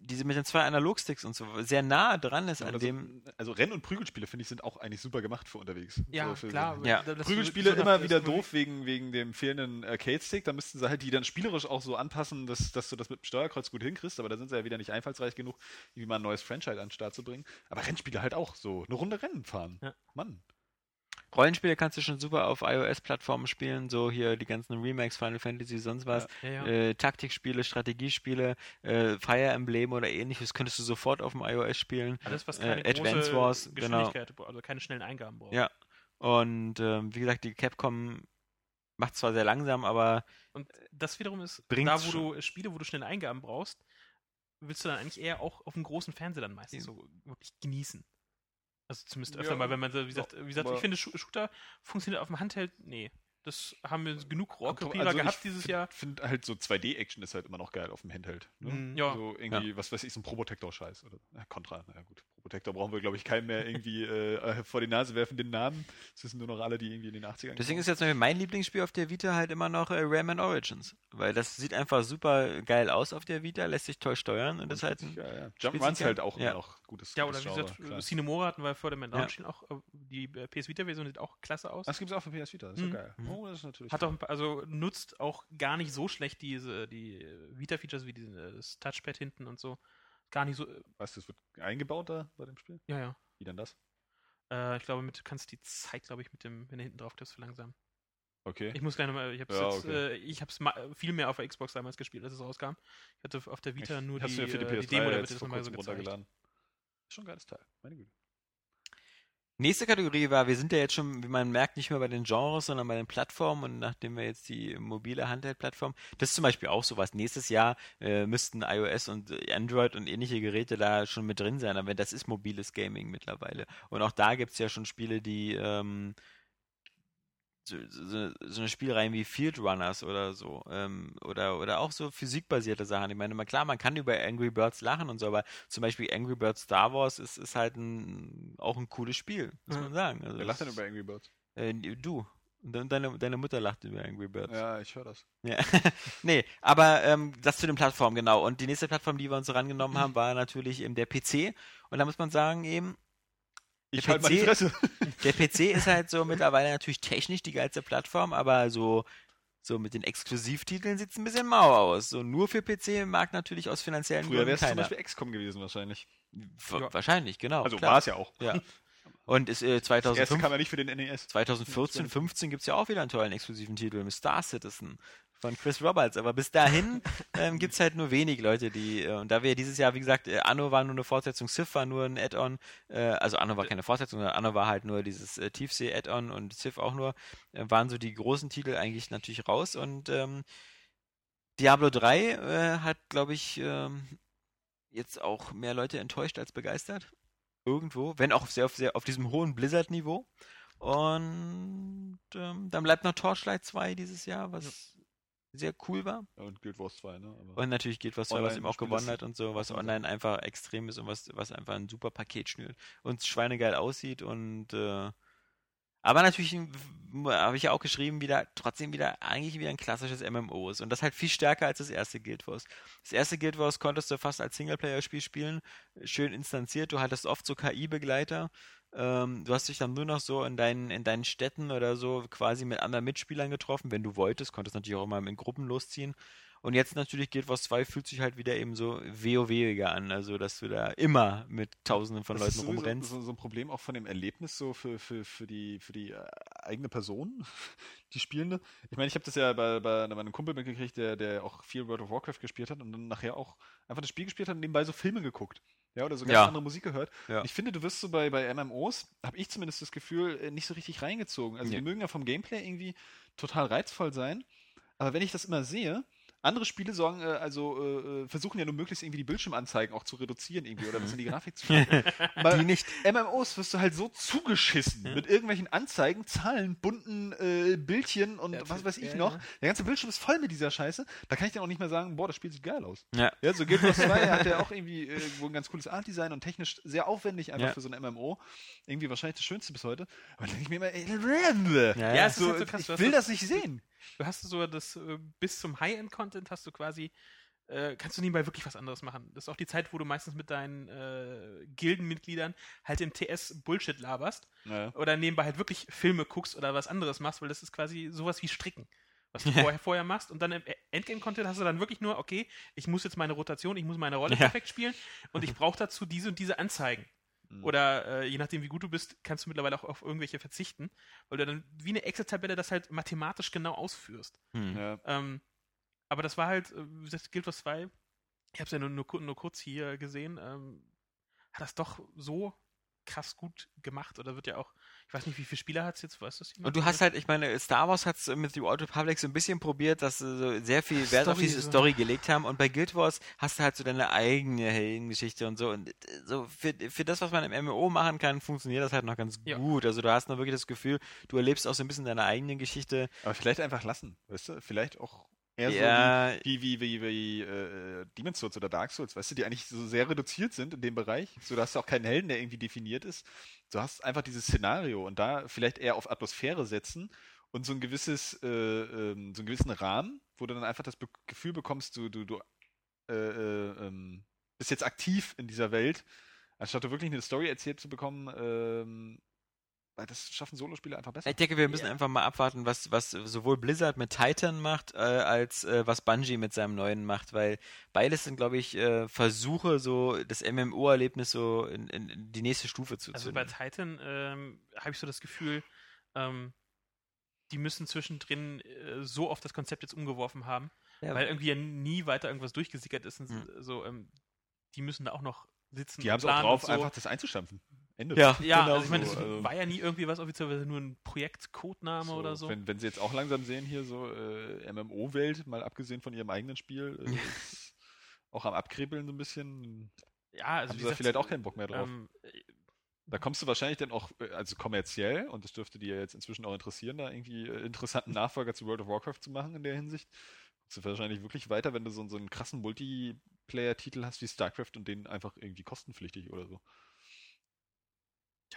diese mit den zwei Analogsticks und so sehr nah dran ist Ja, an oder so- dem. also Renn- und Prügelspiele, finde ich, sind auch eigentlich super gemacht für unterwegs. Ja, so für klar. So. Ja. Prügelspiele so immer wieder doof wegen, wegen dem fehlenden Arcade-Stick. Da müssten sie halt die dann spielerisch auch so anpassen, dass, dass du das mit dem Steuerkreuz gut hinkriegst. Aber da sind sie ja wieder nicht einfallsreich genug, wie mal ein neues Franchise an den Start zu bringen. Aber Rennspiele halt auch so. Eine Runde Rennen fahren. Ja. Mann. Rollenspiele kannst du schon super auf iOS-Plattformen spielen, so hier die ganzen Remakes, Final Fantasy, sonst was. Ja, ja. Äh, Taktikspiele, Strategiespiele, äh, Fire Emblem oder ähnliches könntest du sofort auf dem iOS spielen. Alles, was äh, keine Advance große Wars, genau. Geschwindigkeit, also keine schnellen Eingaben braucht. Ja. Und ähm, wie gesagt, die Capcom macht zwar sehr langsam, aber Und das wiederum ist, da wo schon. du Spiele, wo du schnelle Eingaben brauchst, willst du dann eigentlich eher auch auf dem großen Fernseher dann meistens so wirklich genießen. Also zumindest öfter Ja. mal, wenn man so, wie gesagt, wie gesagt ich finde, Shooter funktioniert auf dem Handheld, nee. Das haben wir genug Also Rohrkrepierer ich gehabt dieses find- Jahr. finde halt so 2D-Action ist halt immer noch geil auf dem Handheld. Ne? Mhm. Ja. So irgendwie, was weiß ich, so ein Probotector-Scheiß. Oder ja, Contra, naja gut. Probotector brauchen wir, glaube ich, keinem mehr irgendwie äh, äh, vor die Nase werfen, den Namen. Das wissen nur noch alle, die irgendwie in den 80ern deswegen gekommen ist jetzt mein Lieblingsspiel auf der Vita halt immer noch äh, Rayman Origins. Weil das sieht einfach super geil aus auf der Vita, lässt sich toll steuern und das ist halt ein, Ja, ja. Jump Runs halt ja. auch Ja. immer noch gutes Ja, oder wie gutes gesagt, Genre. Cinemora hatten wir vor dem Ja. Launch auch. Die PS Vita-Version sieht auch klasse aus. Das gibt es auch für PS Vita, das ist Mhm. so geil. Mhm. Oh, das ist natürlich. Hat auch paar, also nutzt auch gar nicht so schlecht diese die Vita-Features wie diese, das Touchpad hinten und so. Gar nicht so. äh, Was, das wird eingebaut da bei dem Spiel? Ja, ja. Wie denn das? Äh, ich glaube, mit du kannst die Zeit, glaube ich, mit dem, wenn du hinten drauf tippst, verlangsamen. Okay. Ich muss gleich nochmal, ich hab's Ja, jetzt, okay. äh, ich hab's viel mehr auf der Xbox damals gespielt, als es rauskam. Ich hatte auf der Vita nur Hast die, du ja für die äh, PS3 die Demo, da wird das nochmal so kurzem gezeigt. runtergeladen. Ist schon ein geiles Teil. Meine Güte. Nächste Kategorie war, wir sind ja jetzt schon, wie man merkt, nicht mehr bei den Genres, sondern bei den Plattformen und nachdem wir jetzt die mobile Handheld-Plattform, das ist zum Beispiel auch sowas. Nächstes Jahr äh, müssten iOS und Android und ähnliche Geräte da schon mit drin sein, aber das ist mobiles Gaming mittlerweile. Und auch da gibt es ja schon Spiele, die ähm, so, so, so eine Spielreihe wie Field Runners oder so. Ähm, oder, oder auch so physikbasierte Sachen. Ich meine, klar, man kann über Angry Birds lachen und so, aber zum Beispiel Angry Birds Star Wars ist, ist halt ein, auch ein cooles Spiel, muss man sagen. Also Wer lacht denn über Angry Birds? äh, du. Deine, deine Mutter lacht über Angry Birds. Ja, ich höre das. Ja. nee, aber ähm, das zu den Plattformen, genau. Und die nächste Plattform, die wir uns so rangenommen haben, war natürlich eben der PC. Und da muss man sagen, eben, Ich Der halte meine PC Fresse. der PC ist halt so mittlerweile natürlich technisch die geilste Plattform, aber so, so mit den Exklusivtiteln sieht es ein bisschen mau aus. So nur für PC mag natürlich aus finanziellen Früher wäre Gründen es zum keiner. Beispiel XCOM gewesen wahrscheinlich. W- Ja. Wahrscheinlich, genau. Also war es ja auch. Ja. Und ist, äh, Das erste 2005, kam ja nicht für den NES. 2014, 15 gibt es ja auch wieder einen tollen exklusiven Titel mit Star Citizen von Chris Roberts. Aber bis dahin ähm, gibt es halt nur wenig Leute, die, äh, und da wir dieses Jahr, wie gesagt, äh, Anno war nur eine Fortsetzung, Civ war nur ein Add-on, äh, also Anno war keine Fortsetzung, sondern Anno war halt nur dieses äh, Tiefsee-Add-on und Civ auch nur, äh, waren so die großen Titel eigentlich natürlich raus und ähm, Diablo 3 äh, hat, glaube ich, ähm, jetzt auch mehr Leute enttäuscht als begeistert. Irgendwo, wenn auch sehr auf, sehr auf diesem hohen Blizzard-Niveau. Und ähm, dann bleibt noch Torchlight 2 dieses Jahr, was sehr cool war. Ja, Und Guild Wars 2, ne? Aber Und natürlich Guild Wars 2, was ihm auch gewonnen hat und so, was online einfach extrem ist und was, was einfach ein super Paket schnürt und schweinegeil aussieht und äh, aber natürlich habe ich ja auch geschrieben, wieder trotzdem wieder eigentlich wieder ein klassisches MMO ist und das halt viel stärker als das erste Guild Wars. Das erste Guild Wars konntest du fast als Singleplayer-Spiel spielen, schön instanziert, du hattest oft so KI-Begleiter, ähm, du hast dich dann nur noch so in deinen, in deinen Städten oder so quasi mit anderen Mitspielern getroffen, wenn du wolltest, konntest natürlich auch immer in Gruppen losziehen. Und jetzt natürlich Guild Wars 2 fühlt sich halt wieder eben so WoWiger an, also dass du da immer mit tausenden von das Leuten rumrennst. So, so ein Problem auch von dem Erlebnis so für, für, für die, für die äh, eigene Person, die Spielende. Ich meine, ich habe das ja bei, bei meinem Kumpel mitgekriegt, der, der auch viel World of Warcraft gespielt hat und dann nachher auch einfach das Spiel gespielt hat und nebenbei so Filme geguckt. Ja, oder so ganz Ja. andere Musik gehört. Ja. Ich finde, du wirst so bei, bei MMOs, habe ich zumindest das Gefühl, äh, nicht so richtig reingezogen. Also Nee. die mögen ja vom Gameplay irgendwie total reizvoll sein, aber wenn ich das immer sehe, andere Spiele sorgen, äh, also äh, äh, versuchen ja nur möglichst irgendwie die Bildschirmanzeigen auch zu reduzieren irgendwie oder was in die Grafik zu schauen. Bei Die nicht. MMOs wirst du halt so zugeschissen mit irgendwelchen Anzeigen, Zahlen, bunten äh, Bildchen und Ja, was weiß ich ja, noch. ja. Der ganze Bildschirm ist voll mit dieser Scheiße. Da kann ich dann auch nicht mehr sagen, boah, das Spiel sieht geil aus. Ja. Ja, so Guild Wars 2 hat ja auch irgendwie irgendwo ein ganz cooles Artdesign und technisch sehr aufwendig einfach Ja. für so ein MMO. Irgendwie wahrscheinlich das Schönste bis heute. Aber dann denke ich mir immer, ey, Ja, Ja, so, halt so krass. du ich will das- das nicht sehen. Du hast so das, äh, bis zum High-End-Content hast du quasi äh, kannst du nebenbei wirklich was anderes machen. Das ist auch die Zeit, wo du meistens mit deinen äh, Gildenmitgliedern halt im TS Bullshit laberst Ja. oder nebenbei halt wirklich Filme guckst oder was anderes machst, weil das ist quasi sowas wie Stricken, was du vorher, vorher machst. Und dann im Endgame-Content hast du dann wirklich nur, okay, ich muss jetzt meine Rotation, ich muss meine Rolle Ja. perfekt spielen und ich brauche dazu diese und diese Anzeigen. Mhm. Oder äh, je nachdem, wie gut du bist, kannst du mittlerweile auch auf irgendwelche verzichten, weil du dann wie eine Excel-Tabelle das halt mathematisch genau ausführst. Hm. Ja. Ähm, aber das war halt, wie gesagt, Guild Wars 2, ich habe es ja nur, nur, nur kurz hier gesehen, ähm, hat das doch so krass gut gemacht oder wird ja auch, ich weiß nicht, wie viele Spieler hat es jetzt, weißt du das? Und du hast halt, ich meine, Star Wars hat es mit The Old Republic so ein bisschen probiert, dass sie so sehr viel Wert auf Story, diese so. Story gelegt haben. Und bei Guild Wars hast du halt so deine eigene Heldengeschichte und so. Und äh, so für, für das, was man im MMO machen kann, funktioniert das halt noch ganz Ja. gut. Also du hast noch wirklich das Gefühl, du erlebst auch so ein bisschen deine eigene Geschichte. Aber vielleicht einfach lassen, weißt du? Vielleicht auch eher Ja. so wie, wie, wie, wie, wie äh, Demon's Souls oder Dark Souls, weißt du, die eigentlich so sehr reduziert sind in dem Bereich. So, da hast du auch keinen Helden, der irgendwie definiert ist. Du hast einfach dieses Szenario und da vielleicht eher auf Atmosphäre setzen und so ein gewisses, äh, ähm, so einen gewissen Rahmen, wo du dann einfach das Be Gefühl bekommst, du, du, du äh, äh, ähm, bist jetzt aktiv in dieser Welt, anstatt du wirklich eine Story erzählt zu bekommen, ähm, weil das schaffen Solospiele einfach besser. Ich denke, wir müssen einfach mal abwarten, was, was sowohl Blizzard mit Titan macht, äh, als äh, was Bungie mit seinem neuen macht, weil beides sind, glaube ich, äh, Versuche, so das MMO-Erlebnis so in, in, in die nächste Stufe zu Also ziehen. bei Titan ähm, habe ich so das Gefühl, ähm, die müssen zwischendrin äh, so oft das Konzept jetzt umgeworfen haben, Ja. weil irgendwie ja nie weiter irgendwas durchgesickert ist. Und Hm. so, ähm, die müssen da auch noch sitzen. Die haben es auch planen drauf, so. einfach das einzustampfen. Ende. Ja, Ja, genau also ich meine, so, es also- war ja nie irgendwie was offiziell, nur ein Projektcodename So, oder so. Wenn, wenn sie jetzt auch langsam sehen, hier so äh, MMO-Welt, mal abgesehen von ihrem eigenen Spiel, äh, ist auch am Abkribbeln so ein bisschen, ja, also haben wie sie da gesagt, vielleicht auch keinen Bock mehr drauf. ähm, Da kommst du wahrscheinlich dann auch, äh, also kommerziell, und das dürfte dir jetzt inzwischen auch interessieren, da irgendwie äh, interessanten Nachfolger zu World of Warcraft zu machen in der Hinsicht. Kommst du wahrscheinlich wirklich weiter, wenn du so, so einen krassen Multiplayer-Titel hast wie StarCraft und den einfach irgendwie kostenpflichtig oder so.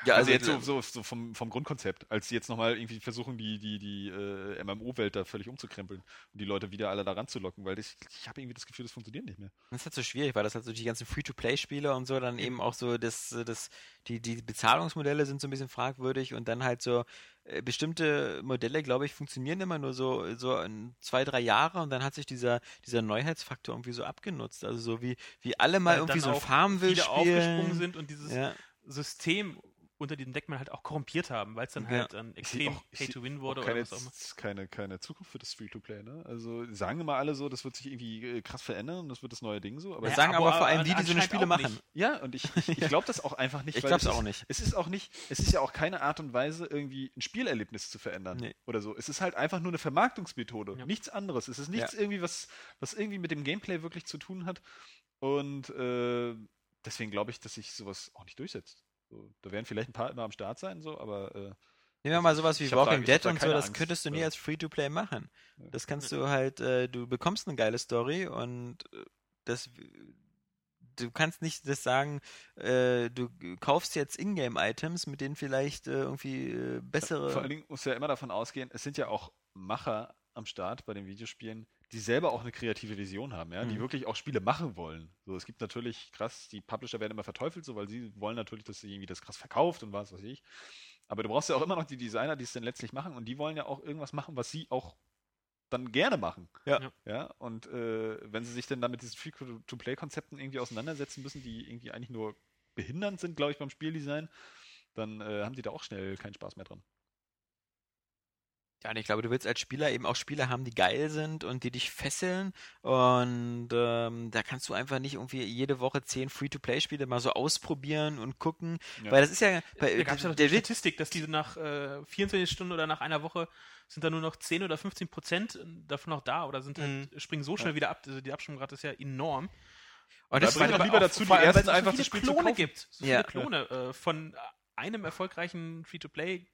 Ja, Also, also, jetzt so, so, so vom, vom Grundkonzept, als sie jetzt nochmal irgendwie versuchen, die, die, die äh, MMO-Welt da völlig umzukrempeln und die Leute wieder alle da ranzulocken, weil ich, ich habe irgendwie das Gefühl, das funktioniert nicht mehr. Das ist halt so schwierig, weil das halt so die ganzen Free-to-Play-Spiele und so dann eben auch so das, das, die, die Bezahlungsmodelle sind so ein bisschen fragwürdig und dann halt so äh, bestimmte Modelle, glaube ich, funktionieren immer nur so, so in zwei, drei Jahre und dann hat sich dieser, dieser Neuheitsfaktor irgendwie so abgenutzt. Also so wie, wie alle mal weil irgendwie so ein Farmville viele aufgesprungen spielen. sind und dieses Ja. System unter diesem Deckmantel halt auch korrumpiert haben, weil es dann Ja. halt dann extrem Pay-to-Win auch wurde keine, oder was auch immer. keine, keine Zukunft für das Free-to-Play, ne? Also sagen immer alle so, das wird sich irgendwie äh, krass verändern und das wird das neue Ding so, aber Das Ja, sagen aber, aber vor allem die, die so eine Spiele machen. nicht. Ja, und ich, ich, ich glaube das auch einfach nicht. Ich weil glaub's es auch nicht. Es ist auch nicht, es ist ja auch keine Art und Weise, irgendwie ein Spielerlebnis zu verändern Nee. oder so. Es ist halt einfach nur eine Vermarktungsmethode. Ja. Nichts anderes. Es ist nichts Ja. irgendwie, was, was irgendwie mit dem Gameplay wirklich zu tun hat. Und äh, deswegen glaube ich, dass sich sowas auch nicht durchsetzt. So, da werden vielleicht ein paar immer am Start sein, so, aber äh, Nehmen wir mal sowas wie da- Walking Dead und so, das Angst. könntest du nie als Free-to-Play machen. Das kannst du halt, äh, du bekommst eine geile Story und äh, das du kannst nicht das sagen, äh, du kaufst jetzt Ingame-Items, mit denen vielleicht äh, irgendwie äh, bessere. Vor allen Dingen muss ja immer davon ausgehen, es sind ja auch Macher am Start bei den Videospielen, die selber auch eine kreative Vision haben, ja, die Mhm. wirklich auch Spiele machen wollen. So, es gibt natürlich krass, die Publisher werden immer verteufelt, so, weil sie wollen natürlich, dass sie irgendwie das krass verkauft und was weiß ich. Aber du brauchst ja auch immer noch die Designer, die es dann letztlich machen und die wollen ja auch irgendwas machen, was sie auch dann gerne machen. Ja. Ja. ja? Und äh, wenn sie sich dann dann mit diesen Free-to-Play-Konzepten irgendwie auseinandersetzen müssen, die irgendwie eigentlich nur behindernd sind, glaube ich, beim Spieldesign, dann äh, haben die da auch schnell keinen Spaß mehr dran. Ja, und ich glaube, du willst als Spieler eben auch Spiele haben, die geil sind und die dich fesseln. Und ähm, da kannst du einfach nicht irgendwie jede Woche zehn Free-to-Play-Spiele mal so ausprobieren und gucken. Ja. Weil das ist ja. Bei, Da gab es ja noch der die Statistik, dass die nach äh, 24 Stunden oder nach einer Woche sind da nur noch 10 oder 15 Prozent davon noch da oder sind halt, springen so schnell wieder ab. Also die Absprungrate ist ja enorm. Und Da das bringt war doch lieber dazu, die ersten es so einfach viele das Spiel zu Klone gibt. So Ja. viele Klone äh, von einem erfolgreichen Free-to-Play.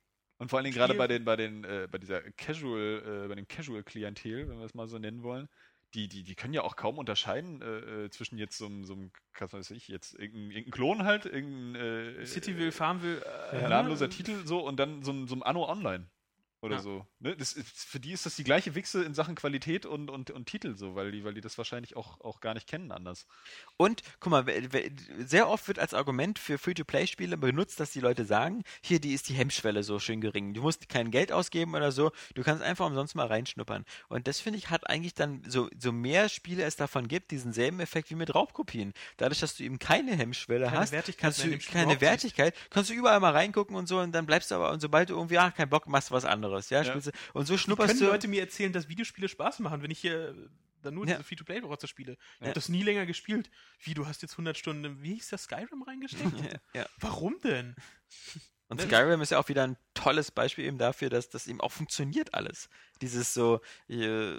Und vor allen Dingen gerade bei den, bei den, äh, bei dieser Casual, äh, bei dem Casual-Klientel, wenn wir es mal so nennen wollen, die, die, die können ja auch kaum unterscheiden äh, äh, zwischen jetzt so einem, so einem, was weiß ich, jetzt irgendein, irgendein Klon halt, irgendein äh, Cityville, Farmville. Äh, namenloser Titel so und dann so, ein- so einem Anno Online. Oder Ja. so. Ne? Das ist, für die ist das die gleiche Wichse in Sachen Qualität und, und, und Titel so, weil die, weil die das wahrscheinlich auch, auch gar nicht kennen anders. Und guck mal, sehr oft wird als Argument für Free-to-Play-Spiele benutzt, dass die Leute sagen, hier, die ist die Hemmschwelle so schön gering. Du musst kein Geld ausgeben oder so, du kannst einfach umsonst mal reinschnuppern. Und das finde ich hat eigentlich dann, so, so mehr Spiele es davon gibt, diesen selben Effekt wie mit Raubkopien. Dadurch, dass du eben keine Hemmschwelle Keine hast, Wertigkeit kannst du keine. Wertigkeit, kannst du überall mal reingucken und so und dann bleibst du aber, und sobald du irgendwie, ach, kein Bock, machst du was anderes, ja, spielst du, und so Wie schnupperst können du. Leute mir erzählen, dass Videospiele Spaß machen, wenn ich hier äh, dann nur Ja. diese Free-to-Play-Browser spiele? Ich Ja. habe das nie länger gespielt. Wie, du hast jetzt 100 Stunden, wie hieß das, Skyrim reingesteckt? ja. Warum denn? Und Skyrim ist ja auch wieder ein tolles Beispiel eben dafür, dass das eben auch funktioniert alles. Dieses so, äh,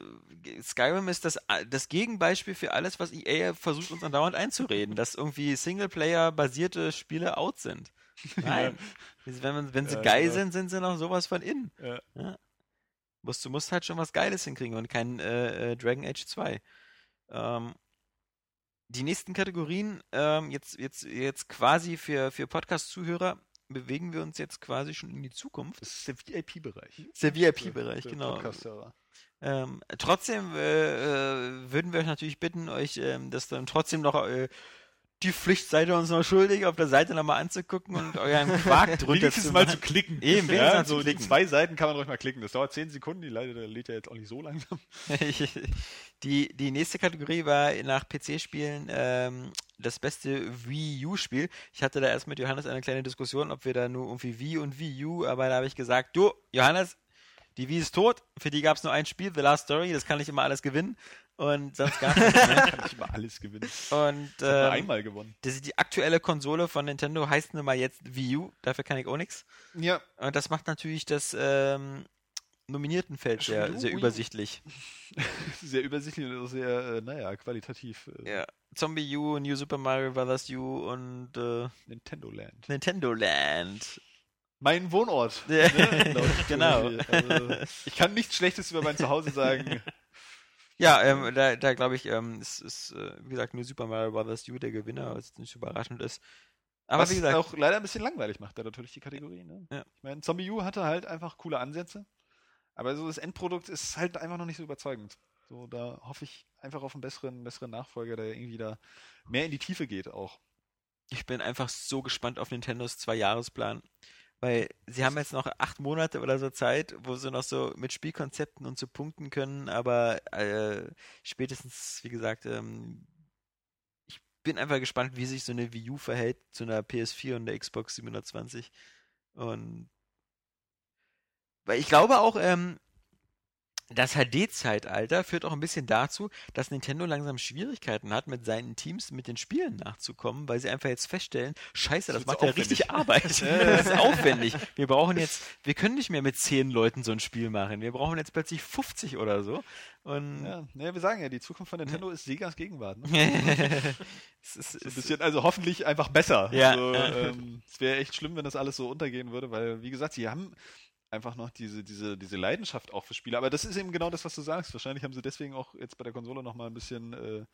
Skyrim ist das, das Gegenbeispiel für alles, was EA versucht uns andauernd einzureden, dass irgendwie Singleplayer-basierte Spiele out sind. Nein. Wenn, man, wenn sie Ja, geil genau. sind, sind sie noch sowas von in. Ja. Musst, du musst halt schon was Geiles hinkriegen und kein äh, äh, Dragon Age 2. Ähm, die nächsten Kategorien, ähm, jetzt, jetzt, jetzt quasi für, für Podcast-Zuhörer, bewegen wir uns jetzt quasi schon in die Zukunft. Das ist der VIP-Bereich. Das ist der VIP-Bereich, genau. Podcast-Hörer. Ähm, trotzdem äh, äh, würden wir euch natürlich bitten, euch ähm, das dann trotzdem noch äh, die Pflicht seid ihr uns noch schuldig, auf der Seite nochmal anzugucken und euren Quark drunter zu mal zu klicken. Eben, mal zu so die klicken. Zwei Seiten kann man ruhig mal klicken. Das dauert zehn Sekunden. Die Leute, lädt ja jetzt auch nicht so langsam. die, die nächste Kategorie war nach PC-Spielen ähm, das beste Wii U-Spiel. Ich hatte da erst mit Johannes eine kleine Diskussion, ob wir da nur irgendwie Wii und Wii U, aber da habe ich gesagt, du, Johannes, die Wii ist tot, für die gab es nur ein Spiel, The Last Story, das kann ich immer alles gewinnen und sonst gar nichts mehr. Kann ich immer alles gewinnen. Und Ich hab nur ähm, einmal gewonnen. das ist die aktuelle Konsole von Nintendo heißt nun mal jetzt Wii U, dafür kann ich auch nichts. Ja, Und das macht natürlich das ähm, Nominiertenfeld sehr, sehr U? übersichtlich. sehr übersichtlich und auch sehr, äh, naja, qualitativ. Äh, Ja. Zombie U, New Super Mario Bros. U und äh, Nintendo Land. Nintendo Land. Mein Wohnort. Ja, ne, genau. Also, ich kann nichts Schlechtes über mein Zuhause sagen. Ja, ähm, da, da glaube ich, ähm, es ist, äh, wie gesagt, nur Super Mario Bros. U der Gewinner, was nicht überraschend ist. Aber was wie gesagt, auch leider ein bisschen langweilig macht, da natürlich die Kategorie. Ne? Ja. Ich meine, Zombie U hatte halt einfach coole Ansätze, aber so das Endprodukt ist halt einfach noch nicht so überzeugend. So, da hoffe ich einfach auf einen besseren, besseren Nachfolger, der irgendwie da mehr in die Tiefe geht auch. ich bin einfach so gespannt auf Nintendos Zwei-Jahresplan. Weil sie haben jetzt noch acht Monate oder so Zeit, wo sie noch so mit Spielkonzepten und so punkten können, aber äh, spätestens, wie gesagt, ähm, ich bin einfach gespannt, wie sich so eine Wii U verhält zu einer PS4 und der Xbox 720. Und weil ich glaube auch, ähm, das HD-Zeitalter führt auch ein bisschen dazu, dass Nintendo langsam Schwierigkeiten hat, mit seinen Teams mit den Spielen nachzukommen, weil sie einfach jetzt feststellen, scheiße, das Das macht ja richtig Arbeit. das ist aufwendig. Wir brauchen jetzt, wir können nicht mehr mit zehn Leuten so ein Spiel machen. Wir brauchen jetzt plötzlich 50 oder so. Und Ja, naja, wir sagen ja, die Zukunft von Nintendo ist Segas Gegenwart. Ne? es ist, So ein bisschen, also hoffentlich einfach besser. Ja. Also, ähm, es wäre echt schlimm, wenn das alles so untergehen würde, weil, wie gesagt, sie haben einfach noch diese, diese, diese Leidenschaft auch für Spiele. Aber das ist eben genau das, was du sagst. Wahrscheinlich haben sie deswegen auch jetzt bei der Konsole nochmal ein bisschen äh,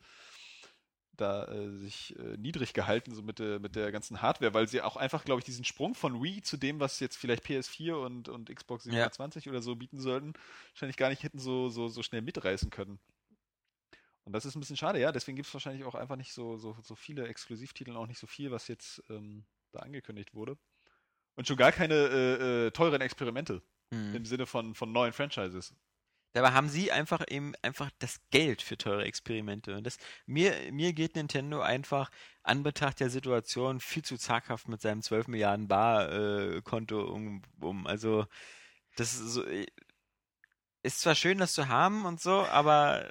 da äh, sich äh, niedrig gehalten, so mit der, mit der ganzen Hardware, weil sie auch einfach, glaube ich, diesen Sprung von Wii zu dem, was jetzt vielleicht PS4 und, und Xbox 720 oder so bieten sollten, wahrscheinlich gar nicht hätten so, so, so schnell mitreißen können. Und das ist ein bisschen schade, ja. Deswegen gibt es wahrscheinlich auch einfach nicht so, so, so viele Exklusivtitel, auch nicht so viel, was jetzt ähm, da angekündigt wurde. Und schon gar keine äh, äh, teuren Experimente Hm. im Sinne von, von neuen Franchises. Dabei haben sie einfach eben einfach das Geld für teure Experimente. Und das, mir, mir geht Nintendo einfach an Betracht der Situation viel zu zaghaft mit seinem 12 Milliarden Bar-Konto um, um. Also, das ist so, äh, ist zwar schön, das zu haben und so, aber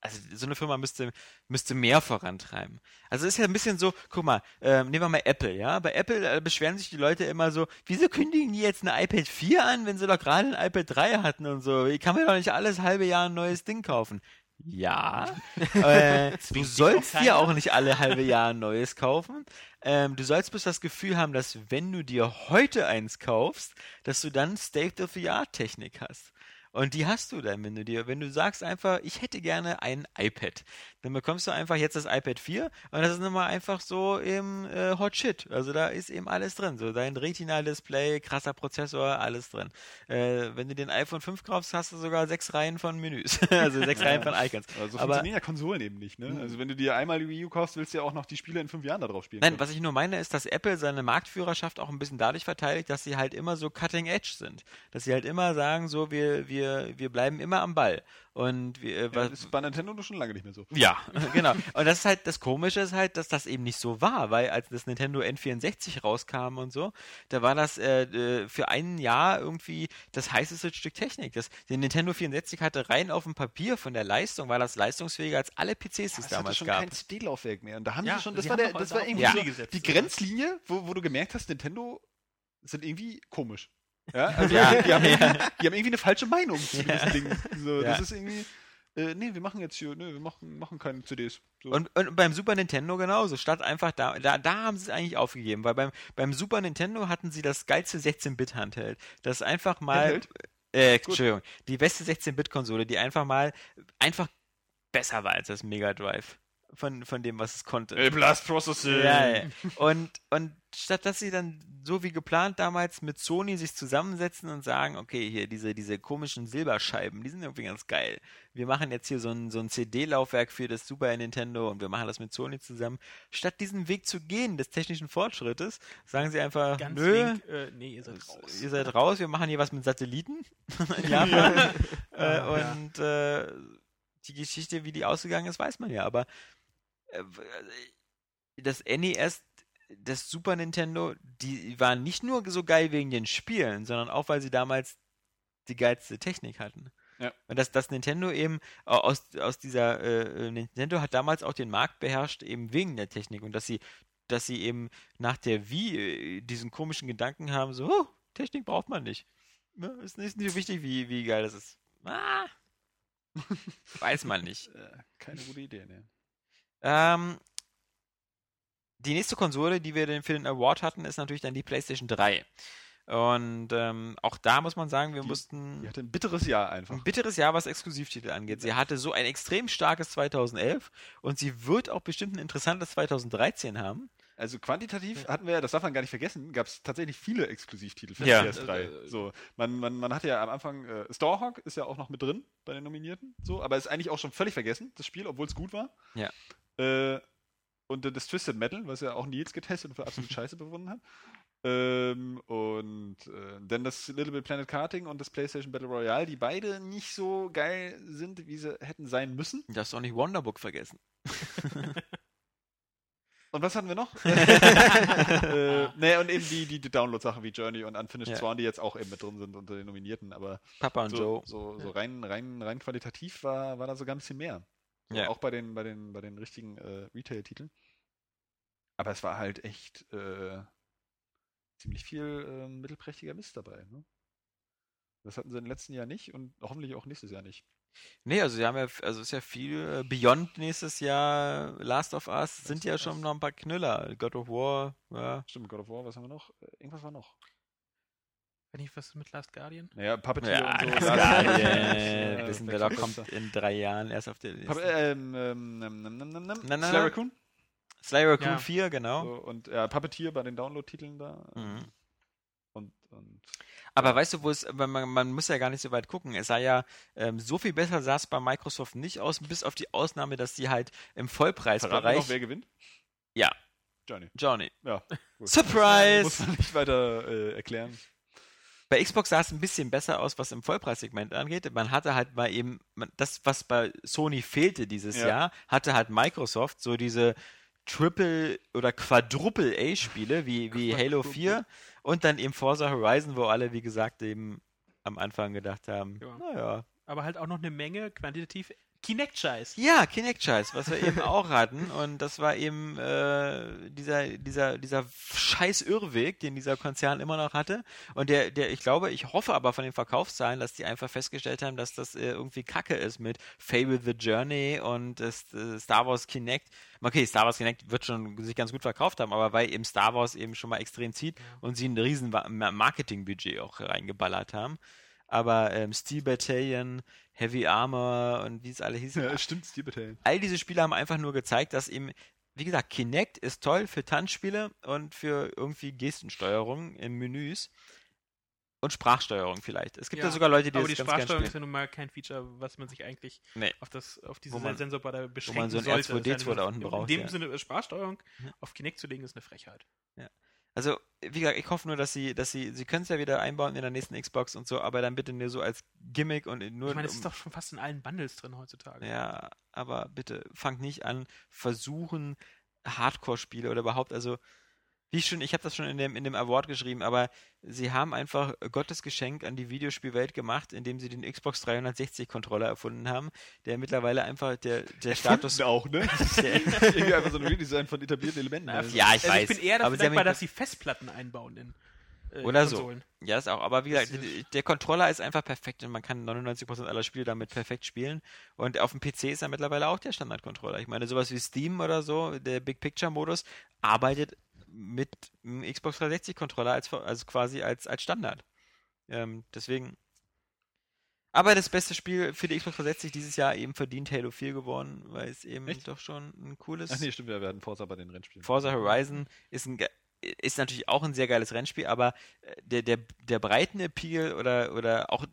also so eine Firma müsste, müsste mehr vorantreiben. Also es ist ja ein bisschen so, guck mal, ähm, nehmen wir mal Apple, ja? Bei Apple äh, beschweren sich die Leute immer so, wieso kündigen die jetzt eine iPad 4 an, wenn sie doch gerade ein iPad 3 hatten und so? Ich kann mir doch nicht alles halbe Jahr ein neues Ding kaufen. Ja, äh, du sollst dir auch nicht alle halbe Jahr ein neues kaufen. Ähm, du sollst bloß das Gefühl haben, dass wenn du dir heute eins kaufst, dass du dann State-of-the-Art-Technik hast. Und die hast du dann, wenn du dir, wenn du sagst einfach, ich hätte gerne ein iPad, dann bekommst du einfach jetzt das iPad 4 und das ist nochmal einfach so im äh, Hot Shit. Also da ist eben alles drin. So dein Retina-Display, krasser Prozessor, alles drin. Äh, wenn du den iPhone 5 kaufst, hast du sogar sechs Reihen von Menüs. also sechs Reihen von Icons. Also so Aber- funktionieren ja Konsolen eben nicht, ne? Also wenn du dir einmal die Wii U kaufst, willst du ja auch noch die Spiele in fünf Jahren da drauf spielen. Nein, können. was ich nur meine, ist, dass Apple seine Marktführerschaft auch ein bisschen dadurch verteidigt, dass sie halt immer so cutting edge sind. Dass sie halt immer sagen, so, wir, wir, wir bleiben immer am Ball. Und wir, äh, ja, was, das ist bei Nintendo schon lange nicht mehr so. Ja, genau. Und das ist halt, das Komische ist halt, dass das eben nicht so war, weil als das Nintendo N64 rauskam und so, da war das äh, äh, für ein Jahr irgendwie das heißeste Stück Technik. Das, der Nintendo 64 hatte rein auf dem Papier von der Leistung, war das leistungsfähiger als alle PCs, die es damals schon gab. kein CD-Laufwerk mehr. Und da haben Ja, sie schon, das war, der, das da war irgendwie Ja. die? Grenzlinie, wo, wo du gemerkt hast, Nintendo sind irgendwie komisch. Ja, also Ja. Die, haben irgendwie, die haben irgendwie eine falsche Meinung zu gewissen Dingen. So. Das ist irgendwie, äh, nee, wir machen jetzt hier, nee, wir machen, machen keine CDs. So. Und, und beim Super Nintendo genauso. Statt einfach da, da, da haben sie es eigentlich aufgegeben, weil beim, beim Super Nintendo hatten sie das geilste 16-Bit-Handheld. Das einfach mal. Handheld? Äh, Entschuldigung, die beste 16-Bit-Konsole, die einfach mal einfach besser war als das Mega Drive. Von, von dem, was es konnte. Äh, Blast Processing. Ja, ja. Und, und statt dass sie dann so wie geplant damals mit Sony sich zusammensetzen und sagen, okay, hier diese, diese komischen Silberscheiben, die sind irgendwie ganz geil. Wir machen jetzt hier so ein, so ein CD-Laufwerk für das Super Nintendo und wir machen das mit Sony zusammen. Statt diesen Weg zu gehen des technischen Fortschrittes, sagen sie einfach, Ganz nö, wink, äh, nee, ihr seid raus. ihr seid raus, wir machen hier was mit Satelliten in Japan. äh, ja. und äh, die Geschichte, wie die ausgegangen ist, weiß man ja. Aber das NES, das Super Nintendo, die waren nicht nur so geil wegen den Spielen, sondern auch, weil sie damals die geilste Technik hatten. Ja. Und dass das Nintendo eben au- aus, aus dieser äh, Nintendo hat damals auch den Markt beherrscht, eben wegen der Technik und dass sie, dass sie eben nach der Wii äh, diesen komischen Gedanken haben, so, oh, Technik braucht man nicht. Ne? Ist nicht so wichtig, wie, wie geil das ist. Ah, weiß man nicht. Äh, keine gute Idee, ne. Ähm, die nächste Konsole, die wir denn für den Award hatten, ist natürlich dann die PlayStation 3. Und ähm, auch da muss man sagen, wir Die- mussten Die hatte ein bitteres Jahr einfach. ein bitteres Jahr, was Exklusivtitel angeht. Sie hatte so ein extrem starkes 2011 und sie wird auch bestimmt ein interessantes 2013 haben. Also quantitativ hatten wir ja, das darf man gar nicht vergessen, gab es tatsächlich viele Exklusivtitel für Ja. PS3. Äh, so, man, man, man hatte ja am Anfang, äh, Starhawk ist ja auch noch mit drin bei den Nominierten, so, aber ist eigentlich auch schon völlig vergessen, das Spiel, obwohl es gut war. Ja. Äh, und das Twisted Metal, was ja auch Nils getestet und für absolut scheiße befunden hat. Ähm, und äh, dann das Little Bit Planet Karting und das PlayStation Battle Royale, die beide nicht so geil sind, wie sie hätten sein müssen. Du darfst auch nicht Wonderbook vergessen. Und was hatten wir noch? äh, nee, und eben die, die, die Download-Sachen wie Journey und Unfinished Ja. Swan, die jetzt auch eben mit drin sind unter den Nominierten, aber Papa und so, Joe. so, so rein, rein, rein qualitativ war, war da sogar ein bisschen mehr. Ja. Auch bei den, bei den, bei den richtigen äh, Retail-Titeln. Aber es war halt echt äh, ziemlich viel äh, mittelprächtiger Mist dabei. Ne? Das hatten sie im letzten Jahr nicht und hoffentlich auch nächstes Jahr nicht. Nee, also sie haben ja, also ist ja viel. äh, Beyond nächstes Jahr, Last of Us sind of ja schon noch ein paar Knüller. God of War, ja. Stimmt, God of War, was haben wir noch? Äh, irgendwas war noch. Wenn ich was mit Last Guardian? Naja, Puppeteer Ja, und so. das Last- Guardian, Ja, wissen wir doch, Blockbuster. kommt in drei Jahren erst auf der Liste. ähm, ähm, ähm, ähm, ähm, ähm, Sly. Raccoon. Sly Raccoon Ja. 4, genau. So, und ja, Puppeteer bei den Download-Titeln da. Mhm. Und, und Aber weißt du, wo es, man, man muss ja gar nicht so weit gucken. Es sah ja, ähm, so viel besser sah es bei Microsoft nicht aus, bis auf die Ausnahme, dass die halt im Vollpreisbereich. noch, wer gewinnt? Ja. Johnny. Johnny. Ja. Gut. Surprise! Muss man nicht weiter äh, erklären. Bei Xbox sah es ein bisschen besser aus, was im Vollpreissegment angeht. Man hatte halt mal eben, das, was bei Sony fehlte dieses Ja. Jahr, hatte halt Microsoft so diese Triple- oder Quadruple-A-Spiele wie, wie Halo 4 und dann eben Forza Horizon, wo alle, wie gesagt, eben am Anfang gedacht haben, Ja. naja. Aber halt auch noch eine Menge quantitativ Kinect-Scheiß. Ja, Kinect-Scheiß, was wir eben auch hatten. Und das war eben äh, dieser, dieser, dieser scheiß Irrweg, den dieser Konzern immer noch hatte. Und der, der, ich glaube, ich hoffe aber von den Verkaufszahlen, dass die einfach festgestellt haben, dass das äh, irgendwie Kacke ist mit Fable the Journey und das, äh, Star Wars Kinect. Okay, Star Wars Kinect wird schon sich ganz gut verkauft haben, aber weil eben Star Wars eben schon mal extrem zieht und sie ein riesen Marketingbudget auch reingeballert haben. Aber ähm, Steel Battalion, Heavy Armor und wie es alle hießen, Ja, stimmt, Steel Battalion. all diese Spiele haben einfach nur gezeigt, dass eben, wie gesagt, Kinect ist toll für Tanzspiele und für irgendwie Gestensteuerung in Menüs und Sprachsteuerung vielleicht. Es gibt ja, Ja, sogar Leute, die Aber das die ganz Sprachsteuerung ist ja nun mal kein Feature, was man sich eigentlich Nee. auf, das, auf diese Wo man- Sensorbar beschränken man so ein sollte. R2D2 Das ist ja da unten in braucht, dem ja. Sinne, Sprachsteuerung Ja. auf Kinect zu legen, ist eine Frechheit. Also, wie gesagt, ich hoffe nur, dass sie, dass sie, sie können es ja wieder einbauen in der nächsten Xbox und so, aber dann bitte nur so als Gimmick und nur Ich meine, es um- ist doch schon fast in allen Bundles drin heutzutage. Ja, aber bitte fangt nicht an, versuchen Hardcore-Spiele oder überhaupt, also wie schon, ich habe das schon in dem, in dem Award geschrieben, aber sie haben einfach Gottes Geschenk an die Videospielwelt gemacht, indem sie den Xbox 360-Controller erfunden haben, der mittlerweile einfach der, der Status. auch, ne? Der, Irgendwie einfach so ein Redesign von etablierten Elementen. Na, Also. ja, ich also weiß. ich bin eher dafür dankbar, dass sie Festplatten einbauen in äh, Oder so. Ja, das auch. Aber wie gesagt, der Controller ist einfach perfekt und man kann 99% aller Spiele damit perfekt spielen. Und auf dem PC ist er mittlerweile auch der Standard-Controller. Ich meine, sowas wie Steam oder so, der Big Picture-Modus, arbeitet mit einem Xbox 360-Controller als, also quasi als, als Standard. Ähm, deswegen. Aber das beste Spiel für die Xbox 360 dieses Jahr eben verdient Halo 4 geworden, weil es eben Echt? doch schon ein cooles. Ach nee, stimmt, wir werden Forza bei den Rennspielen. Forza Horizon ist, ein, ist natürlich auch ein sehr geiles Rennspiel, aber äh, der, der, der breiten Appeal oder, oder auch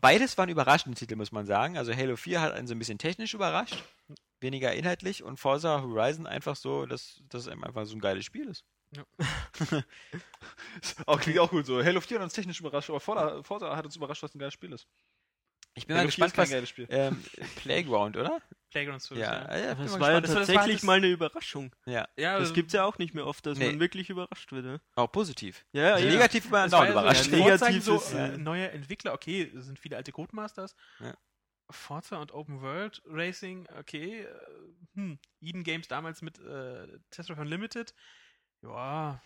beides waren überraschende Titel, muss man sagen. Also Halo 4 hat einen so ein bisschen technisch überrascht, weniger inhaltlich und Forza Horizon einfach so, dass das einfach so ein geiles Spiel ist. Auch klingt auch gut so. Halo 4 hat uns technisch überrascht, aber Forza, Forza hat uns überrascht, was ein geiles Spiel ist. Ich bin mal Halo 4 gespannt, was geiles Spiel. ähm, Playground, oder? Playgrounds zu Ja, ja, Das war ja gespannt. Das war- das war tatsächlich das- mal eine Überraschung. Ja, Ja, Das gibt's ja auch nicht mehr oft, dass Nee. man wirklich überrascht wird. Ne? auch positiv. Ja, Also ja. negativ war andauernd ja überrascht. So, Ja, ja, Vorzeichen negativ so ist, äh, neue Entwickler, okay, es sind viele alte Codemasters. Ja. Forza und Open World Racing, okay. äh, Hm, Eden Games damals mit äh, Test Unlimited. Ja,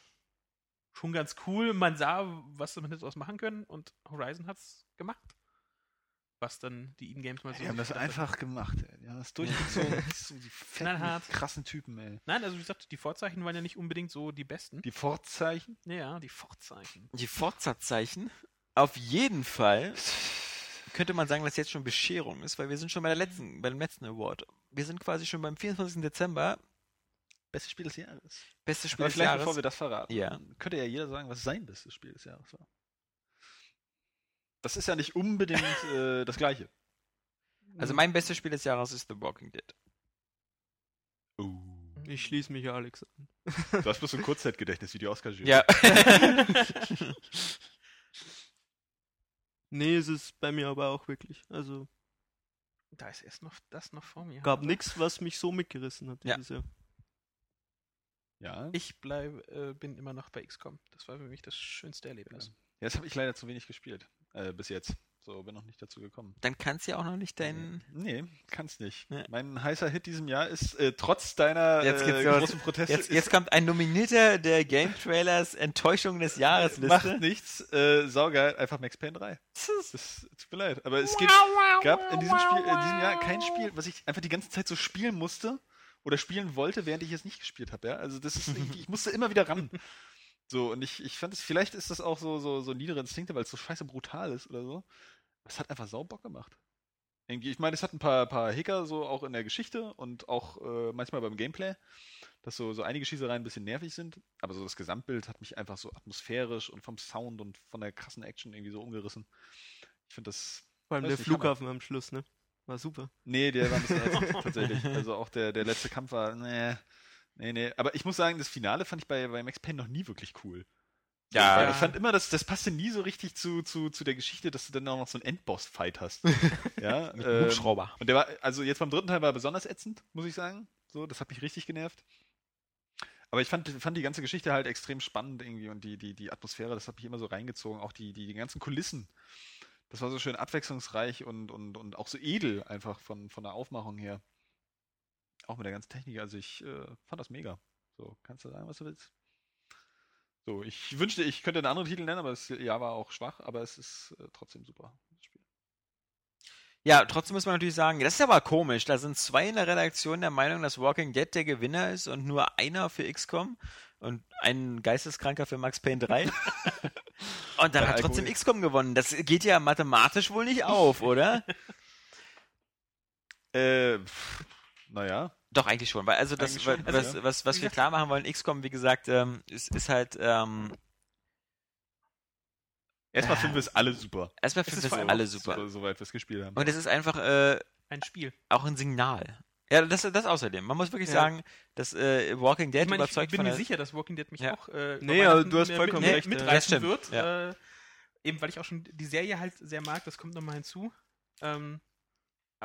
schon ganz cool. Man sah, was damit daraus machen können und Horizon hat's gemacht. Was dann die Eden Games mal so. Die haben das einfach gemacht, ey. Die haben das durchgezogen. so die fetten, krassen Typen, ey. Nein, also wie gesagt, die Vorzeichen waren ja nicht unbedingt so die besten. Die Vorzeichen. ja, die Vorzeichen. Die Forza-Zeichen. Auf jeden Fall könnte man sagen, dass jetzt schon Bescherung ist, weil wir sind schon bei der letzten, bei dem letzten Award. Wir sind quasi schon beim 24. Dezember. Bestes Spiel des Jahres. Bestes Spiel Aber des vielleicht, Jahres. bevor wir das verraten, Ja. könnte ja jeder sagen, was sein bestes Spiel des Jahres war. Das ist ja nicht unbedingt äh, das Gleiche. also mein bestes Spiel des Jahres ist The Walking Dead. Ich schließe mich Alex an. Du hast bloß so ein Kurzzeitgedächtnis wie die oscar -Jury. Ja. Nee, es ist bei mir aber auch wirklich. Also Da ist erst noch das noch vor mir. gab nichts, was mich so mitgerissen hat Ja. dieses Jahr. Ja. Ich bleib, äh, bin immer noch bei XCOM. Das war für mich das schönste Erlebnis. Ja, das habe ich leider zu wenig gespielt. Äh, bis jetzt. So, bin noch nicht dazu gekommen. Dann kannst du ja auch noch nicht deinen. Nee, kannst nicht. Ja. Mein heißer Hit diesem Jahr ist äh, trotz deiner Jetzt äh, großen Proteste Jetzt, jetzt kommt ein Nominierter der Game Trailers Enttäuschung des Jahres macht Liste. nichts. Äh, saugeil, einfach Max Payne 3. Das tut mir leid. Aber es gibt, gab in diesem Spiel, in diesem Jahr kein Spiel, was ich einfach die ganze Zeit so spielen musste oder spielen wollte, während ich es nicht gespielt habe. Ja? Also das ist ich musste immer wieder ran. So, und ich, ich fand es, vielleicht ist das auch so, so, so niedere Instinkte, weil es so scheiße brutal ist oder so. Es hat einfach sau Bock gemacht. Irgendwie, ich meine, es hat ein paar, paar Hicker so auch in der Geschichte und auch äh, manchmal beim Gameplay, dass so, so einige Schießereien ein bisschen nervig sind, aber so das Gesamtbild hat mich einfach so atmosphärisch und vom Sound und von der krassen Action irgendwie so umgerissen. Ich finde das. Vor allem der Flughafen am Schluss, ne? War super. Nee, der war ein bisschen tatsächlich. Also auch der, der letzte Kampf war, nee, nee, nee. Aber ich muss sagen, das Finale fand ich bei, bei Max Payne noch nie wirklich cool. Ja. weil Ich fand immer, das, das passte nie so richtig zu, zu, zu der Geschichte, dass du dann auch noch so einen Endboss-Fight hast. ja, Mit ähm, Hubschrauber. und der war, also jetzt beim dritten Teil war er besonders ätzend, muss ich sagen. So, das hat mich richtig genervt. Aber ich fand, fand die ganze Geschichte halt extrem spannend irgendwie und die, die, die Atmosphäre, das hat mich immer so reingezogen. Auch die, die, die ganzen Kulissen. Das war so schön abwechslungsreich und, und, und auch so edel einfach von, von der Aufmachung her. Auch mit der ganzen Technik. Also ich äh, fand das mega. So, kannst du sagen, was du willst? So, ich wünschte, ich könnte einen anderen Titel nennen, aber das Jahr war auch schwach, aber es ist äh, trotzdem super. Das Spiel. Ja, trotzdem muss man natürlich sagen, das ist aber komisch. Da sind zwei in der Redaktion der Meinung, dass Walking Dead der Gewinner ist und nur einer für XCOM und ein Geisteskranker für Max Payne 3. und dann Bei hat trotzdem Alkohol. XCOM gewonnen. Das geht ja mathematisch wohl nicht auf, oder? Äh, pff, naja. Doch, eigentlich schon. Weil also das, schon, was, also, was, was, was wir klar machen wollen, XCOM, wie gesagt, ähm, ist, ist halt ähm, Erstmal finden wir es alle super. erstmal finden ist wir es alle super. So, soweit wir es gespielt haben. Und es ist einfach äh, Ein Spiel. auch ein Signal. Ja, das, das außerdem. Man muss wirklich Ja. sagen, dass äh, Walking Dead Ich, meine, ich überzeugt bin von mir der, sicher, dass Walking Dead mich Ja. auch äh, Nee, aber Weihnachten du hast vollkommen mit, recht, ja. Das mitreißen wird. ja. Äh, eben weil ich auch schon die Serie halt sehr mag, das kommt nochmal hinzu. Ähm,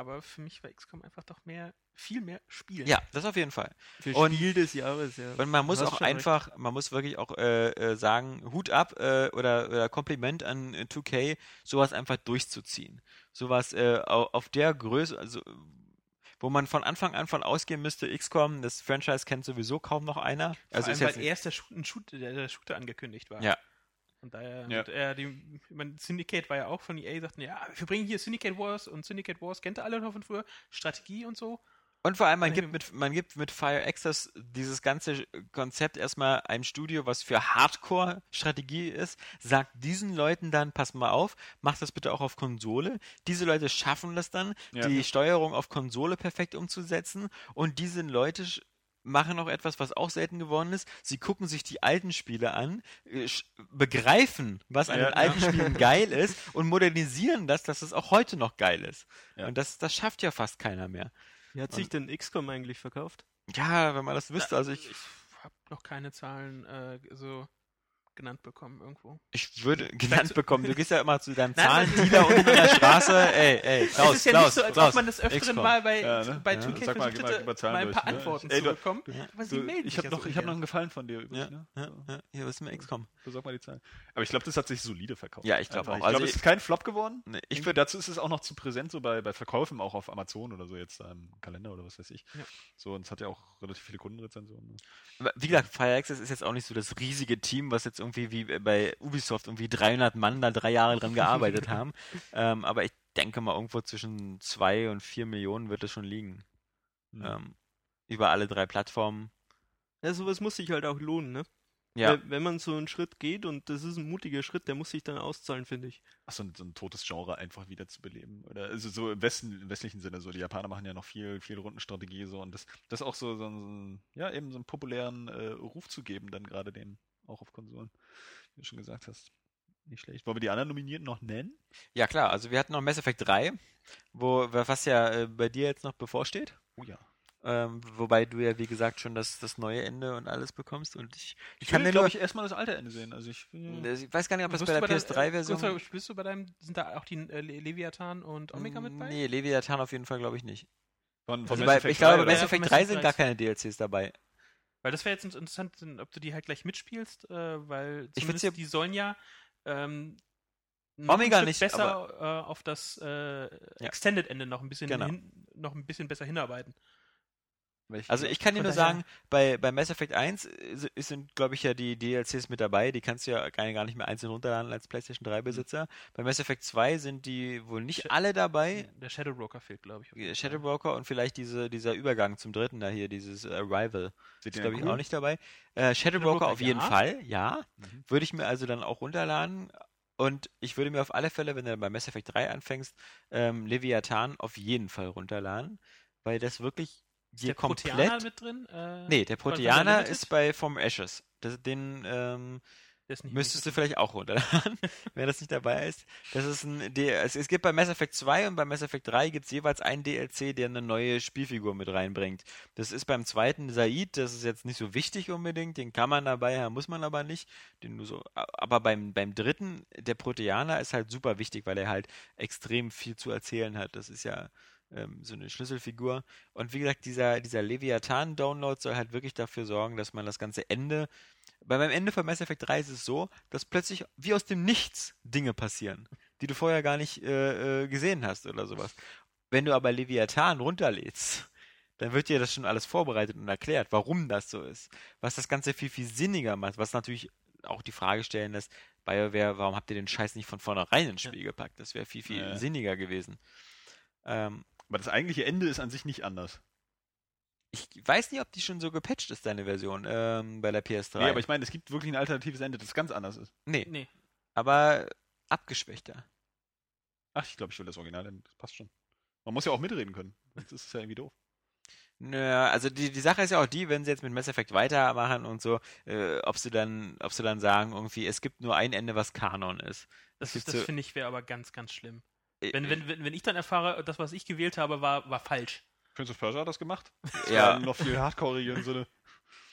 aber für mich war XCOM einfach doch mehr, viel mehr Spiel. Ja, das auf jeden Fall. Für Und- Spiel des Jahres, ja. Und man muss auch einfach, man muss wirklich auch äh, äh, sagen, Hut ab äh, oder, oder Kompliment an äh, 2K, sowas einfach durchzuziehen. Sowas äh, au- auf der Größe, also äh, wo man von Anfang an von ausgehen müsste, XCOM, das Franchise kennt sowieso kaum noch einer. Vor Also allem, ist weil erst der, Shoot, ein Shoot, der, der Shooter angekündigt war. Ja. Und daher, Ja. und, äh, die, ich mein, Syndicate war ja auch von EA, sagten, ja, wir bringen hier Syndicate Wars und Syndicate Wars, kennt ihr alle noch von früher, Strategie und so. Und vor allem, man Äh, gibt mit, man gibt mit Fire Access dieses ganze Konzept erstmal einem Studio, was für Hardcore-Strategie ist, sagt diesen Leuten dann, pass mal auf, macht das bitte auch auf Konsole. Diese Leute schaffen das dann, Ja. die Steuerung auf Konsole perfekt umzusetzen und diese Leute machen auch etwas, was auch selten geworden ist. Sie gucken sich die alten Spiele an, äh, begreifen, was an Ja, den alten Spielen geil ist und modernisieren das, dass es auch heute noch geil ist. Ja. Und das, das schafft ja fast keiner mehr. Wie hat sich denn XCOM eigentlich verkauft? Ja, wenn man das wüsste, also ich, Ich habe noch keine Zahlen äh, so genannt bekommen irgendwo. ich würde genannt bekommen. Du gehst ja immer zu deinem Zahlendealer unten in der Straße. Ey, ey, Klaus, es ist ja Klaus, nicht so, als Klaus, ob man das öfteren mal bei, Ja, ne? bei Ja. 2K Sag mal, mal- mal mal ein durch, paar ne? Antworten Ey, zu du- bekommen. Ja. Aber sie Du, melden ich sich habe noch, ich hab noch einen Gefallen von dir übrig. Ja, Ne? ja, ja. Hier, was ist mit XCOM? Besorg mal die Zahlen. Aber ich glaube, das hat sich solide verkauft. Ja, ich glaub Einfach. auch. Ich Also glaube, es ist kein Flop geworden. Nee, Ich finde, dazu ist es auch noch zu präsent, so bei, bei Verkäufen auch auf Amazon oder so jetzt da im Kalender oder was weiß ich. Ja. So, und es hat ja auch relativ viele Kundenrezensionen. Ne? Wie gesagt, Fire Access ist jetzt auch nicht so das riesige Team, was jetzt irgendwie wie bei Ubisoft irgendwie 300 Mann da drei Jahre dran gearbeitet haben. Ähm, aber ich denke mal, irgendwo zwischen zwei und vier Millionen wird es schon liegen. Hm. Ähm, über alle drei Plattformen. Ja, sowas muss sich halt auch lohnen, ne? Ja, Weil, wenn man so einen Schritt geht und das ist ein mutiger Schritt, der muss sich dann auszahlen, finde ich. Ach, so ein, so ein totes Genre einfach wieder zu beleben. Oder also so im, Westen, im westlichen Sinne, so die Japaner machen ja noch viel, viel Rundenstrategie so und das, das auch so, so, einen- ja, eben so einen populären äh, Ruf zu geben, dann gerade den auch auf Konsolen, wie du schon gesagt hast. Nicht schlecht. Wollen wir die anderen Nominierten noch nennen? ja klar. Also wir hatten noch Mass Effect 3, wo, was ja äh, bei dir jetzt noch bevorsteht. Oh ja. Ähm, wobei du ja, wie gesagt, schon das, das neue Ende und alles bekommst. Und ich, ich kann will, glaube ich, erstmal das alte Ende sehen. Also ich, Ich weiß gar nicht, ob das bei der äh, PS3-Version. kurz, Bist du bei deinem, sind da auch die äh, Le- Leviathan und Omega mit bei? Nee, Leviathan auf jeden Fall glaube ich nicht. von, von Also bei, ich glaube, 3, bei? Mass Effect von 3 Mass sind gar 3. keine DLCs dabei. Weil das wäre jetzt interessant, ob du die halt gleich mitspielst, äh, weil zumindest die sollen ja ähm, noch Omega nicht, besser äh, auf das äh, Extended-Ende noch ein bisschen Genau. hin, noch ein bisschen besser hinarbeiten. Also ich kann dir nur sagen, bei, bei Mass Effect 1 ist- ist- sind, glaube ich, ja die DLCs mit dabei. Die kannst du ja gar gar nicht mehr einzeln runterladen als PlayStation 3 Besitzer. Bei Mass Effect 2 sind die wohl nicht Sch- alle dabei. Der Shadow Broker fehlt, glaube ich. jeden Shadow. Broker und vielleicht diese, dieser Übergang zum dritten da hier, dieses Arrival. Seht Ist, ihr glaube ich, cool? auch nicht dabei. Äh, Shadow Broker Broker, auf jeden ja. Fall, ja. Mhm. Würde ich mir also dann auch runterladen. Und ich würde mir auf alle Fälle, wenn du bei Mass Effect 3 anfängst, ähm, Leviathan auf jeden Fall runterladen. Weil das wirklich Ist der komplett. Proteaner mit drin? Äh, Nee, der Proteaner ist bei From Ashes. Das, den ähm, nicht müsstest du vielleicht auch runterladen, wenn das nicht dabei ist. Das ist ein es, es gibt bei Mass Effect 2 und bei Mass Effect 3 gibt es jeweils einen DLC, der eine neue Spielfigur mit reinbringt. Das ist beim zweiten Said, das ist jetzt nicht so wichtig unbedingt, den kann man dabei haben, muss man aber nicht. Den nur so, aber beim, beim dritten, der Proteaner ist halt super wichtig, weil er halt extrem viel zu erzählen hat. Das ist ja ähm, so eine Schlüsselfigur. Und wie gesagt, dieser, dieser Leviathan-Download soll halt wirklich dafür sorgen, dass man das ganze Ende. Bei meinem Ende von Mass Effect 3 ist es so, dass plötzlich wie aus dem Nichts Dinge passieren, die du vorher gar nicht äh, äh, gesehen hast oder sowas. Wenn du aber Leviathan runterlädst, dann wird dir das schon alles vorbereitet und erklärt, warum das so ist. Was das Ganze viel, viel sinniger macht, was natürlich auch die Frage stellen lässt, BioWare, warum habt ihr den Scheiß nicht von vornherein ins Spiel gepackt? Das wäre viel, viel Ja. sinniger gewesen. Ähm, Aber das eigentliche Ende ist an sich nicht anders. ich weiß nicht, ob die schon so gepatcht ist, deine Version, ähm, bei der PS3. Nee, aber ich meine, es gibt wirklich ein alternatives Ende, das ganz anders ist. nee, Nee. aber abgeschwächter. Ach, ich glaube, ich will das Original, denn das passt schon. Man muss ja auch mitreden können. Sonst ist es ja irgendwie doof. Naja, also die, die Sache ist ja auch die, wenn sie jetzt mit Mass Effect weitermachen und so, äh, ob sie dann, ob sie dann sagen, irgendwie, es gibt nur ein Ende, was Kanon ist. Das, gibt das so- finde ich wäre aber ganz, ganz schlimm. Äh, Wenn, wenn, wenn, wenn ich dann erfahre, das, was ich gewählt habe, war, war falsch. Prince of Persia hat das gemacht? Ja. noch viel hardcore im Sinne.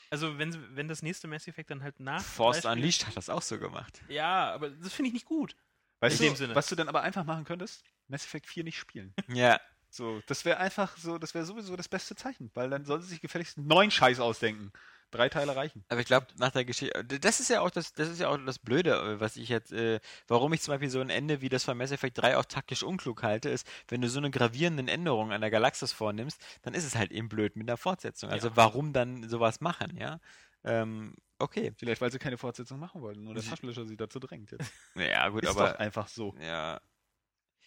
Also wenn, wenn das nächste Mass Effect dann halt nach. Force Unleashed hat das auch so gemacht. Ja, aber das finde ich nicht gut. Weißt In du, dem Sinne. was du dann aber einfach machen könntest? Mass Effect 4 nicht spielen. Ja, So, das wäre einfach so, das wäre sowieso das beste Zeichen, weil dann sollen sie sich gefälligst einen neuen Scheiß ausdenken. Drei Teile reichen. aber ich glaube, nach der Geschichte, das ist ja auch das, das ist ja auch das Blöde, äh, was ich jetzt, äh, warum ich zum Beispiel so ein Ende wie das von Mass Effect 3 auch taktisch unklug halte, ist, wenn du so eine gravierenden Änderung an der Galaxis vornimmst, dann ist es halt eben blöd mit der Fortsetzung. Also Ja. warum dann sowas machen, ja? Ähm, okay. Vielleicht, weil sie keine Fortsetzung machen wollten und der Taschenlöscher sie dazu drängt jetzt. Ja, gut, Ist aber. doch einfach so. Ja.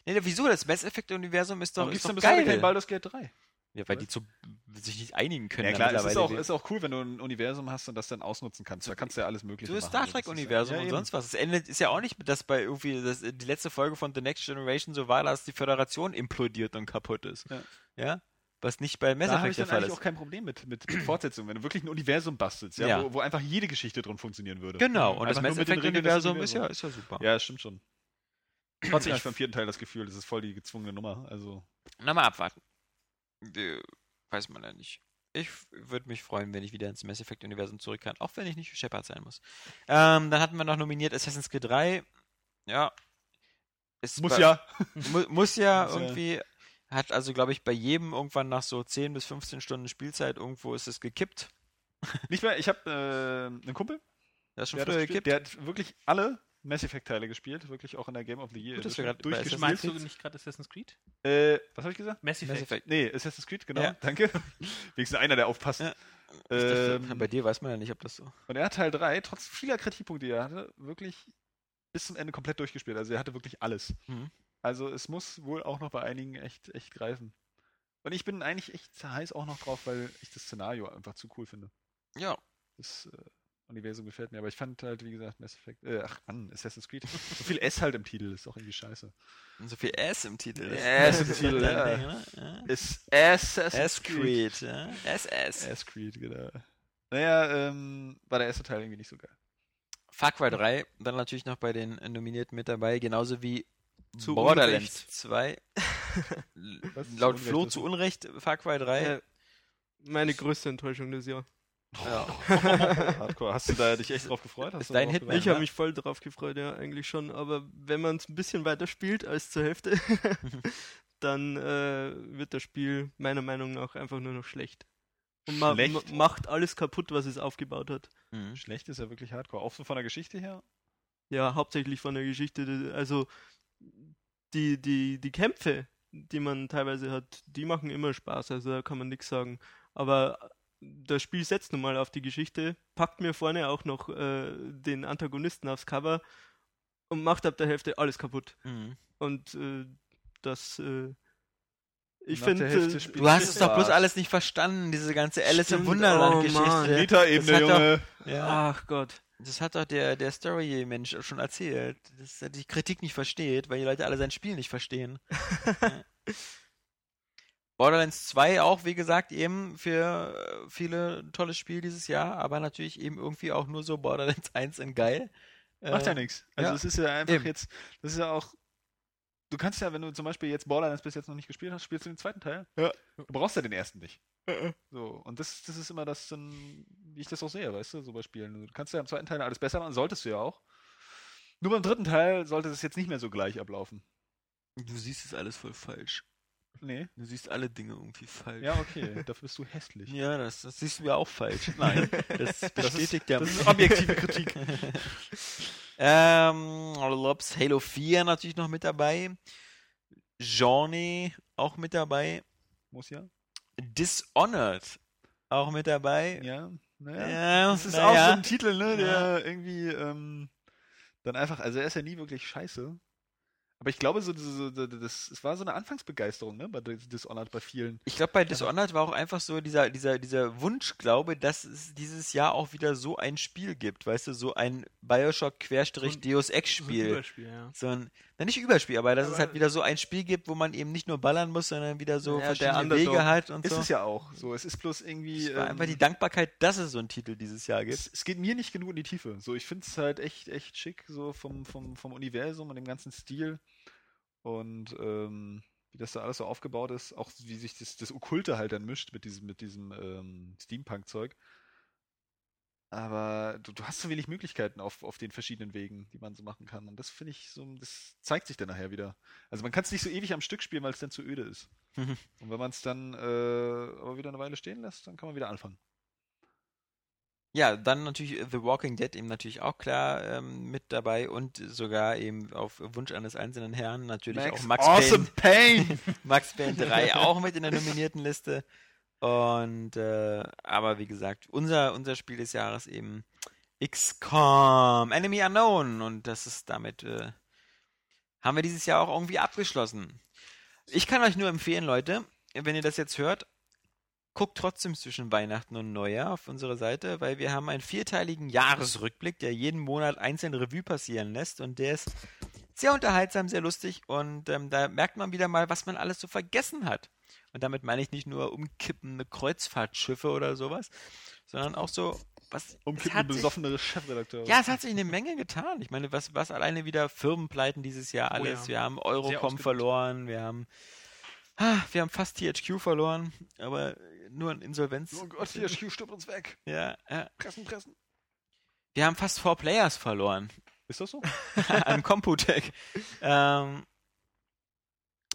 Nee, wieso? Das Mass Effect-Universum ist doch, Warum ist gibt's denn doch bis heute geil. kein Baldur's Gate 3? Ja, weil die zu, sich nicht einigen können. Ja da klar, es ist auch, ist auch cool, wenn du ein Universum hast und das dann ausnutzen kannst. Da kannst du ja alles mögliche so das machen. Star das ist ja- Trek-Universum ja, und sonst was. Das Ende ist ja auch nicht, dass bei irgendwie das, die letzte Folge von The Next Generation so war, dass die Föderation implodiert und kaputt ist. Ja. Ja? Was nicht bei Mass Da habe Effect ich der dann Fall eigentlich ist. auch kein Problem mit, mit, mit Fortsetzung, wenn du wirklich ein Universum bastelst, ja, Ja. Wo, wo einfach jede Geschichte drin funktionieren würde. Genau, und das Einfach Mass Regeln des Effect-Universum ist ja, ist ja super. Ja, stimmt schon. Trotzdem habe ich beim vierten Teil das Gefühl, das ist voll die gezwungene Nummer. Also, Na mal abwarten. Äh, Weiß man ja nicht. Ich würde mich freuen, wenn ich wieder ins Mass Effect-Universum zurück kann, auch wenn ich nicht Shepard sein muss. Ähm, dann hatten wir noch nominiert Assassin's Creed 3. Ja. Muss war- ja. Mu muss ja Muss ja. irgendwie. Hat also, glaube ich, bei jedem irgendwann nach so 10 bis 15 Stunden Spielzeit irgendwo ist es gekippt. Nicht mehr, ich habe äh, einen Kumpel, Das ist schon der früher gekippt. der hat wirklich alle Mass Effect-Teile gespielt, wirklich auch in der Game of the Year. Gut, dass wir gerade durchgespielt. Meinst du nicht gerade Assassin's Creed? Äh, was habe ich gesagt? Mass Effect. Mass Effect. Nee, Assassin's Creed, genau, Ja. danke. Wenigstens einer, der aufpasst. Ja. Ich dachte, Ähm, bei dir weiß man ja nicht, ob das so. Und er hat Teil 3, trotz vieler Kritikpunkte, die er hatte, wirklich bis zum Ende komplett durchgespielt. Also er hatte wirklich alles. Mhm. Also es muss wohl auch noch bei einigen echt, echt greifen. Und ich bin eigentlich echt heiß auch noch drauf, weil ich das Szenario einfach zu cool finde. Ja. Das äh, Universum gefällt mir. Aber ich fand halt, wie gesagt, Mass Effect, äh, ach Mann, Assassin's Creed. So viel S halt im Titel, ist auch irgendwie scheiße. Und so viel S im Titel ist. S im Titel, ja. Ding, ja. Ist Assassin's S-Creed, ja. SS. S-Creed, genau. Naja, ähm, war der erste Teil irgendwie nicht so geil. Far Cry 3, dann natürlich noch bei den Nominierten mit dabei, genauso wie Zu Borderlands Unrecht. 2. Was? Zu Laut Unrecht Flo ist- zu Unrecht Far Cry 3. Äh, meine größte Enttäuschung des Jahr. Ja. Hardcore. Hast du da dich echt drauf gefreut? Hast Ist du dein gewartet? Ich habe mich voll drauf gefreut, ja, eigentlich schon. Aber wenn man es ein bisschen weiter spielt als zur Hälfte, dann äh, wird das Spiel meiner Meinung nach einfach nur noch schlecht. Und ma Schlecht? ma macht alles kaputt, was es aufgebaut hat. Mhm. Schlecht ist ja wirklich Hardcore. Auch so von der Geschichte her. Ja, hauptsächlich von der Geschichte. Also die, die, die Kämpfe, die man teilweise hat, die machen immer Spaß, also da kann man nichts sagen. Aber das Spiel setzt nun mal auf die Geschichte, packt mir vorne auch noch äh, den Antagonisten aufs Cover und macht ab der Hälfte alles kaputt. Mhm. Und äh, das, äh, ich finde, Hälfte äh, spielt Du hast es doch bloß alles nicht verstanden, diese ganze Alice im Stimmt, Wunderland-Geschichte. oh. Meta-Ebene, hat doch- Junge. ja, ach Gott. das hat doch der, der Story-Mensch schon erzählt, dass er die Kritik nicht versteht, weil die Leute alle sein Spiel nicht verstehen. Ja. Borderlands 2 auch, wie gesagt, eben für äh, viele ein tolles Spiel dieses Jahr, aber natürlich eben irgendwie auch nur so Borderlands 1 in geil. Macht ja Äh, nichts. Also ja. es ist ja einfach Eben. jetzt, das ist ja auch, du kannst ja, wenn du zum Beispiel jetzt Borderlands bis jetzt noch nicht gespielt hast, spielst du den zweiten Teil. Ja. Du brauchst ja den ersten nicht. So, und das, das ist immer das, dann, wie ich das auch sehe, weißt du, so bei Spielen. Du kannst ja im zweiten Teil alles besser machen, solltest du ja auch. Nur beim dritten Teil sollte es jetzt nicht mehr so gleich ablaufen. Du siehst es alles voll falsch. Nee. Du siehst alle Dinge irgendwie falsch. Ja, okay, dafür bist du hässlich. Ja, das, das siehst du ja auch falsch. Nein. Das Das bestätigt ist, ja. das ist objektive Kritik. ähm, Lops Halo 4 natürlich noch mit dabei. Journey auch mit dabei. Muss ja. Dishonored auch mit dabei. Ja, naja. Ja, Das ist na auch so ein Titel, ne, der Ja. irgendwie ähm, dann einfach, also er ist ja nie wirklich scheiße, Aber ich glaube, so, so, so das, es war so eine Anfangsbegeisterung, ne, bei Dis- Dishonored bei vielen. Ich glaube, bei Dishonored war auch einfach so dieser, dieser, dieser Wunschglaube, dass es dieses Jahr auch wieder so ein Spiel gibt, weißt du, so ein Bioshock-Deus So ein Ex-Spiel. Überspiel, ja. So ein, na nicht Überspiel, aber dass es Aber- halt wieder so ein Spiel gibt, wo man eben nicht nur ballern muss, sondern wieder so Ja, verschiedene. Wege hat und Ist so. es ja auch. So, es ist bloß irgendwie. Es war ähm, einfach die Dankbarkeit, dass es so einen Titel dieses Jahr gibt. es, es geht mir nicht genug in die Tiefe. So, ich finde es halt echt, echt schick, so vom, vom, vom Universum und dem ganzen Stil. Und ähm, wie das da alles so aufgebaut ist, auch wie sich das, das Okkulte halt dann mischt mit diesem, mit diesem ähm, Steampunk-Zeug. Aber du, du hast so wenig Möglichkeiten auf, auf den verschiedenen Wegen, die man so machen kann. Und das finde ich so, das zeigt sich dann nachher wieder. Also man kann es nicht so ewig am Stück spielen, weil es dann zu öde ist. Und wenn man es dann äh, aber wieder eine Weile stehen lässt, dann kann man wieder anfangen. Ja, dann natürlich The Walking Dead eben natürlich auch klar ähm, mit dabei und sogar eben auf Wunsch eines einzelnen Herrn natürlich auch Max awesome Payne, Pain! Max Payne 3 auch mit in der nominierten Liste. Und äh, aber wie gesagt, unser, unser Spiel des Jahres eben XCOM, Enemy Unknown. Und das ist damit, äh, haben wir dieses Jahr auch irgendwie abgeschlossen. Ich kann euch nur empfehlen, Leute, wenn ihr das jetzt hört, guckt trotzdem zwischen Weihnachten und Neujahr auf unsere Seite, weil wir haben einen vierteiligen Jahresrückblick, der jeden Monat einzeln Revue passieren lässt und der ist sehr unterhaltsam, sehr lustig und ähm, da merkt man wieder mal, was man alles so vergessen hat. Und damit meine ich nicht nur umkippende Kreuzfahrtschiffe oder sowas, sondern auch so, was es Umkippen hat sich- besoffenere Chefredakteur. ja, es hat sich eine Menge getan. Ich meine, was, was alleine wieder Firmenpleiten dieses Jahr Oh alles. ja. Wir haben Eurocom verloren, wir haben, ah, wir haben fast THQ verloren, aber nur in Insolvenz. Oh Gott, THQ stirbt uns weg. Ja, ja. Pressen, pressen. Wir haben fast Four Players verloren Ist das so? an Computec. ähm,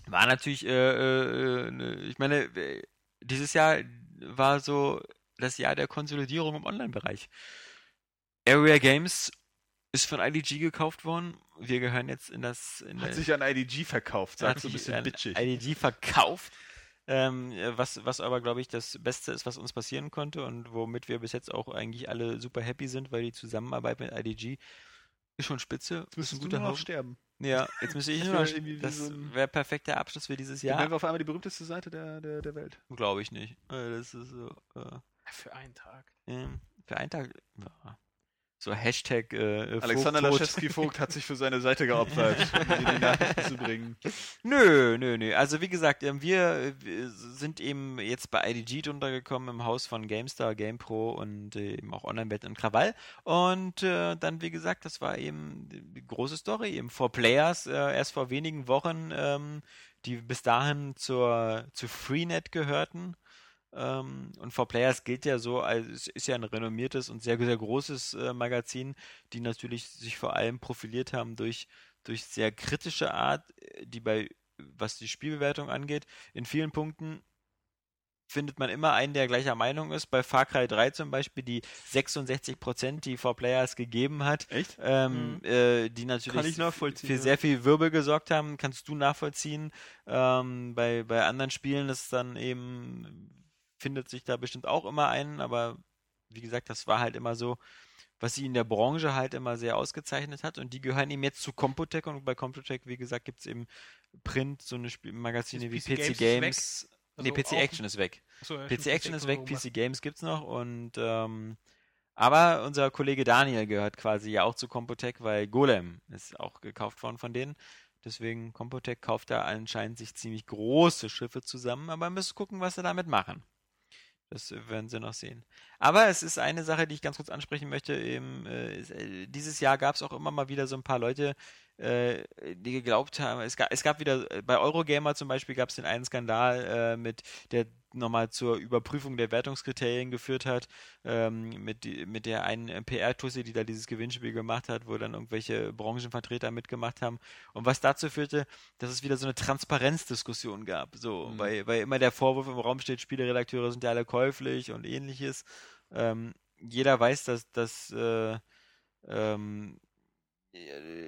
war natürlich, äh, äh, ne, ich meine, äh, dieses Jahr war so das Jahr der Konsolidierung im Online-Bereich. Area Games ist von IDG gekauft worden. Wir gehören jetzt in das. In Hat sich an IDG verkauft, sagst du ein bisschen bitchig. IDG verkauft. Ähm, äh, was, was aber, glaube ich, das Beste ist, was uns passieren konnte und womit wir bis jetzt auch eigentlich alle super happy sind, weil die Zusammenarbeit mit IDG ist schon spitze. Jetzt guter nur noch sterben. Ja, jetzt müsste ich Das nur wär Das so ein- wäre perfekter Abschluss für dieses Dann wären Jahr. wir auf einmal die berühmteste Seite der, der, der Welt. Glaube ich nicht. Äh, Das ist so. Äh, Für einen Tag. ähm, für einen Tag. Ja. So Hashtag äh, Alexander Vogttot. Laschewski-Vogt hat sich für seine Seite geopfert, um die Nachrichten zu bringen. Nö, nö, nö. Also wie gesagt, ähm, wir, wir sind eben jetzt bei IDG drunter gekommen im Haus von GameStar, GamePro und äh, eben auch Online-Bet und Krawall. Und äh, dann, wie gesagt, das war eben die große Story, eben vor Players, äh, erst vor wenigen Wochen, ähm, die bis dahin zur, zu Freenet gehörten. Ähm, und For Players gilt ja so, als es ist ja ein renommiertes und sehr, sehr großes äh, Magazin, die natürlich sich vor allem profiliert haben durch, durch sehr kritische Art, äh, die bei, was die Spielbewertung angeht, in vielen Punkten findet man immer einen, der gleicher Meinung ist. Bei Far Cry 3 zum Beispiel die 66%, die For Players gegeben hat, Echt? ähm, äh, die natürlich für ja. sehr viel Wirbel gesorgt haben, kannst du nachvollziehen. Ähm, bei, bei anderen Spielen ist dann eben, findet sich da bestimmt auch immer einen, aber wie gesagt, das war halt immer so, was sie in der Branche halt immer sehr ausgezeichnet hat und die gehören eben jetzt zu Computec und bei Computec, wie gesagt, gibt es eben Print, so eine Spiel Magazine wie PC PC Games. Games nee, Also PC auch- Action ist weg. Achso, ja, PC stimmt, Action ist so weg. PC Games gibt's noch und ähm, aber unser Kollege Daniel gehört quasi ja auch zu Computec, weil Golem ist auch gekauft worden von denen. Deswegen Computec kauft da anscheinend sich ziemlich große Schiffe zusammen, aber müssen gucken, was sie damit machen. Das werden sie noch sehen. Aber es ist eine Sache, die ich ganz kurz ansprechen möchte. Eben, äh, dieses Jahr gab es auch immer mal wieder so ein paar Leute, äh, die geglaubt haben, es gab, es gab wieder, äh, bei Eurogamer zum Beispiel gab es den einen Skandal äh, mit, der nochmal zur Überprüfung der Wertungskriterien geführt hat, ähm, mit, die- mit der einen äh, PR-Tusse, die da dieses Gewinnspiel gemacht hat, wo dann irgendwelche Branchenvertreter mitgemacht haben. Und was dazu führte, dass es wieder so eine Transparenzdiskussion gab. So, Mhm. weil, weil immer der Vorwurf im Raum steht, Spieleredakteure sind ja alle käuflich und ähnliches. Ähm, jeder weiß, dass, dass äh, ähm,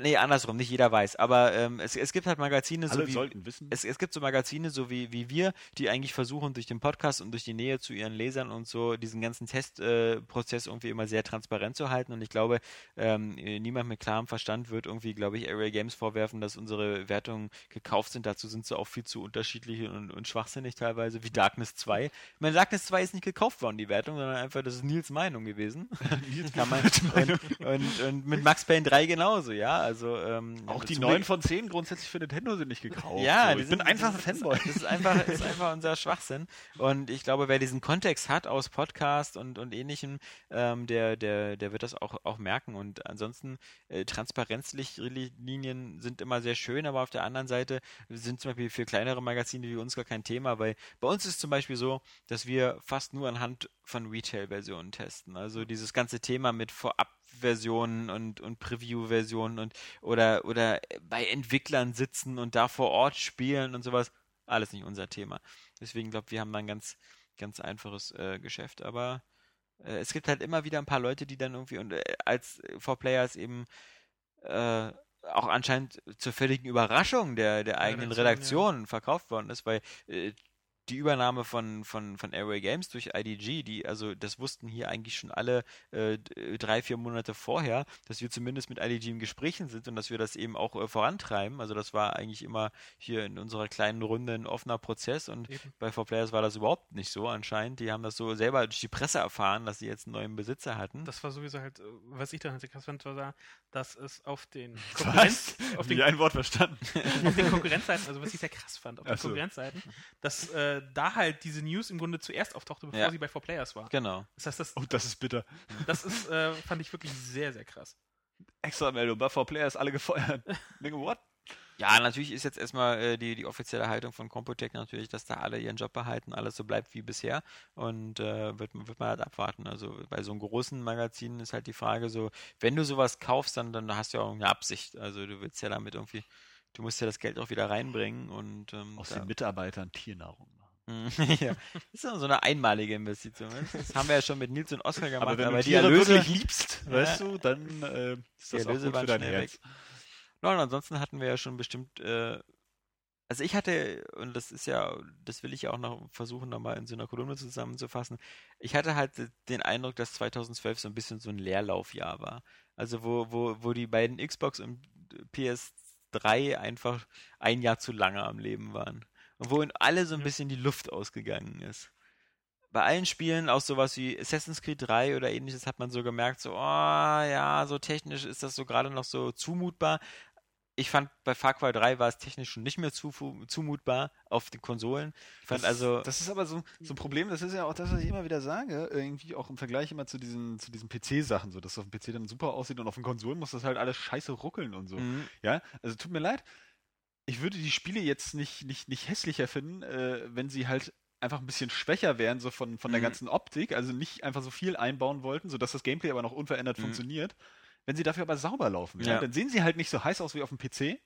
nee, andersrum, nicht jeder weiß. Aber ähm, es, es gibt halt Magazine, Alle so wie, sollten wissen. es, es gibt so Magazine, so wie, wie wir, die eigentlich versuchen, durch den Podcast und durch die Nähe zu ihren Lesern und so diesen ganzen Testprozess äh, irgendwie immer sehr transparent zu halten. Und ich glaube, ähm, äh, niemand mit klarem Verstand wird irgendwie, glaube ich, Area Games vorwerfen, dass unsere Wertungen gekauft sind. Dazu sind sie auch viel zu unterschiedlich und, und schwachsinnig teilweise, wie Darkness 2. Ich meine, Darkness 2 ist nicht gekauft worden, die Wertung, sondern einfach, das ist Nils Meinung gewesen. Kann man, und, und, und mit Max Payne 3 genauso, ja. Also, ähm, Auch die zum 9 Glück- von 10 grundsätzlich für Nintendo sind nicht gekauft. ja, so. die ich bin sind- einfach ein das ist- Fanboy. Das ist einfach, ist einfach unser Schwachsinn. Und ich glaube, wer diesen Kontext hat aus Podcast und, und ähnlichem, ähm, der, der, der wird das auch, auch merken. Und ansonsten, äh, Transparenzlinien sind immer sehr schön, aber auf der anderen Seite sind zum Beispiel für kleinere Magazine wie uns gar kein Thema, weil bei uns ist zum Beispiel so, dass wir fast nur anhand von Retail-Versionen testen. Also dieses ganze Thema mit Vorab-Versionen und, und Preview-Versionen und oder, oder bei Entwicklern sitzen und da vor Ort spielen und sowas, alles nicht unser Thema. Deswegen glaube wir haben da ein ganz, ganz einfaches äh, Geschäft, aber äh, es gibt halt immer wieder ein paar Leute, die dann irgendwie und äh, als For Players eben äh, auch anscheinend zur völligen Überraschung der, der eigenen Redaktion, Redaktion verkauft worden ist, weil äh, die Übernahme von, von, von Airway Games durch IDG, die, also das wussten hier eigentlich schon alle äh, drei, vier Monate vorher, dass wir zumindest mit IDG im Gesprächen sind und dass wir das eben auch äh, vorantreiben. Also das war eigentlich immer hier in unserer kleinen Runde ein offener Prozess und Eben. bei 4Players war das überhaupt nicht so anscheinend. Die haben das so selber durch die Presse erfahren, dass sie jetzt einen neuen Besitzer hatten. Das war sowieso halt, äh, was ich dann halt krass fand, war, dass es auf den Was? Konkurrenz, auf den ein Wort verstanden. auf den Konkurrenzseiten, also was ich sehr krass fand, auf den so. Konkurrenzseiten, dass äh, da halt diese News im Grunde zuerst auftauchte, bevor Ja. sie bei 4Players war. genau. Das heißt, das, Oh, das ist bitter. das ist, äh, fand ich wirklich sehr, sehr krass. Extra Meldung, bei 4Players alle gefeuert. Denke, what? Ja, natürlich ist jetzt erstmal äh, die, die offizielle Haltung von Computec natürlich, dass da alle ihren Job behalten, alles so bleibt wie bisher und äh, wird, wird man halt abwarten. Also bei so einem großen Magazin ist halt die Frage so, wenn du sowas kaufst, dann, dann hast du ja auch eine Absicht. Also du willst ja damit irgendwie, du musst ja das Geld auch wieder reinbringen und ähm, Aus da- den Mitarbeitern Tiernahrung ja. Das ist ja so eine einmalige Investition. Das haben wir ja schon mit Nils und Oskar gemacht, Aber aber, wenn du die Erlöse, wirklich liebst, Ja. weißt du, dann äh, ist die das auch gut für dein Herz. weg. Ja, und ansonsten hatten wir ja schon bestimmt, äh, also ich hatte, und das ist ja, das will ich ja auch noch versuchen, nochmal in so einer Kolumne zusammenzufassen, ich hatte halt den Eindruck, dass 2012 so ein bisschen so ein Leerlaufjahr war. Also wo, wo, wo die beiden Xbox und PS3 einfach ein Jahr zu lange am Leben waren. Und wo in alle so ein bisschen die Luft ausgegangen ist. Bei allen Spielen, auch sowas wie Assassin's Creed 3 oder ähnliches, hat man so gemerkt, so, oh ja, so technisch ist das so gerade noch so zumutbar. Ich fand, bei Far Cry 3 war es technisch schon nicht mehr zu, zumutbar auf den Konsolen. Ich fand das, also, Das ist aber so, so ein Problem, das ist ja auch das, was ich immer wieder sage, irgendwie auch im Vergleich immer zu diesen, zu diesen PC-Sachen, so dass das auf dem PC dann super aussieht und auf den Konsolen muss das halt alles scheiße ruckeln und so. mhm. Ja, also tut mir leid. Ich würde die Spiele jetzt nicht, nicht, nicht hässlicher finden, äh, wenn sie halt einfach ein bisschen schwächer wären, so von, von der Mhm. ganzen Optik, also nicht einfach so viel einbauen wollten, sodass das Gameplay aber noch unverändert Mhm. funktioniert. Wenn sie dafür aber sauber laufen, ja. Ja. dann sehen sie halt nicht so heiß aus wie auf dem PC,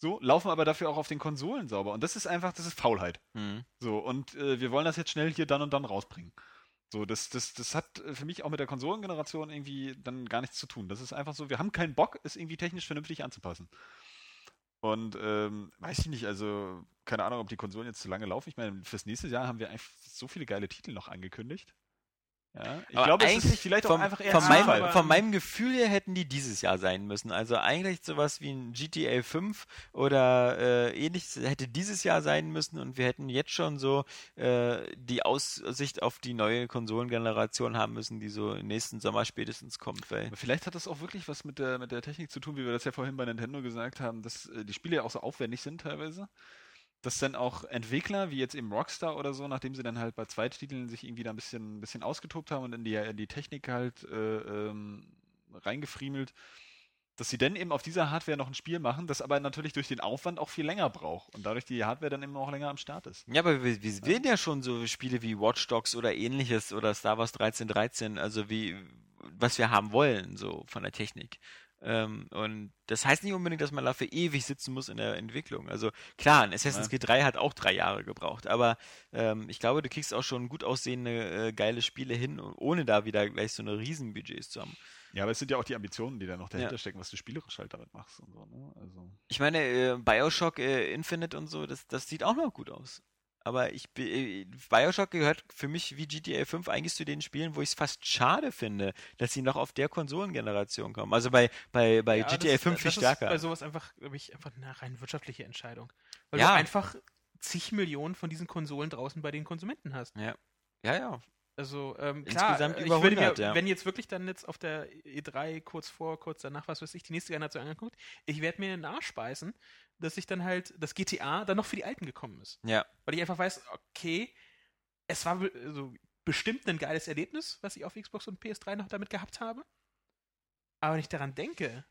so, laufen aber dafür auch auf den Konsolen sauber. Und das ist einfach, das ist Faulheit. Mhm. So, und äh, wir wollen das jetzt schnell hier dann und dann rausbringen. So, das, das, das hat äh, für mich auch mit der Konsolengeneration irgendwie dann gar nichts zu tun. Das ist einfach so, wir haben keinen Bock, es irgendwie technisch vernünftig anzupassen. Und ähm, weiß ich nicht, also keine Ahnung, ob die Konsolen jetzt zu lange laufen. Ich meine, fürs nächste Jahr haben wir einfach so viele geile Titel noch angekündigt. Ja, ich Aber glaube, es ist vielleicht auch vom, einfach eher von, meinem, von meinem Gefühl her hätten die dieses Jahr sein müssen. Also eigentlich sowas wie ein GTA 5 oder äh, ähnliches hätte dieses Jahr sein müssen und wir hätten jetzt schon so äh, die Aussicht auf die neue Konsolengeneration haben müssen, die so nächsten Sommer spätestens kommt. Weil Aber vielleicht hat das auch wirklich was mit der, mit der Technik zu tun, wie wir das ja vorhin bei Nintendo gesagt haben, dass äh, die Spiele ja auch so aufwendig sind teilweise. Dass dann auch Entwickler, wie jetzt eben Rockstar oder so, nachdem sie dann halt bei Zweittiteln sich irgendwie da ein bisschen, ein bisschen ausgetobt haben und in die, in die Technik halt äh, ähm, reingefriemelt, dass sie dann eben auf dieser Hardware noch ein Spiel machen, das aber natürlich durch den Aufwand auch viel länger braucht und dadurch die Hardware dann eben auch länger am Start ist. Ja, aber wir, wir sehen ja schon so Spiele wie Watch Dogs oder ähnliches oder Star Wars 1313, also wie, was wir haben wollen, so von der Technik. Ähm, und das heißt nicht unbedingt, dass man dafür ewig sitzen muss in der Entwicklung. Also klar, ein Assassin's Ja. Creed 3 hat auch drei Jahre gebraucht, aber ähm, ich glaube, du kriegst auch schon gut aussehende, äh, geile Spiele hin, ohne da wieder gleich so eine Riesenbudgets zu haben. Ja, aber es sind ja auch die Ambitionen, die da noch dahinter Ja. stecken, was du spielerisch halt damit machst und so, ne? Also. Ich meine, äh, Bioshock äh, Infinite und so, das, das sieht auch noch gut aus. Aber ich äh, Bioshock gehört für mich wie GTA 5 eigentlich zu den Spielen, wo ich es fast schade finde, dass sie noch auf der Konsolengeneration kommen. Also bei, bei, bei Ja, GTA das, 5 viel stärker. Ist bei sowas einfach, glaube ich, einfach eine rein wirtschaftliche Entscheidung. Weil Ja. du einfach zig Millionen von diesen Konsolen draußen bei den Konsumenten hast. ja, ja. Also ähm, klar, Insgesamt äh, ich über würde 100, mir, ja. wenn jetzt wirklich dann jetzt auf der E3 kurz vor, kurz danach, was weiß ich, die nächste Generation angeguckt, ich werde mir den Arsch beißen, dass ich dann halt das GTA dann noch für die Alten gekommen ist. Ja. Weil ich einfach weiß, okay, es war also bestimmt ein geiles Erlebnis, was ich auf Xbox und PS3 noch damit gehabt habe. Aber wenn ich daran denke,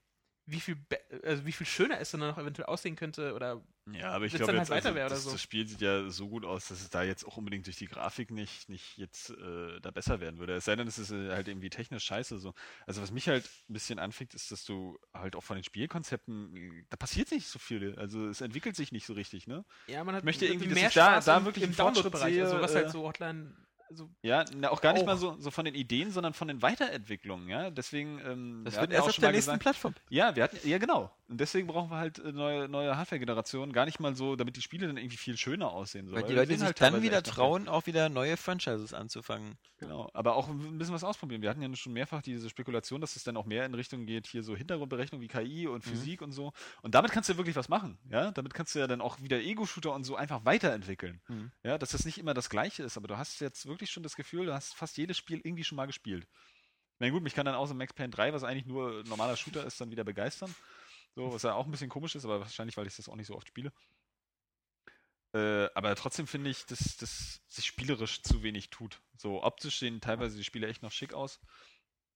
wie viel, also wie viel schöner es dann noch eventuell aussehen könnte oder Ja, aber ich glaube, halt jetzt, also, das, so. das Spiel sieht ja so gut aus, dass es da jetzt auch unbedingt durch die Grafik nicht, nicht jetzt äh, da besser werden würde. Es sei denn, es ist äh, halt irgendwie technisch scheiße. So. Also was mich halt ein bisschen anfickt, ist, dass du halt auch von den Spielkonzepten, äh, da passiert nicht so viel. Also es entwickelt sich nicht so richtig, ne? ja, man hat möchte irgendwie, dass mehr ich da- Spaß da im, wirklich im einen Fortschritt Download-Bereich, sehe, also was äh, halt so Hotline, so Ja, na, auch gar nicht Auch. mal so, so von den Ideen, sondern von den Weiterentwicklungen, ja. Deswegen, ähm, Das wir wird erst auch auf der nächsten gesagt, Plattform. Ja, wir hatten, ja genau. Und deswegen brauchen wir halt äh, neue, neue Hardware-Generationen, gar nicht mal so, damit die Spiele dann irgendwie viel schöner aussehen. So, Weil die wir Leute sich halt dann wieder trauen, auch wieder neue Franchises anzufangen. Genau, aber auch ein bisschen was ausprobieren. Wir hatten ja schon mehrfach diese Spekulation, dass es dann auch mehr in Richtung geht, hier so Hintergrundberechnung wie KI und Physik und so. Und damit kannst du ja wirklich was machen, ja? Damit kannst du ja dann auch wieder Ego-Shooter und so einfach weiterentwickeln. Mhm. Ja, dass das nicht immer das Gleiche ist, aber du hast jetzt wirklich schon das Gefühl, du hast fast jedes Spiel irgendwie schon mal gespielt. Meine, gut, mich kann dann außer Max Payne 3, was eigentlich nur ein normaler Shooter ist, dann wieder begeistern. So, was ja auch ein bisschen komisch ist, aber wahrscheinlich, weil ich das auch nicht so oft spiele. Äh, aber trotzdem finde ich, dass das sich spielerisch zu wenig tut. So optisch sehen teilweise die Spiele echt noch schick aus.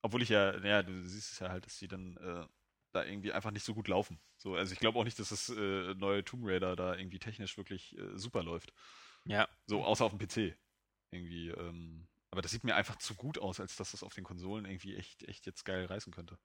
Obwohl ich ja, naja, du siehst es ja halt, dass die dann äh, da irgendwie einfach nicht so gut laufen. So, also ich glaube auch nicht, dass das äh, neue Tomb Raider da irgendwie technisch wirklich äh, super läuft. Ja. So, außer auf dem PC. Irgendwie, ähm, aber das sieht mir einfach zu gut aus, als dass das auf den Konsolen irgendwie echt, echt jetzt geil reißen könnte.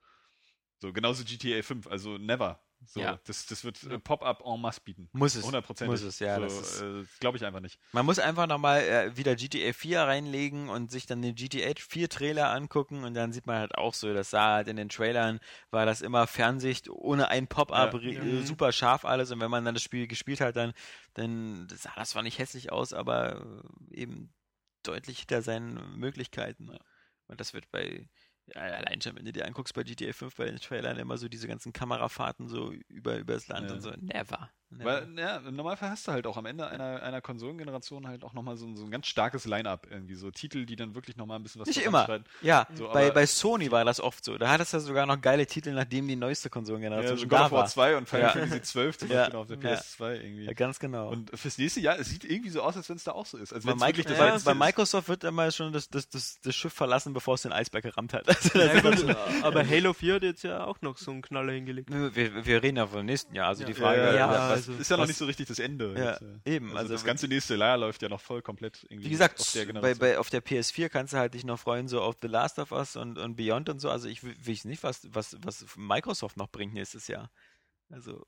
So, genauso GTA 5, also never. So, Ja. das, das wird äh, Pop-up en masse bieten. Muss es. 100%. Muss es, ja, So, äh, glaube ich einfach nicht. Man muss einfach nochmal äh, wieder GTA 4 reinlegen und sich dann den GTA 4 Trailer angucken und dann sieht man halt auch so, das sah halt in den Trailern, war das immer Fernsicht ohne ein Pop-up, Ja. Ja. äh, super scharf alles und wenn man dann das Spiel gespielt hat, dann, dann sah das zwar nicht hässlich aus, aber äh, eben deutlich hinter seinen Möglichkeiten. Ja. Und das wird bei, ja, allein schon, wenn du dir anguckst bei GTA 5 bei den Trailern immer so diese ganzen Kamerafahrten so über, übers Land Ja. und so, never. never. Weil, ja, im Normalfall hast du halt auch am Ende einer, einer Konsolengeneration halt auch nochmal so, ein- so ein ganz starkes Line-Up. Irgendwie so Titel, die dann wirklich nochmal ein bisschen was Nicht immer. Ja, So, bei, bei Sony war das oft so. Da hattest du sogar noch geile Titel, nachdem die neueste Ja, Konsolengeneration so schon God da War war. 2 und Final Ja. Fantasy 12 zum Ja. Beispiel auf der Ja. PS2 irgendwie. Ja, ganz genau. Und fürs nächste Jahr, es sieht irgendwie so aus, als wenn es da auch so ist. Als bei, Mike, das bei. Microsoft wird immer schon das, das, das, das Schiff verlassen, bevor es den Eisberg gerammt hat. Also, Ja, gut, aber Halo 4 hat jetzt ja auch noch so einen Knaller hingelegt. wir, wir reden ja vom nächsten Jahr. Also die Frage, ja, ja, Ja, was, also- ist ja noch was- nicht so richtig das Ende. Ja, jetzt, äh. eben, Also, also das ganze nächste Jahr läuft ja noch voll komplett irgendwie Wie gesagt, auf der bei, bei, auf der PS4 kannst du halt dich noch freuen, so auf The Last of Us und, und Beyond und so. Also ich weiß nicht, was, was, was Microsoft noch bringt nächstes Jahr. Also,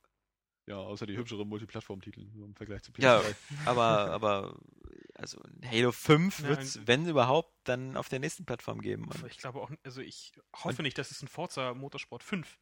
ja, außer die hübscheren Multiplattform-Titel so im Vergleich zu PS3. ja, aber, aber, also Halo 5 Ja, wird es, wenn überhaupt, dann auf der nächsten Plattform geben. Ich glaube auch, also ich hoffe nicht, dass es ein Forza Motorsport 5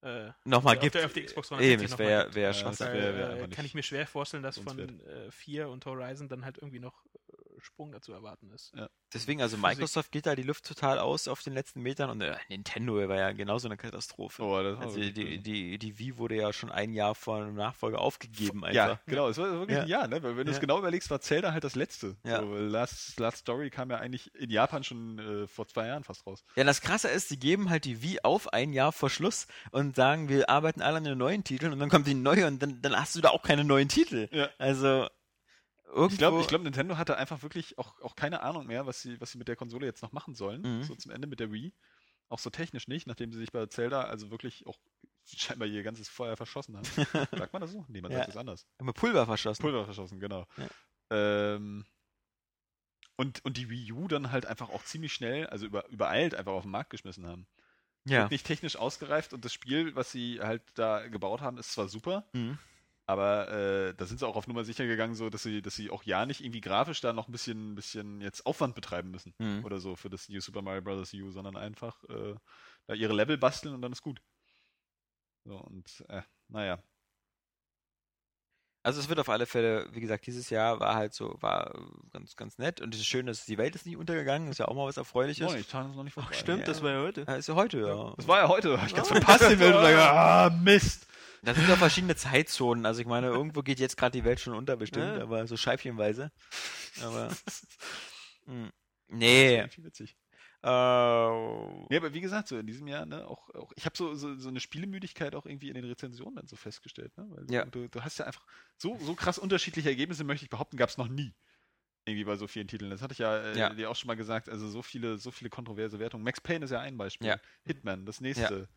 äh, nochmal auf gibt. auf der Xbox Eben, 360 es noch mal wäre wär das Weil, wär- wär äh, einfach kann ich mir schwer vorstellen, dass von äh, 4 und Horizon dann halt irgendwie noch äh, Sprung dazu erwarten ist. Deswegen, also. Microsoft geht da die Luft total aus auf den letzten Metern und äh, Nintendo war ja genauso eine Katastrophe. Oh, also die, böse. die, die Wii wurde ja schon ein Jahr vor dem Nachfolger aufgegeben einfach. Ja, genau, es war wirklich Ja. ein Jahr, ne? Weil wenn du es Ja. genau überlegst, war Zelda halt das letzte. Ja. So, Last, Last Story kam ja eigentlich in Japan schon äh, vor zwei Jahren fast raus. Ja, das Krasse ist, die geben halt die Wii auf ein Jahr vor Schluss und sagen, wir arbeiten alle an den neuen Titeln und dann kommt die neue und dann, dann hast du da auch keine neuen Titel. Ja. Also irgendwo. Ich glaube, glaub, Nintendo hatte einfach wirklich auch, auch keine Ahnung mehr, was sie, was sie mit der Konsole jetzt noch machen sollen. Mhm. So zum Ende mit der Wii. Auch so technisch nicht, nachdem sie sich bei Zelda also wirklich auch scheinbar ihr ganzes Feuer verschossen haben. sagt man das so? Nee, man Ja. sagt es anders. Wir Pulver verschossen. Pulver verschossen, genau. Ja. Ähm, und, und die Wii U dann halt einfach auch ziemlich schnell, also über, übereilt einfach auf den Markt geschmissen haben. Ja. Nicht technisch ausgereift und das Spiel, was sie halt da gebaut haben, ist zwar super, Mhm. Aber äh, da sind sie auch auf Nummer sicher gegangen, so dass sie, dass sie auch ja nicht irgendwie grafisch da noch ein bisschen, bisschen jetzt Aufwand betreiben müssen Mhm. oder so für das New Super Mario Bros. U, sondern einfach äh, da ihre Level basteln und dann ist gut. So, und äh, naja. Also es wird auf alle Fälle, wie gesagt, dieses Jahr war halt so, war ganz, ganz nett und es ist schön, dass die Welt ist nicht untergegangen, ist ja auch mal was Erfreuliches. Ich ist noch nicht vorbei. Ach, stimmt, ja. das war ja heute. Ja, ist ja heute, ja. Das war ja heute, hab ich ganz Ah. verpasst den Weltuntergang. Ah, Mist. Da sind ja verschiedene Zeitzonen. Also ich meine, irgendwo geht jetzt gerade die Welt schon unter bestimmt, Ja. aber so scheibchenweise. Aber hm. nee. Irgendwie witzig. Äh, Ja, aber wie gesagt, so in diesem Jahr, ne, auch, auch ich habe so, so, so eine Spielemüdigkeit auch irgendwie in den Rezensionen dann so festgestellt, ne? Weil Ja. du, du hast ja einfach so, so krass unterschiedliche Ergebnisse, möchte ich behaupten, gab es noch nie. Irgendwie bei so vielen Titeln. Das hatte ich ja, äh, Ja. dir auch schon mal gesagt, also so viele, so viele kontroverse Wertungen. Max Payne ist ja ein Beispiel. Ja. Hitman, das nächste.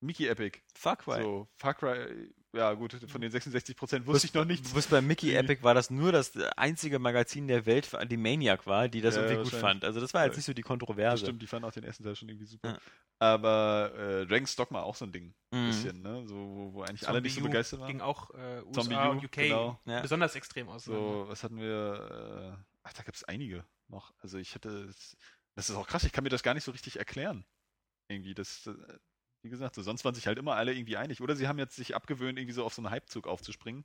Mickey Epic. fuck, weil. So, Far Cry, ja gut, von den 66% wusste ich noch nichts. Du wusst, bei Mickey. Epic war das nur das einzige Magazin der Welt, die Maniac war, die das Ja, irgendwie gut fand. Also das war jetzt nicht so die Das Kontroverse. stimmt, die fanden auch den ersten Teil schon irgendwie super. Ja. Aber äh, Dragon's Dogma auch so ein Ding. Ein Mhm. bisschen, ne? So, wo, wo eigentlich alle nicht so Zombie begeistert waren. Ging auch äh, USA Zombie und UK genau. Ja. besonders extrem aus. So, was hatten wir? Äh, ach, da gab es einige noch. Also ich hätte, es- das ist auch krass, ich kann mir das gar nicht so richtig erklären. Irgendwie, das, äh, wie gesagt, so, sonst waren sich halt immer alle irgendwie einig. Oder sie haben jetzt sich abgewöhnt, irgendwie so auf so einen Hypezug aufzuspringen.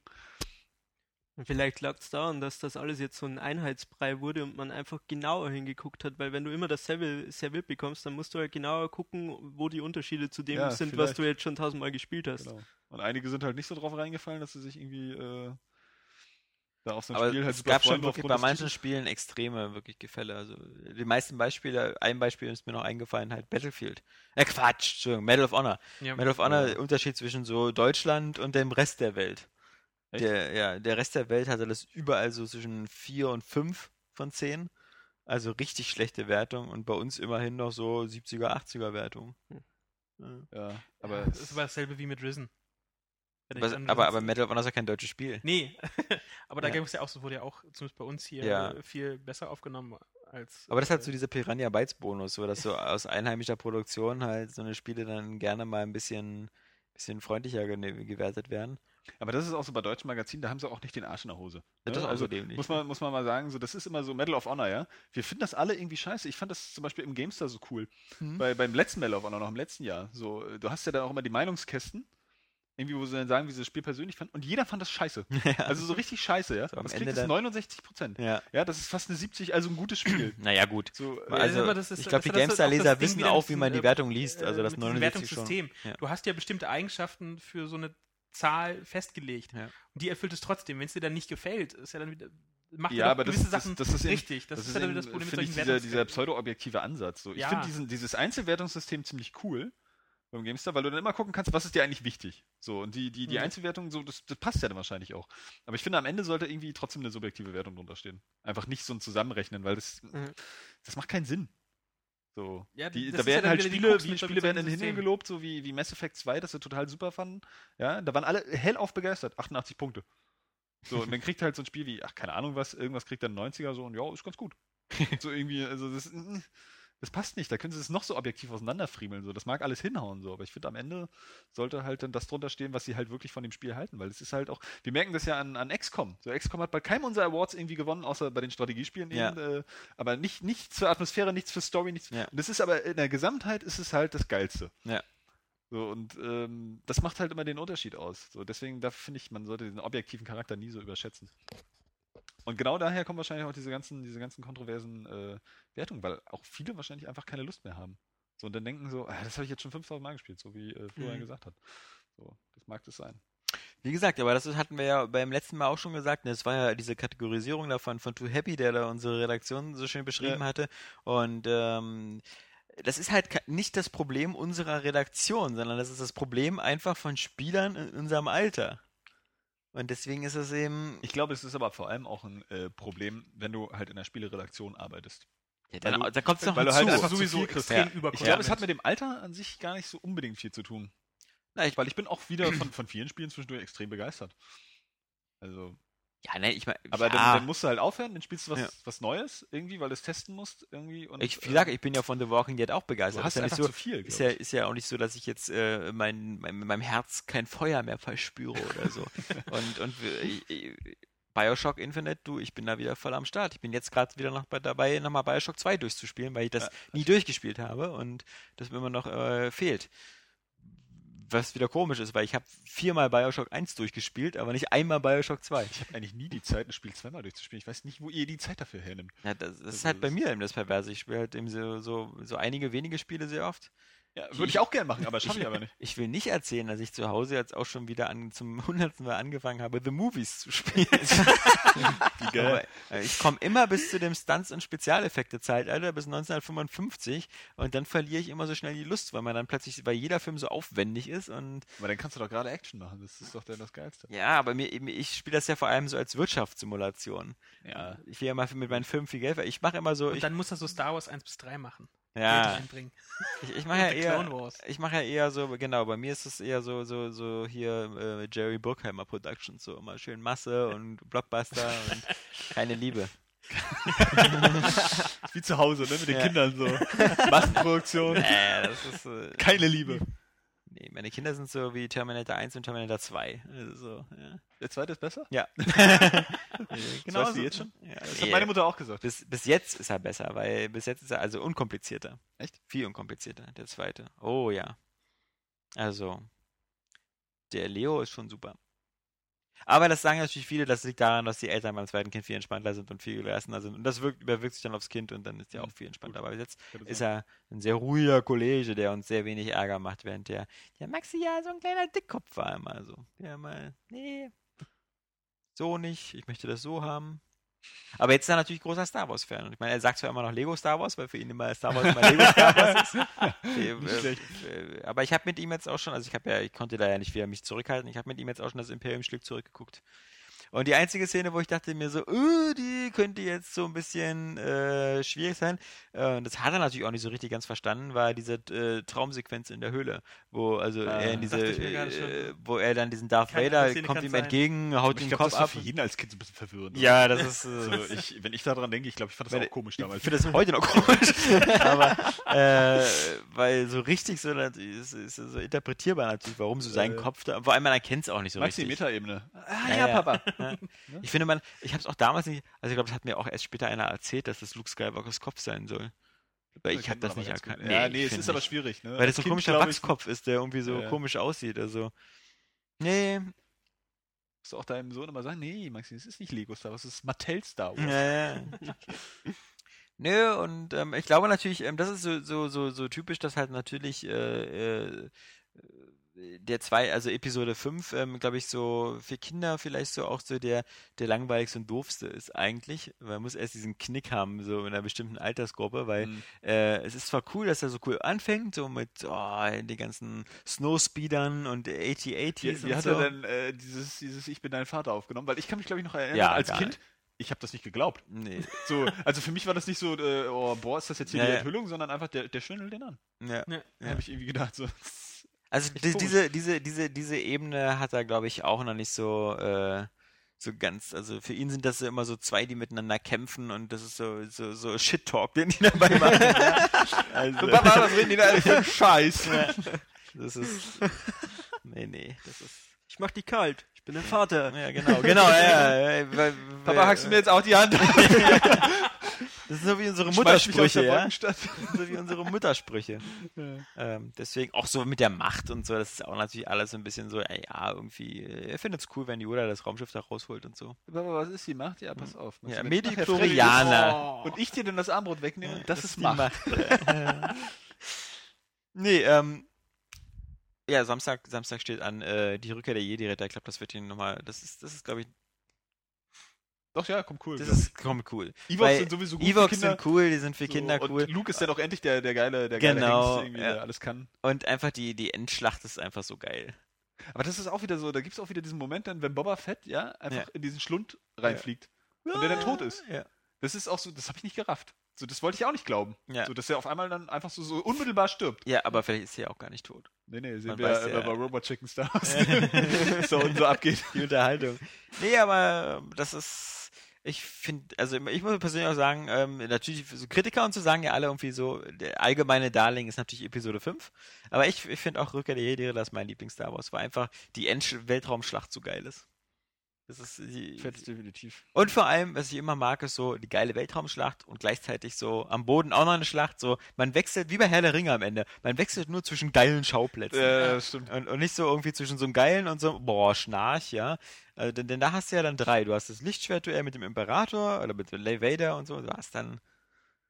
Vielleicht lag es daran, dass das alles jetzt so ein Einheitsbrei wurde und man einfach genauer hingeguckt hat, weil wenn du immer dasselbe serviert bekommst, dann musst du halt genauer gucken, wo die Unterschiede zu dem Ja, sind, vielleicht. was du jetzt schon tausendmal gespielt hast. Genau. Und einige sind halt nicht so drauf reingefallen, dass sie sich irgendwie äh, da auf so ein Aber Spiel halt es gab schon wirklich bei manchen. Spielen extreme wirklich Gefälle. Also die meisten Beispiele, ein Beispiel ist mir noch eingefallen, halt Battlefield. Äh, Quatsch, Entschuldigung, Medal of Honor. Ja. Medal of Honor, Ja. Unterschied zwischen so Deutschland und dem Rest der Welt. Echt? Der, ja, der Rest der Welt hatte das überall so zwischen 4 und 5 von 10. Also richtig schlechte Wertung und bei uns immerhin noch so 70er, 80er Wertung. Hm. Ja. Ja, aber das war dasselbe wie mit Risen. Was, aber, aber Medal of Honor ist ja kein deutsches Spiel. Nee, aber da Ja. es ja auch, so wurde ja auch, zumindest bei uns hier, Ja. viel besser aufgenommen als. Aber das hat äh, so dieser Piranha Bytes Bonus, so dass so aus einheimischer Produktion halt so eine Spiele dann gerne mal ein bisschen, bisschen freundlicher gewertet werden. Aber das ist auch so bei deutschen Magazinen, da haben sie auch nicht den Arsch in der Hose. Ne? das ist auch also so dämlich. muss man, muss man mal sagen, so, das ist immer so Medal of Honor, ja. Wir finden das alle irgendwie scheiße. Ich fand das zum Beispiel im GameStar so cool. Mhm. Bei, beim letzten Medal of Honor, noch im letzten Jahr. So, du hast ja dann auch immer die Meinungskästen. Irgendwie, wo sie dann sagen, wie sie das Spiel persönlich fanden. Und jeder fand das scheiße. Also so richtig scheiße, ja. So das Ende kriegt es dann- 69 Prozent. Ja. Ja, das ist fast eine 70, also ein gutes Spiel. Naja, gut. So, Ja, äh, Also, das ist- ich das glaube, die ist das- GameStar-Leser das wissen auch, wie man die Wertung liest. äh, Also das mit diesem 79 schon. Wertungssystem. Ja. Du hast ja bestimmte Eigenschaften für so eine Zahl festgelegt. Ja. Und die erfüllt es trotzdem. Wenn es dir dann nicht gefällt, ist ja dann wieder. Macht Ja, ja, aber das- gewisse das- Sachen das ist eben- richtig. Das, ist ja wieder das Problem mit finde ich, solchen dieser, dieser pseudo-objektive Ansatz. So. Ich Ja. finde dieses Einzelwertungssystem ziemlich cool beim GameStar, weil du dann immer gucken kannst, was ist dir eigentlich wichtig. So, und die, die, die Mhm. Einzelwertung, so, das, das passt ja dann wahrscheinlich auch. Aber ich finde, am Ende sollte irgendwie trotzdem eine subjektive Wertung drunter stehen. Einfach nicht so ein Zusammenrechnen, weil das, Mhm. das macht keinen Sinn. So, Ja, die, da ja werden dann halt Spiele, wie Spiele werden in den Himmel gelobt, so wie, wie Mass Effect 2, das wir total super fanden. Ja, da waren alle hellauf begeistert. 88 Punkte. So, und dann kriegt halt so ein Spiel wie, ach, keine Ahnung was, irgendwas kriegt dann 90er so und ja, ist ganz gut. so irgendwie, also das, das passt nicht. Da können sie es noch so objektiv auseinanderfriemeln. So. Das mag alles hinhauen, so, aber ich finde, am Ende sollte halt dann das drunter stehen, was sie halt wirklich von dem Spiel halten, weil es ist halt auch, wir merken das ja an, an XCOM. So, XCOM hat bei keinem unserer Awards irgendwie gewonnen, außer bei den Strategiespielen Ja. eben, äh, aber nicht, nichts für Atmosphäre, nichts für Story, nichts. Ja. Und das ist aber in der Gesamtheit ist es halt das Geilste. Ja. So, und ähm, das macht halt immer den Unterschied aus. So, deswegen, da finde ich, man sollte den objektiven Charakter nie so überschätzen. Und genau daher kommen wahrscheinlich auch diese ganzen, diese ganzen kontroversen äh, Wertungen, weil auch viele wahrscheinlich einfach keine Lust mehr haben. So, und dann denken so, ah, das habe ich jetzt schon 5000 Mal gespielt, so wie äh, Florian Mhm. gesagt hat. So, das mag das sein. Wie gesagt, aber das hatten wir ja beim letzten Mal auch schon gesagt. ne, Das war ja diese Kategorisierung davon von Too Happy, der da unsere Redaktion so schön beschrieben Ja. hatte. Und ähm, das ist halt nicht das Problem unserer Redaktion, sondern das ist das Problem einfach von Spielern in unserem Alter. Und deswegen ist es eben. Ich glaube, es ist aber vor allem auch ein äh, Problem, wenn du halt in der Spieleredaktion arbeitest. Ja, dann, du- dann kommt es noch weil du hinzu. halt einfach sowieso extrem Ja. Ich glaube, es hat mit dem Alter an sich gar nicht so unbedingt viel zu tun. Na, ich, Weil ich bin auch wieder von, von vielen Spielen zwischendurch extrem begeistert. Also, ja, ne, ich meine. aber ja, dann, dann musst du halt aufhören, dann spielst du was, Ja. was Neues irgendwie, weil du es testen musst irgendwie. Und, ich, wie äh, gesagt, ich bin ja von The Walking Dead auch du begeistert. hast ist ja einfach so, zu viel. Ist ja, ist ja auch nicht so, dass ich jetzt äh, mein, mein, in meinem Herz kein Feuer mehr verspüre oder so. und und ich, ich, Bioshock Infinite, du, ich bin da wieder voll am Start. Ich bin jetzt gerade wieder noch bei, dabei, nochmal Bioshock 2 durchzuspielen, weil ich das Ja, nie durchgespielt habe und das mir immer noch äh, fehlt. Was wieder komisch ist, weil ich habe viermal Bioshock 1 durchgespielt, aber nicht einmal Bioshock 2. Ich habe eigentlich nie die Zeit, ein Spiel zweimal durchzuspielen. Ich weiß nicht, wo ihr die Zeit dafür hernimmt. Ja, das, das ist Also halt bei mir eben das Perverse. Ich spiele halt eben so, so, so einige wenige Spiele sehr oft. Ja, würde ich auch gerne machen, aber schaffe ich aber nicht. Ich will nicht erzählen, dass ich zu Hause jetzt auch schon wieder an, zum hundertsten Mal angefangen habe, The Movies zu spielen. Aber, äh, ich komme immer bis zu dem Stunts- und Spezialeffekte-Zeitalter, bis 1955 und dann verliere ich immer so schnell die Lust, weil man dann plötzlich, weil jeder Film so aufwendig ist und Aber dann kannst du doch gerade Action machen. Das ist doch dann das Geilste. ja, aber mir, ich spiele das ja vor allem so als Wirtschaftssimulation. Ja. Ich will ja mal mit meinen Filmen viel Geld, ich mache immer so, Und ich, dann muss er so Star Wars 1 bis 3 machen. Ja, reinbringen. ich, ich mache ja eher. Ich mache ja eher so, genau, bei mir ist es eher so, so, so hier äh, Jerry Bruckheimer Productions, so immer schön Masse und Blockbuster und keine Liebe. Wie zu Hause, ne? Mit den Ja. Kindern so. Massenproduktion. Äh, das ist, äh, Keine Liebe. Nee, meine Kinder sind so wie Terminator 1 und Terminator 2. Also so, ja. Der zweite ist besser? Ja. genau weißt du jetzt schon? Ja, Das nee, hat meine Mutter auch gesagt. bis, bis jetzt ist er besser, weil bis jetzt ist er also unkomplizierter. Echt? Viel unkomplizierter, der zweite. Oh ja. Also, der Leo ist schon super. Aber das sagen natürlich viele, das liegt daran, dass die Eltern beim zweiten Kind viel entspannter sind und viel gelassener sind. Und das wirkt, überwirkt sich dann aufs Kind und dann ist Mhm, auch viel entspannter. Aber jetzt ist er ein sehr ruhiger Kollege, der uns sehr wenig Ärger macht, während der, der Maxi ja so ein kleiner Dickkopf war immer so. Der immer, nee, so nicht, ich möchte das so haben. Aber jetzt ist er natürlich großer Star Wars-Fan. Und ich meine, er sagt zwar immer noch Lego Star Wars, weil für ihn immer Star Wars immer Lego Star Wars ist. Äh, äh, Aber ich habe mit ihm jetzt auch schon, also ich habe ja, ich konnte da ja nicht wieder mich zurückhalten, ich habe mit ihm jetzt auch schon das Imperium schlägt zurückgeguckt. Und die einzige Szene, wo ich dachte mir so, uh, die könnte jetzt so ein bisschen äh, schwierig sein, äh, und das hat er natürlich auch nicht so richtig ganz verstanden, war diese äh, Traumsequenz in der Höhle, wo also Ah, er in diese, ich äh, wo er dann diesen Darth Vader kommt ihm sein. entgegen, haut ihm ich den glaube, Kopf das war ab. für jeden als Kind so ein bisschen verwirrend. Ja, das ist äh, So, ich, wenn ich daran denke, ich glaube, ich fand das auch komisch ich damals. finde das heute noch komisch. Aber äh, weil so richtig so natürlich ist, ist so interpretierbar natürlich, warum so sein Äh. Kopf da. Vor allem man erkennt es auch nicht so Maxi, richtig. Metaebene. Ah, ja, ja. Papa. Ja. Ich finde man, ich habe es auch damals nicht, also ich glaube, das hat mir auch erst später einer erzählt, dass das Luke Skywalkers Kopf sein soll. Weil ich habe das aber nicht erkannt. gut. Ja, nee, es ist aber nicht. schwierig, ne? Weil das so ein Kind, komischer Wachskopf ist, der irgendwie so Ja, ja. komisch aussieht. Also. Nee, Musst du auch deinem Sohn immer sagen, nee, Maxi, es ist nicht Lego Star Wars, es ist Mattel Star Wars. Ja, ja. Nö, und ähm, ich glaube natürlich, ähm, das ist so, so, so, so typisch, dass halt natürlich äh, äh, der zwei, also Episode 5, ähm, glaube ich, so für Kinder vielleicht so auch so der, der langweiligste und doofste ist eigentlich. Man muss erst diesen Knick haben, so in einer bestimmten Altersgruppe, weil Mhm. äh, es ist zwar cool, dass er so cool anfängt, so mit oh, den ganzen Snowspeedern und AT-ATs Wie, und wie hat so. er denn äh, dieses, dieses Ich bin dein Vater aufgenommen? Weil ich kann mich, glaube ich, noch erinnern, Ja, als Kind, ich habe das nicht geglaubt. Nee, So, also für mich war das nicht so, äh, oh, boah, ist das jetzt hier Ja, die ja. Enthüllung, sondern einfach, der, der schwindelt den an. ja. Ja. Da habe ich irgendwie gedacht, so. Also die, diese, diese, diese, diese Ebene hat er, glaube ich, auch noch nicht so, äh, so ganz, also für ihn sind das immer so zwei, die miteinander kämpfen und das ist so, so, so Shit-Talk, den die dabei machen. ja. also, Papa, was reden die da alle für einen Scheiß? ja. Das ist, nee, nee, das ist, Ich mach die kalt. Ich bin ein Vater. ja, genau, genau, ja, ja, Papa, hackst du mir jetzt auch die Hand? Das ist so wie unsere Muttersprüche, ja. Das ist so wie unsere Muttersprüche. Ähm, deswegen auch so mit der Macht und so, das ist auch natürlich alles so ein bisschen so, ja, ja irgendwie, äh, er findet es cool, wenn Yoda das Raumschiff da rausholt und so. Papa, was ist die Macht? Ja, pass auf. Ja. Freddy ist Und ich dir dann das Armbrot wegnehme, das, ist die Macht. nee, ähm, ja, Samstag, Samstag steht an, äh, die Rückkehr der Jedi-Ritter. Ich glaube, das wird ihn nochmal, das ist, das ist, glaube ich, Doch, ja, komm, cool. das ist komm, cool. Evox sind sowieso gut Evox sind cool, die sind für So, Kinder und cool. Luke ist ja doch endlich der, der geile, der Genau, geile Hengst, irgendwie, ja. der alles kann. Und einfach die, die Endschlacht ist einfach so geil. Aber das ist auch wieder so, da gibt es auch wieder diesen Moment dann, wenn Boba Fett, ja, einfach Ja. in diesen Schlund reinfliegt. Und der dann tot ist. Ja. Das ist auch so, das habe ich nicht gerafft. So, das wollte ich auch nicht glauben. Ja. So, dass er auf einmal dann einfach so, so unmittelbar stirbt. Ja, aber vielleicht ist er ja auch gar nicht tot. Nee, nee, sehen Man wir weiß äh, ja. bei Robot Chicken Stars. so und so abgeht. die Unterhaltung. Nee, aber ähm, das ist, ich finde, also ich muss persönlich auch sagen, ähm, natürlich, so Kritiker und so sagen ja alle irgendwie so, der allgemeine Darling ist natürlich Episode 5, aber ich, ich finde auch Rückkehr der Jedi, das ist mein Lieblings-Star Wars, weil einfach die End Weltraumschlacht so geil ist. Das ist die, Fett definitiv. Und vor allem, was ich immer mag, ist so die geile Weltraumschlacht und gleichzeitig so am Boden auch noch eine Schlacht. So, man wechselt, wie bei Herr der Ringe am Ende, man wechselt nur zwischen geilen Schauplätzen. Ja, das stimmt. Und, und nicht so irgendwie zwischen so einem geilen und so, boah, Schnarch, ja. Also, denn, denn da hast du ja dann drei. Du hast das Lichtschwertduell mit dem Imperator oder mit Lay Vader und so. Du hast dann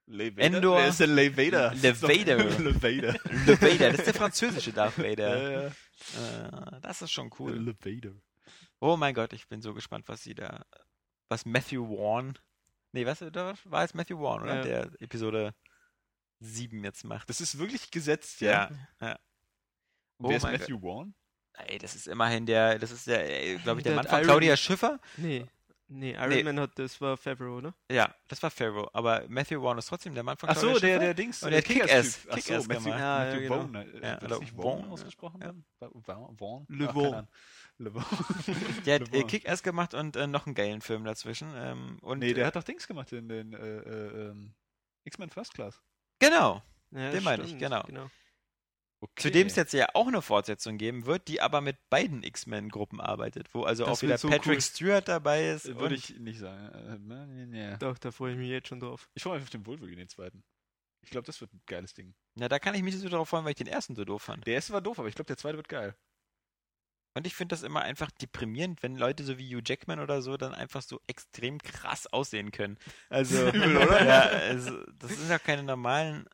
Lay Endor. Wer ist denn Lay Vader? Le Vader. Le Vader. Le Vader. Das ist der französische Darth Vader. Ja, ja. Äh, das ist schon cool. Le Vader. Oh mein Gott, ich bin so gespannt, was sie da, was Matthew Warren, nee, was da war es Matthew Warren, oder? Ja. Der Episode 7 jetzt macht. Das ist wirklich gesetzt, ja. ja. Und Oh Wer ist Matthew Warren? Ey, das ist immerhin der, das ist der, glaube ich, der Der Mann von Iron- Claudia Schiffer. Nee. Nee, Iron Nee. Man hat, das war Favreau, oder? Ja, das war Pharaoh, aber Matthew Warren ist trotzdem der Mann von Ach Claudia so, der, Schiffer. der Dings. Und der äh, Kick-Ass-. Ach Kick-Ass so, Matthew, gemacht. Ja, Matthew ja, genau. Vaughn. äh, Ja, oder Vaughn ausgesprochen? ja. Vaughn? Le Vaughn. Le Vaughn. Der hat äh. Kick-Ass gemacht und äh, noch einen geilen Film dazwischen. Ähm, und, Nee, der hat doch Dings gemacht in den äh, äh, ähm, X-Men First Class. Genau. Ja, Den meine ich, stimmt, genau. Okay. Zu dem es jetzt ja auch eine Fortsetzung geben wird, die aber mit beiden X-Men-Gruppen arbeitet, wo also Das auch wieder so Patrick cool. Stewart dabei ist. Würde und- ich nicht sagen. Äh, nee, nee. Doch, da freue ich mich jetzt schon drauf. Ich freue mich auf den Wolverine, den zweiten. Ich glaube, das wird ein geiles Ding. Na, da kann ich mich nicht so darauf freuen, weil ich den ersten so doof fand. Der erste war doof, aber ich glaube, der zweite wird geil. Und ich finde das immer einfach deprimierend, wenn Leute so wie Hugh Jackman oder so dann einfach so extrem krass aussehen können. Also, Übel, oder? Ja, also, das sind ja keine normalen.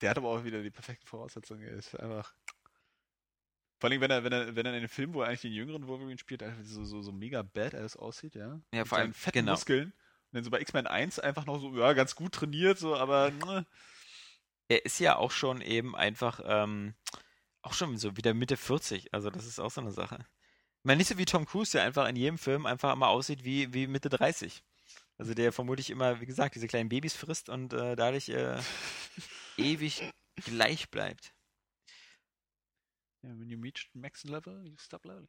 Der hat aber auch wieder die perfekten Voraussetzungen. Er ist einfach. Vor allem, wenn er, wenn er, wenn er in einem Film, wo er eigentlich den jüngeren Wolverine spielt, einfach so, so, so mega badass aussieht, ja. Ja, Mit vor allem, fetten genau. Muskeln. Und dann so bei X-Men 1 einfach noch so, ja, ganz gut trainiert, so, aber. ne. Er ist ja auch schon eben einfach, ähm, auch schon so wieder Mitte 40. Also, das ist auch so eine Sache. Ich meine, nicht so wie Tom Cruise, der einfach in jedem Film einfach immer aussieht wie, wie Mitte 30. Also, der vermutlich immer, wie gesagt, diese kleinen Babys frisst und äh, dadurch äh, ewig gleich bleibt. Ja, when you reach max level, you stop leveling.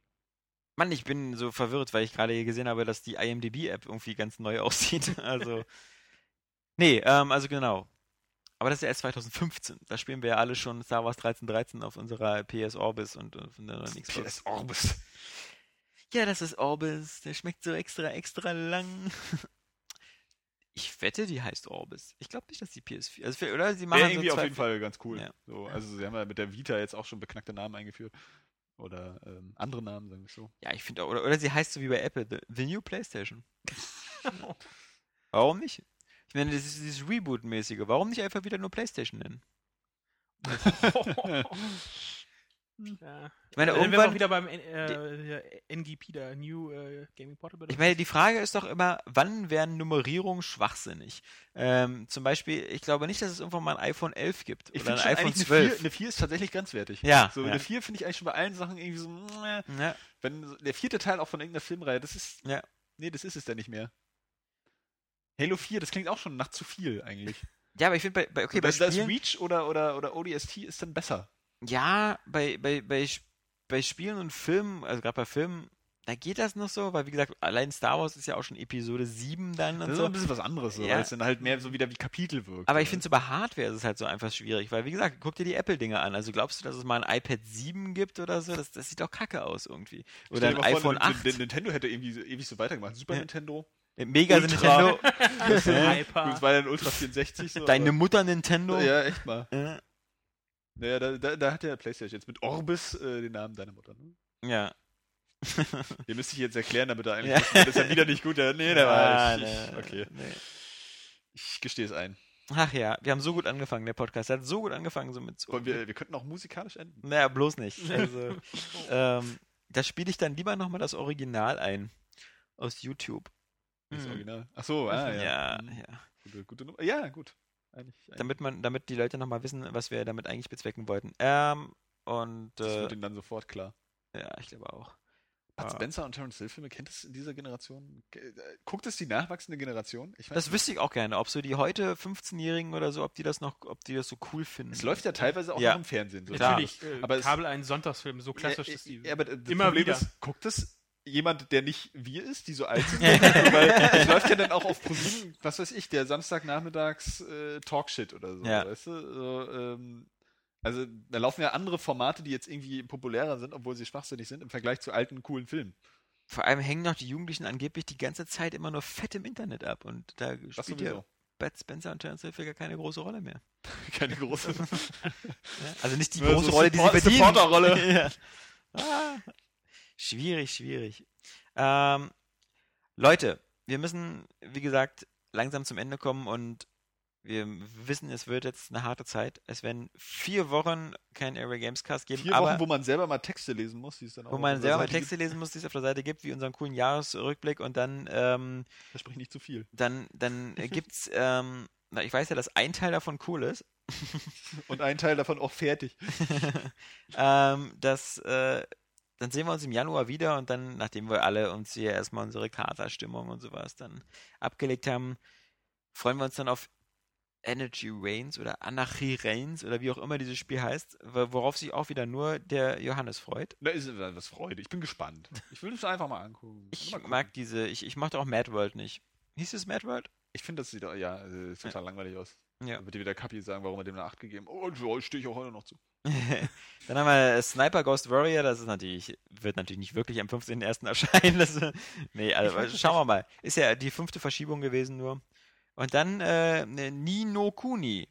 Mann, ich bin so verwirrt, weil ich gerade gesehen habe, dass die IMDb-App irgendwie ganz neu aussieht. Also. Nee, ähm, also genau. Aber das ist ja erst 2015. Da spielen wir ja alle schon Star Wars 1313 auf unserer PS Orbis und äh, von der neuen Xbox. PS Orbis. Ja, das ist Orbis. Der schmeckt so extra, extra lang. Ich wette, die heißt Orbis. Ich glaube nicht, dass die PS4. Also, für- oder sie machen Wäre so irgendwie auf zwei- jeden Fall ganz cool. Ja. So, also, sie haben ja mit der Vita jetzt auch schon beknackte Namen eingeführt. Oder ähm, andere Namen, sagen wir so. Ja, ich finde, oder, oder sie heißt so wie bei Apple, the, the New PlayStation. Warum nicht? Ich meine, das ist dieses Reboot-mäßige. Warum nicht einfach wieder nur PlayStation nennen? Ja. Ich meine, Dann wären wir auch irgendwann, wieder beim äh, NGP, da New äh, Gaming Portable. ich meine, die Frage ist doch immer, wann werden Nummerierungen schwachsinnig? Ähm, zum Beispiel, ich glaube nicht, dass es irgendwann mal ein iPhone 11 gibt Ich oder ein iPhone eigentlich 12. eine 4, eine 4 ist tatsächlich grenzwertig. Ja, So, ja. eine 4 finde ich eigentlich schon bei allen Sachen irgendwie so, ja. wenn der vierte Teil auch von irgendeiner Filmreihe, das ist, Ja. nee, das ist es dann nicht mehr. Halo 4, das klingt auch schon nach zu viel eigentlich. ja, aber ich finde, bei, bei, okay, bei das, das Spielen, Reach oder, oder, oder ODST ist dann besser. ja, bei, bei, bei, bei Spielen und Filmen, also gerade bei Filmen, da geht das noch so, weil wie gesagt, allein Star Wars ist ja auch schon Episode 7 dann und Das ist so. ein bisschen was anderes, so, Ja. weil es dann halt mehr so wieder wie Kapitel wirkt. Aber ich finde so bei Hardware ist es halt so einfach schwierig, weil wie gesagt, guck dir die Apple-Dinger an. Also glaubst du, dass es mal ein iPad 7 gibt oder so? Das, das sieht doch kacke aus irgendwie. Oder ein vor, iPhone N- 8. N- Nintendo hätte irgendwie so, ewig so weitergemacht. Super Ja. Nintendo. Mega Ultra. Nintendo. Das war dann Ultra 64. So, Deine aber- Mutter Nintendo. Ja, echt mal. Äh, Naja, da, da, da hat der PlayStation jetzt mit Orbis äh, den Namen deiner Mutter. Ne? ja. Den müsste ich jetzt erklären, damit er eigentlich. Ja. Das ist ja wieder nicht gut. Ja, nee, der war. Ich, ich, ne, okay. nee. Ich gestehe es ein. Ach ja, wir haben so gut angefangen, der Podcast. Der hat so gut angefangen, so mit. Und wir, wir könnten auch musikalisch enden. Naja, bloß nicht. Also, ähm, da spiele ich dann lieber nochmal das Original ein. Aus YouTube. Das Mhm. Original. Ach so, ah, ja. Ja, Hm, ja. Gute, gute Nummer. Ja, gut. Eigentlich, eigentlich. Damit man, damit die Leute nochmal wissen, was wir damit eigentlich bezwecken wollten. Ähm, und das äh, wird ihnen dann sofort klar. ja, ich glaube auch. Bud. Spencer und Terence Hill Filme, kennt es in dieser Generation? Ge- äh, Guckt es die nachwachsende Generation? Ich weiß Das nicht. wüsste ich auch gerne, ob so die heute 15-Jährigen oder so, ob die das noch, ob die das so cool finden. Es läuft ja teilweise auch Ja. noch im Fernsehen. So. Natürlich, äh, Aber es- Kabel ein Sonntagsfilm, so klassisch ja, ist die. Ja, aber das Immer Problem wieder. ist, guckt es jemand, der nicht wir ist, die so alt sind? Weil es läuft ja dann auch auf ProSieben, was weiß ich, der Samstagnachmittags äh, Talkshit oder so, Ja. weißt du? So, ähm, also da laufen ja andere Formate, die jetzt irgendwie populärer sind, obwohl sie schwachsinnig sind, im Vergleich zu alten, coolen Filmen. Vor allem hängen noch die Jugendlichen angeblich die ganze Zeit immer nur fett im Internet ab und da Das spielt ja. Bud Spencer und Terence Hill gar keine große Rolle mehr. Keine große. Ja? Also nicht die große so Rolle, die sie verdienen. Supporterrolle. ja. ah, schwierig, schwierig. Ähm, Leute, wir müssen, wie gesagt, langsam zum Ende kommen und wir wissen, es wird jetzt eine harte Zeit. Es werden vier Wochen kein Area Games Cast geben, Vier Wochen, wo man selber mal Texte lesen muss, die es dann auch wo man selber mal Texte lesen muss, die es auf der Seite gibt, wie unseren coolen Jahresrückblick und dann ähm, gibt. Spricht nicht zu viel. dann, dann gibt's, ähm, na, ich weiß ja, dass ein Teil davon cool ist, Und ein Teil davon auch fertig. ähm, dass, äh, dann sehen wir uns im Januar wieder und dann, nachdem wir alle uns hier erstmal unsere Katerstimmung und sowas dann abgelegt haben, freuen wir uns dann auf Energy Reigns oder Anarchy Reigns oder wie auch immer dieses Spiel heißt, wo- worauf sich auch wieder nur der Johannes freut. Da ist was Freude. Ich bin gespannt. Ich will es einfach mal angucken. Ich Mal mag diese, ich, ich mochte auch Mad World nicht. Hieß es Mad World? Ich finde, das sieht ja äh, total langweilig aus. Ja. Dann wird dir wieder Kapi sagen, warum er dem eine 8 gegeben hat. Oh, so stehe ich auch heute noch zu. Dann haben wir Sniper Ghost Warrior, das ist natürlich, wird natürlich nicht wirklich am 15.01. erscheinen. Das, nee, also schauen wir mal. Ist ja die fünfte Verschiebung gewesen nur. Und dann äh, Ni no Kuni.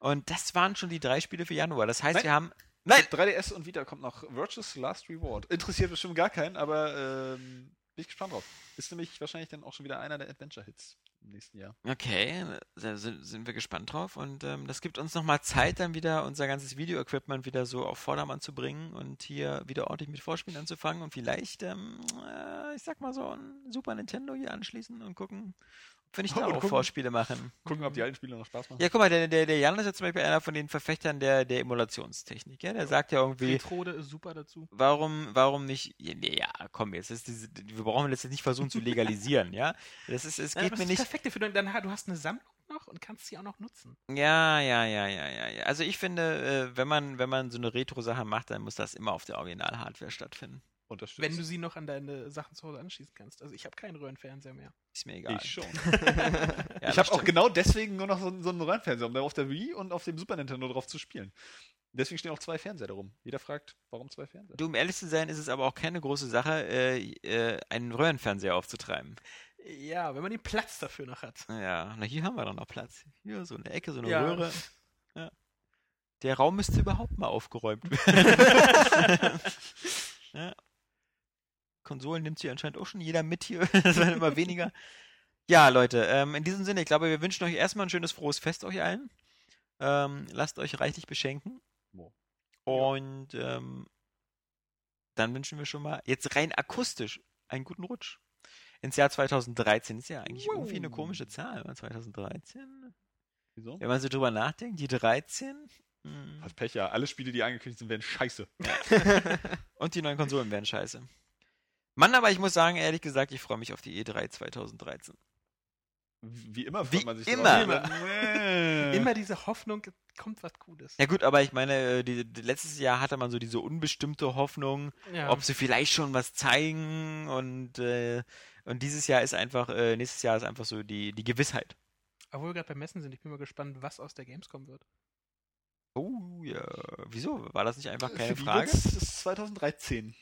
Und das waren schon die drei Spiele für Januar. Das heißt, Nein. wir haben. Nein! 3DS und Vita kommt noch Virtuous Last Reward. Interessiert bestimmt gar keinen, aber ähm, bin ich gespannt drauf. Ist nämlich wahrscheinlich dann auch schon wieder einer der Adventure-Hits im nächsten Jahr. Okay, da sind, sind wir gespannt drauf. Und ähm, das gibt uns nochmal Zeit, dann wieder unser ganzes Video-Equipment wieder so auf Vordermann zu bringen und hier wieder ordentlich mit Vorspielen anzufangen und vielleicht, ähm, äh, ich sag mal so, ein Super Nintendo hier anschließen und gucken, wir nicht da auch gucken. Vorspiele machen. Gucken, ob die alten Spiele noch Spaß machen. Ja, guck mal, der, der, der Jan ist ja zum Beispiel einer von den Verfechtern der, der Emulationstechnik. Ja? Der sagt ja irgendwie, Retrode ist super dazu. warum, warum nicht, ja, nee, ja komm, jetzt ist diese, wir brauchen das jetzt nicht versuchen zu legalisieren, ja. Das ist, es Ja, geht aber mir das nicht. ist perfekt dafür. Dann, dann, du hast eine Sammlung noch und kannst sie auch noch nutzen. Ja, ja, ja, ja, ja, ja. Also ich finde, äh, wenn man, wenn man so eine Retro-Sache macht, dann muss das immer auf der Original-Hardware stattfinden. Unterstützt. Wenn du sie noch an deine Sachen zu Hause anschließen kannst. Also ich habe keinen Röhrenfernseher mehr. Ist mir egal. ich schon. Ja, ich habe auch genau deswegen nur noch so, so einen Röhrenfernseher, um da auf der Wii und auf dem Super Nintendo drauf zu spielen. Deswegen stehen auch zwei Fernseher darum. Jeder fragt, warum zwei Fernseher? Du, um ehrlich zu sein, ist es aber auch keine große Sache, äh, äh, einen Röhrenfernseher aufzutreiben. Ja, wenn man den Platz dafür noch hat. Ja, na hier haben wir doch noch Platz. Hier so eine Ecke, so eine Ja. Röhre. Ja. Der Raum müsste überhaupt mal aufgeräumt werden. ja. Konsolen nimmt hier anscheinend auch schon jeder mit hier. Das werden immer weniger. Ja, Leute, ähm, in diesem Sinne, ich glaube, wir wünschen euch erstmal ein schönes, frohes Fest euch allen. Ähm, lasst euch reichlich beschenken. Und ähm, dann wünschen wir schon mal jetzt rein akustisch einen guten Rutsch. Ins Jahr 2013 ist ja eigentlich irgendwie eine komische Zahl. oder? 2013? Wieso? Wenn man so drüber nachdenkt, die 13 hm, Hat Pech, ja. Alle Spiele, die angekündigt sind, werden scheiße. und die neuen Konsolen werden scheiße. Mann, aber ich muss sagen, ehrlich gesagt, ich freue mich auf die E3 2013. Wie immer Wie freut man sich immer. drauf. Nee. Immer diese Hoffnung, kommt was Cooles. Ja gut, aber ich meine, äh, die, die, letztes Jahr hatte man so diese unbestimmte Hoffnung, Ja. ob sie vielleicht schon was zeigen und, äh, und dieses Jahr ist einfach, äh, nächstes Jahr ist einfach so die, die Gewissheit. Obwohl wir gerade beim Messen sind, ich bin mal gespannt, was aus der Gamescom wird. Oh ja, wieso? War das nicht einfach keine Für die Frage? Das ist 2013.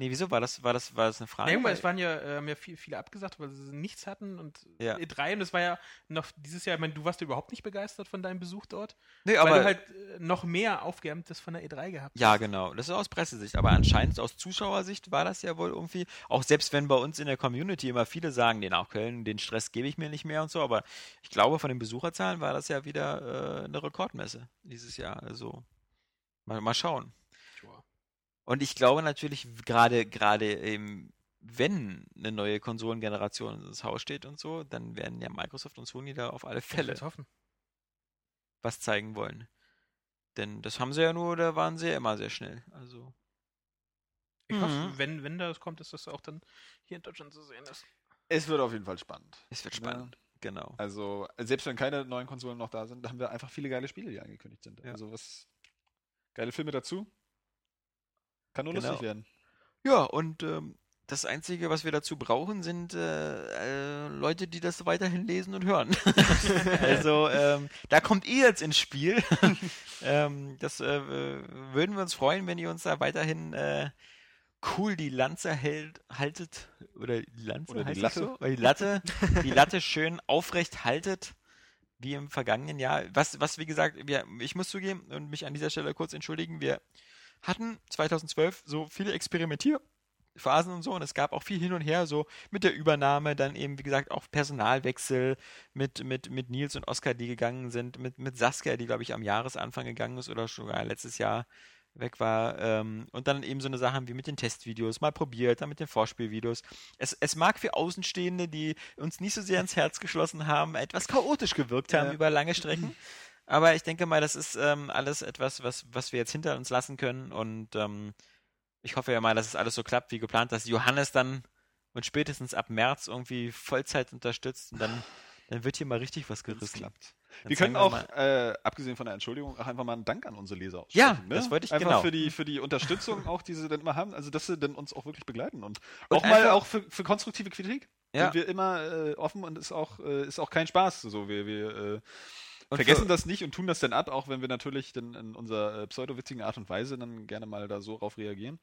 Nee, wieso? War das, war das, war das eine Frage? Naja, weil es waren ja, äh, haben ja viel, viele abgesagt, weil sie nichts hatten und Ja. E3 und es war ja noch dieses Jahr, ich meine, du warst ja überhaupt nicht begeistert von deinem Besuch dort, nee, weil aber, du halt äh, noch mehr Aufgewärmtes von der E3 gehabt Ja, hast. genau. Das ist aus Pressesicht. Aber anscheinend aus Zuschauersicht war das ja wohl irgendwie, auch selbst wenn bei uns in der Community immer viele sagen, nee, nach Köln, den Stress gebe ich mir nicht mehr und so, aber ich glaube, von den Besucherzahlen war das ja wieder äh, eine Rekordmesse dieses Jahr. Also mal, mal schauen. Und ich glaube natürlich, gerade, gerade eben, wenn eine neue Konsolengeneration ins Haus steht und so, dann werden ja Microsoft und Sony da auf alle Fälle was zeigen wollen. Denn das haben sie ja nur, da waren sie ja immer sehr schnell. Also. Ich Mhm. hoffe, wenn, wenn das kommt, dass das auch dann hier in Deutschland zu sehen ist. Es wird auf jeden Fall spannend. Es wird Ja. spannend. Genau. Also, selbst wenn keine neuen Konsolen noch da sind, haben wir einfach viele geile Spiele, die angekündigt sind. Ja. Also, was. Geile Filme dazu. Kann nur Genau. lustig werden. Ja, und ähm, das Einzige, was wir dazu brauchen, sind äh, äh, Leute, die das weiterhin lesen und hören. also, ähm, da kommt ihr jetzt ins Spiel. ähm, das äh, würden wir uns freuen, wenn ihr uns da weiterhin äh, cool die Lanze hält, haltet, oder die Lanze Oder die Latte. so? Oder die Latte, die Latte schön aufrecht haltet, wie im vergangenen Jahr. Was, was wie gesagt, wir, ich muss zugeben und mich an dieser Stelle kurz entschuldigen, wir hatten 2012 so viele Experimentierphasen und so und es gab auch viel hin und her, so mit der Übernahme, dann eben, wie gesagt, auch Personalwechsel mit, mit, mit Nils und Oskar, die gegangen sind, mit, mit Saskia, die, glaube ich, am Jahresanfang gegangen ist oder sogar letztes Jahr weg war. Ähm, und dann eben so eine Sache wie mit den Testvideos, mal probiert, dann mit den Vorspielvideos. Es, es mag für Außenstehende, die uns nicht so sehr ins Herz geschlossen haben, etwas chaotisch gewirkt haben Ja. über lange Strecken. Aber ich denke mal, das ist ähm, alles etwas, was, was wir jetzt hinter uns lassen können. Und ähm, ich hoffe ja mal, dass es alles so klappt wie geplant, dass Johannes dann und spätestens ab März irgendwie Vollzeit unterstützt und dann, dann wird hier mal richtig was Das gerissen. klappt. Dann Wir können auch, mal- äh, abgesehen von der Entschuldigung, auch einfach mal einen Dank an unsere Leser Ja, aussprechen. ne? das wollte ich- einfach genau. für die für die Unterstützung auch, die sie dann immer haben, also dass sie dann uns auch wirklich begleiten und, Und auch mal auch für, für konstruktive Kritik. Ja. Sind wir immer äh, offen und ist auch äh, ist auch kein Spaß. So wir wir äh, Und vergessen das nicht und tun das dann ab, auch wenn wir natürlich dann in unserer äh, pseudowitzigen Art und Weise dann gerne mal da so drauf reagieren.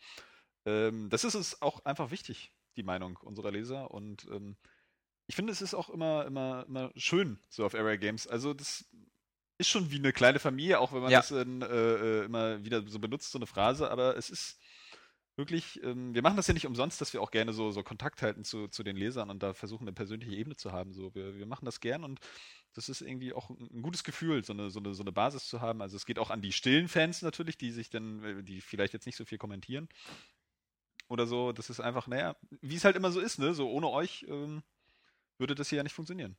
Ähm, das ist es auch einfach wichtig, die Meinung unserer Leser und ähm, ich finde, es ist auch immer, immer, immer schön, so auf Area Games. Also das ist schon wie eine kleine Familie, auch wenn man Ja. das in, äh, äh, immer wieder so benutzt, so eine Phrase, aber es ist wirklich, ähm, wir machen das ja nicht umsonst, dass wir auch gerne so, so Kontakt halten zu, zu den Lesern und da versuchen, eine persönliche Ebene zu haben. So, wir, wir machen das gern und das ist irgendwie auch ein, gutes Gefühl, so eine, so, eine, so eine Basis zu haben. Also es geht auch an die stillen Fans natürlich, die sich dann, äh, die vielleicht jetzt nicht so viel kommentieren oder so. Das ist einfach, naja, wie es halt immer so ist, ne? So ohne euch ähm, würde das hier ja nicht funktionieren.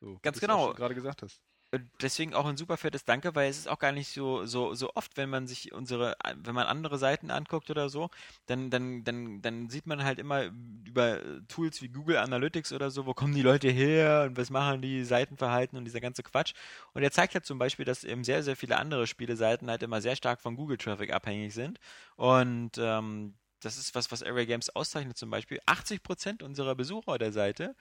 So, Ganz genau. auch schon gerade gesagt hast. Deswegen auch ein super fettes Danke, weil es ist auch gar nicht so, so, so oft, wenn man sich unsere, wenn man andere Seiten anguckt oder so, dann, dann, dann, dann sieht man halt immer über Tools wie Google Analytics oder so, wo kommen die Leute her und was machen die Seitenverhalten und dieser ganze Quatsch. Und er zeigt halt zum Beispiel, dass eben sehr, sehr viele andere Spieleseiten halt immer sehr stark von Google Traffic abhängig sind. Und ähm, das ist was, was Area Games auszeichnet zum Beispiel. 80% unserer Besucher der Seite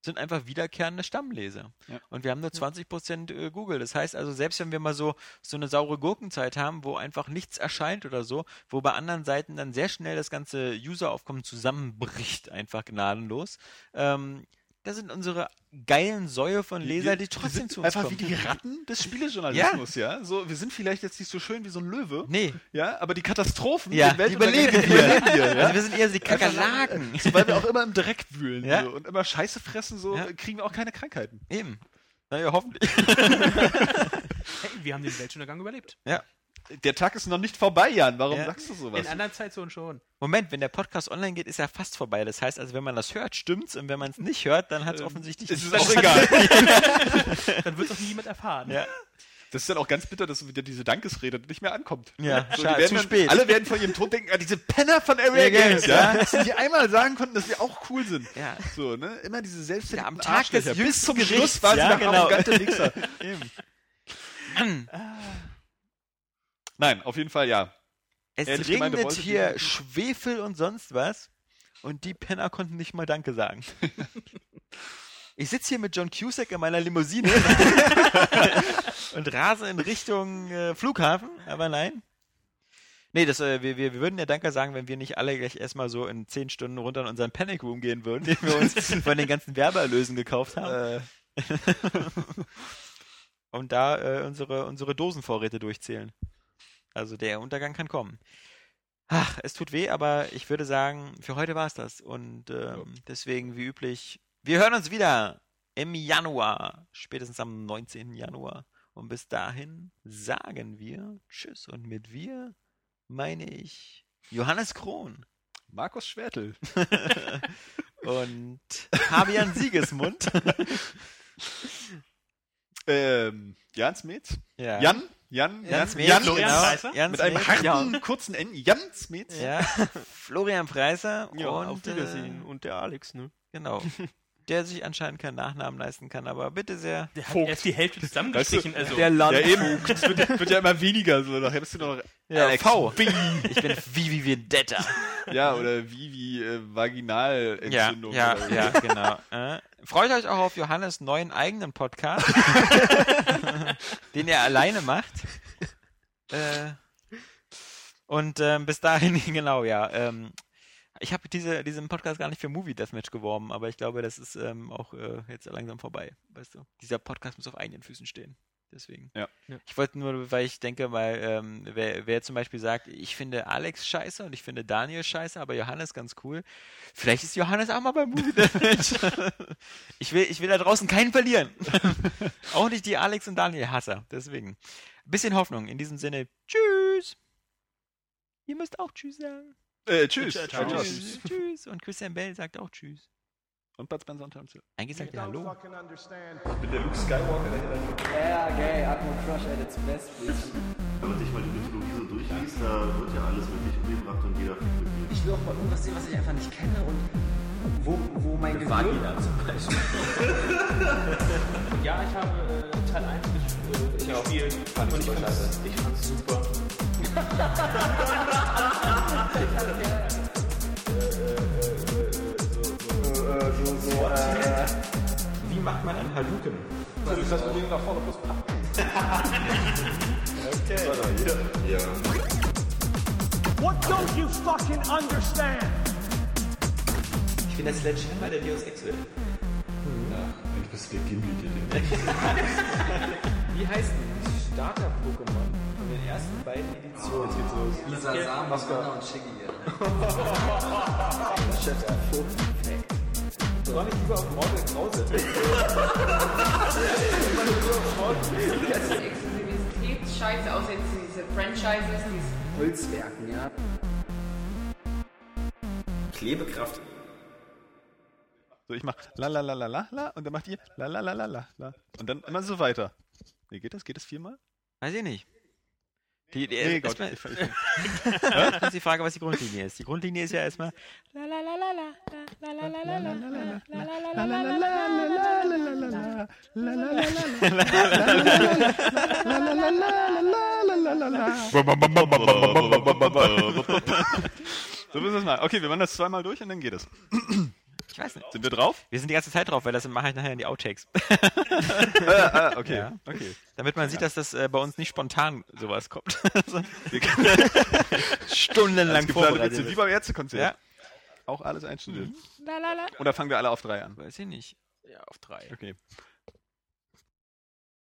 sind einfach wiederkehrende Stammleser. Ja. Und wir haben nur 20% äh, Google. Das heißt also, selbst wenn wir mal so, so eine saure Gurkenzeit haben, wo einfach nichts erscheint oder so, wo bei anderen Seiten dann sehr schnell das ganze Useraufkommen zusammenbricht, einfach gnadenlos, ähm, da sind unsere geilen Säue von Leser, die trotzdem sind zu uns einfach kommen. wie die Ratten des Spielejournalismus, ja. So, wir sind vielleicht jetzt nicht so schön wie so ein Löwe, Nee, ja, aber die Katastrophen, ja, die überleben die wir. überleben wir, ja. Also wir sind eher so die Kakerlaken. So, weil wir auch immer im Dreck wühlen Ja. so, und immer Scheiße fressen, so Ja. kriegen wir auch keine Krankheiten. Eben. Naja, hoffentlich. Hey, wir haben den Weltuntergang überlebt. Der Tag ist noch nicht vorbei, Jan. Warum Ja. sagst du sowas? In anderen Zeitzonen schon. Moment, wenn der Podcast online geht, ist er fast vorbei. Das heißt also, wenn man das hört, stimmt's. Und wenn man es nicht hört, dann hat es Ähm, offensichtlich ist es auch egal. Dann wird doch nie jemand erfahren. Ja. Das ist dann auch ganz bitter, dass wieder diese Dankesrede nicht mehr ankommt. Ja, so, schade, zu dann, spät. Alle werden von ihrem Tod denken, ah, diese Penner von Area Ja, Games, ja. ja, dass sie nicht einmal sagen konnten, dass wir auch cool sind. Ja. So, ne? Immer diese Ja, selbstverliebten am Tag des. Bis zum Gerichts, Schluss waren sie ja, noch genau. arrogante Wichser. Eben. Mann, Nein, auf jeden Fall ja. es Ehrlich gemeint, regnet wollte hier Schwefel und sonst was. Und die Penner konnten nicht mal Danke sagen. Ich sitze hier mit John Cusack in meiner Limousine und rase in Richtung äh, Flughafen, aber nein. Nee, das, äh, wir, wir, wir würden ja Danke sagen, wenn wir nicht alle gleich erstmal so in 10 Stunden runter in unseren Panic Room gehen würden, den wir uns von den ganzen Werbeerlösen gekauft haben. Äh, und da äh, unsere, unsere Dosenvorräte durchzählen. Also der Untergang kann kommen. Ach, es tut weh, aber ich würde sagen, für heute war es das. Und ähm, deswegen, wie üblich, wir hören uns wieder im Januar, spätestens am 19. Januar. Und bis dahin sagen wir Tschüss. Und mit wir meine ich Johannes Krohn Markus Schwertel. und Fabian Siegesmund. Ähm, Jan Smets. ja. Jan? Jan? Jan Jan? Jan? Genau. Preiser? Jan Mit einem harten, ja. kurzen N. Jan Smets. Ja, Florian Preiser Ja, und auf Wiedersehen. Äh, Und der Alex, ne? genau. Der sich anscheinend keinen Nachnamen leisten kann, aber bitte sehr. Der hat Vogt. erst die Hälfte zusammengestrichen. also, Der Ja, Land. eben. Das wird, wird ja immer weniger. So, nachher bist du noch Ja, Alex V. B. Ich bin Vivi Vendetta. Ja, oder wie, wie äh, Ja, Vaginalentzündung. ja, oder so. ja, genau. Äh, freut euch auch auf Johannes neuen eigenen Podcast, den er alleine macht. Äh, und ähm, bis dahin, genau, ja. Ähm, Ich habe diese, diesen Podcast gar nicht für Movie Deathmatch geworben, aber ich glaube, das ist ähm, auch äh, jetzt langsam vorbei. Weißt du, dieser Podcast muss auf eigenen Füßen stehen. Deswegen. Ja. Ja. Ich wollte nur, weil ich denke, weil ähm, wer, wer zum Beispiel sagt, ich finde Alex scheiße und ich finde Daniel scheiße, aber Johannes ganz cool. Vielleicht ist Johannes auch mal beim Movie Deathmatch. ich will, ich will da draußen keinen verlieren. auch nicht die Alex und Daniel Hasser. Deswegen. Bisschen Hoffnung. In diesem Sinne, tschüss. Ihr müsst auch tschüss sagen. Äh, tschüss. Ciao, Ciao. ciao. Tschüss. tschüss. Und Christian Bell sagt auch tschüss. Und Bud Spencer und Terence Hill. Eigentlich sagt er Hallo. bin der Luke Skywalker, der hinter Ja, geil, Atmo Crush at its best. Wenn man sich mal die Mythologie so durchliest, da wird ja alles wirklich umgebracht und jeder fickt mit. Ich will auch mal irgendwas sehen, was ich einfach nicht kenne und wo, wo mein Gehirn... Vagina zum Beispiel. Ja, ich habe äh, Teil 1 gespielt. Ich gespielt. Fand ich und ich super Wie macht man einen Haluken? Ist das denen nach vorne plus Ich bin der Sledgehammer der Deus Ex Welt. Eigentlich bist du der Gimli, der Wie heißt denn die Starter-Pokémon ersten beiden Editionen? Lisa Sam, Mascara und Shiggy. Soll ich lieber auf Mortal Krause? Das ist Exklusivitätsscheiße, außer jetzt diese Franchises, die Holzwerken, ja. Klebekraft. So, ich mach la la la la la la und dann macht ihr la la la la la la. Und dann immer so weiter. Nee, geht das? Geht das viermal? Weiß ich nicht. Die, die, Nee, Gott. erstmal, Ich, ich, das ist die Frage, was die Grundlinie ist. Die Grundlinie ist ja erstmal. so müssen wir es mal. Okay, wir machen das zweimal durch und dann geht es. Ich weiß nicht. Sind wir drauf? Wir sind die ganze Zeit drauf, weil das mache ich nachher in die Outtakes. ah, okay. Ja. okay. Damit man sieht, dass das äh, bei uns nicht spontan sowas kommt. Stundenlang Geplant vorbereitet. Witze, wie beim Ärztekonzert. Ja. Auch alles einstudiert. Oder fangen wir alle auf drei an? Weiß ich nicht. Ja, auf drei. Okay.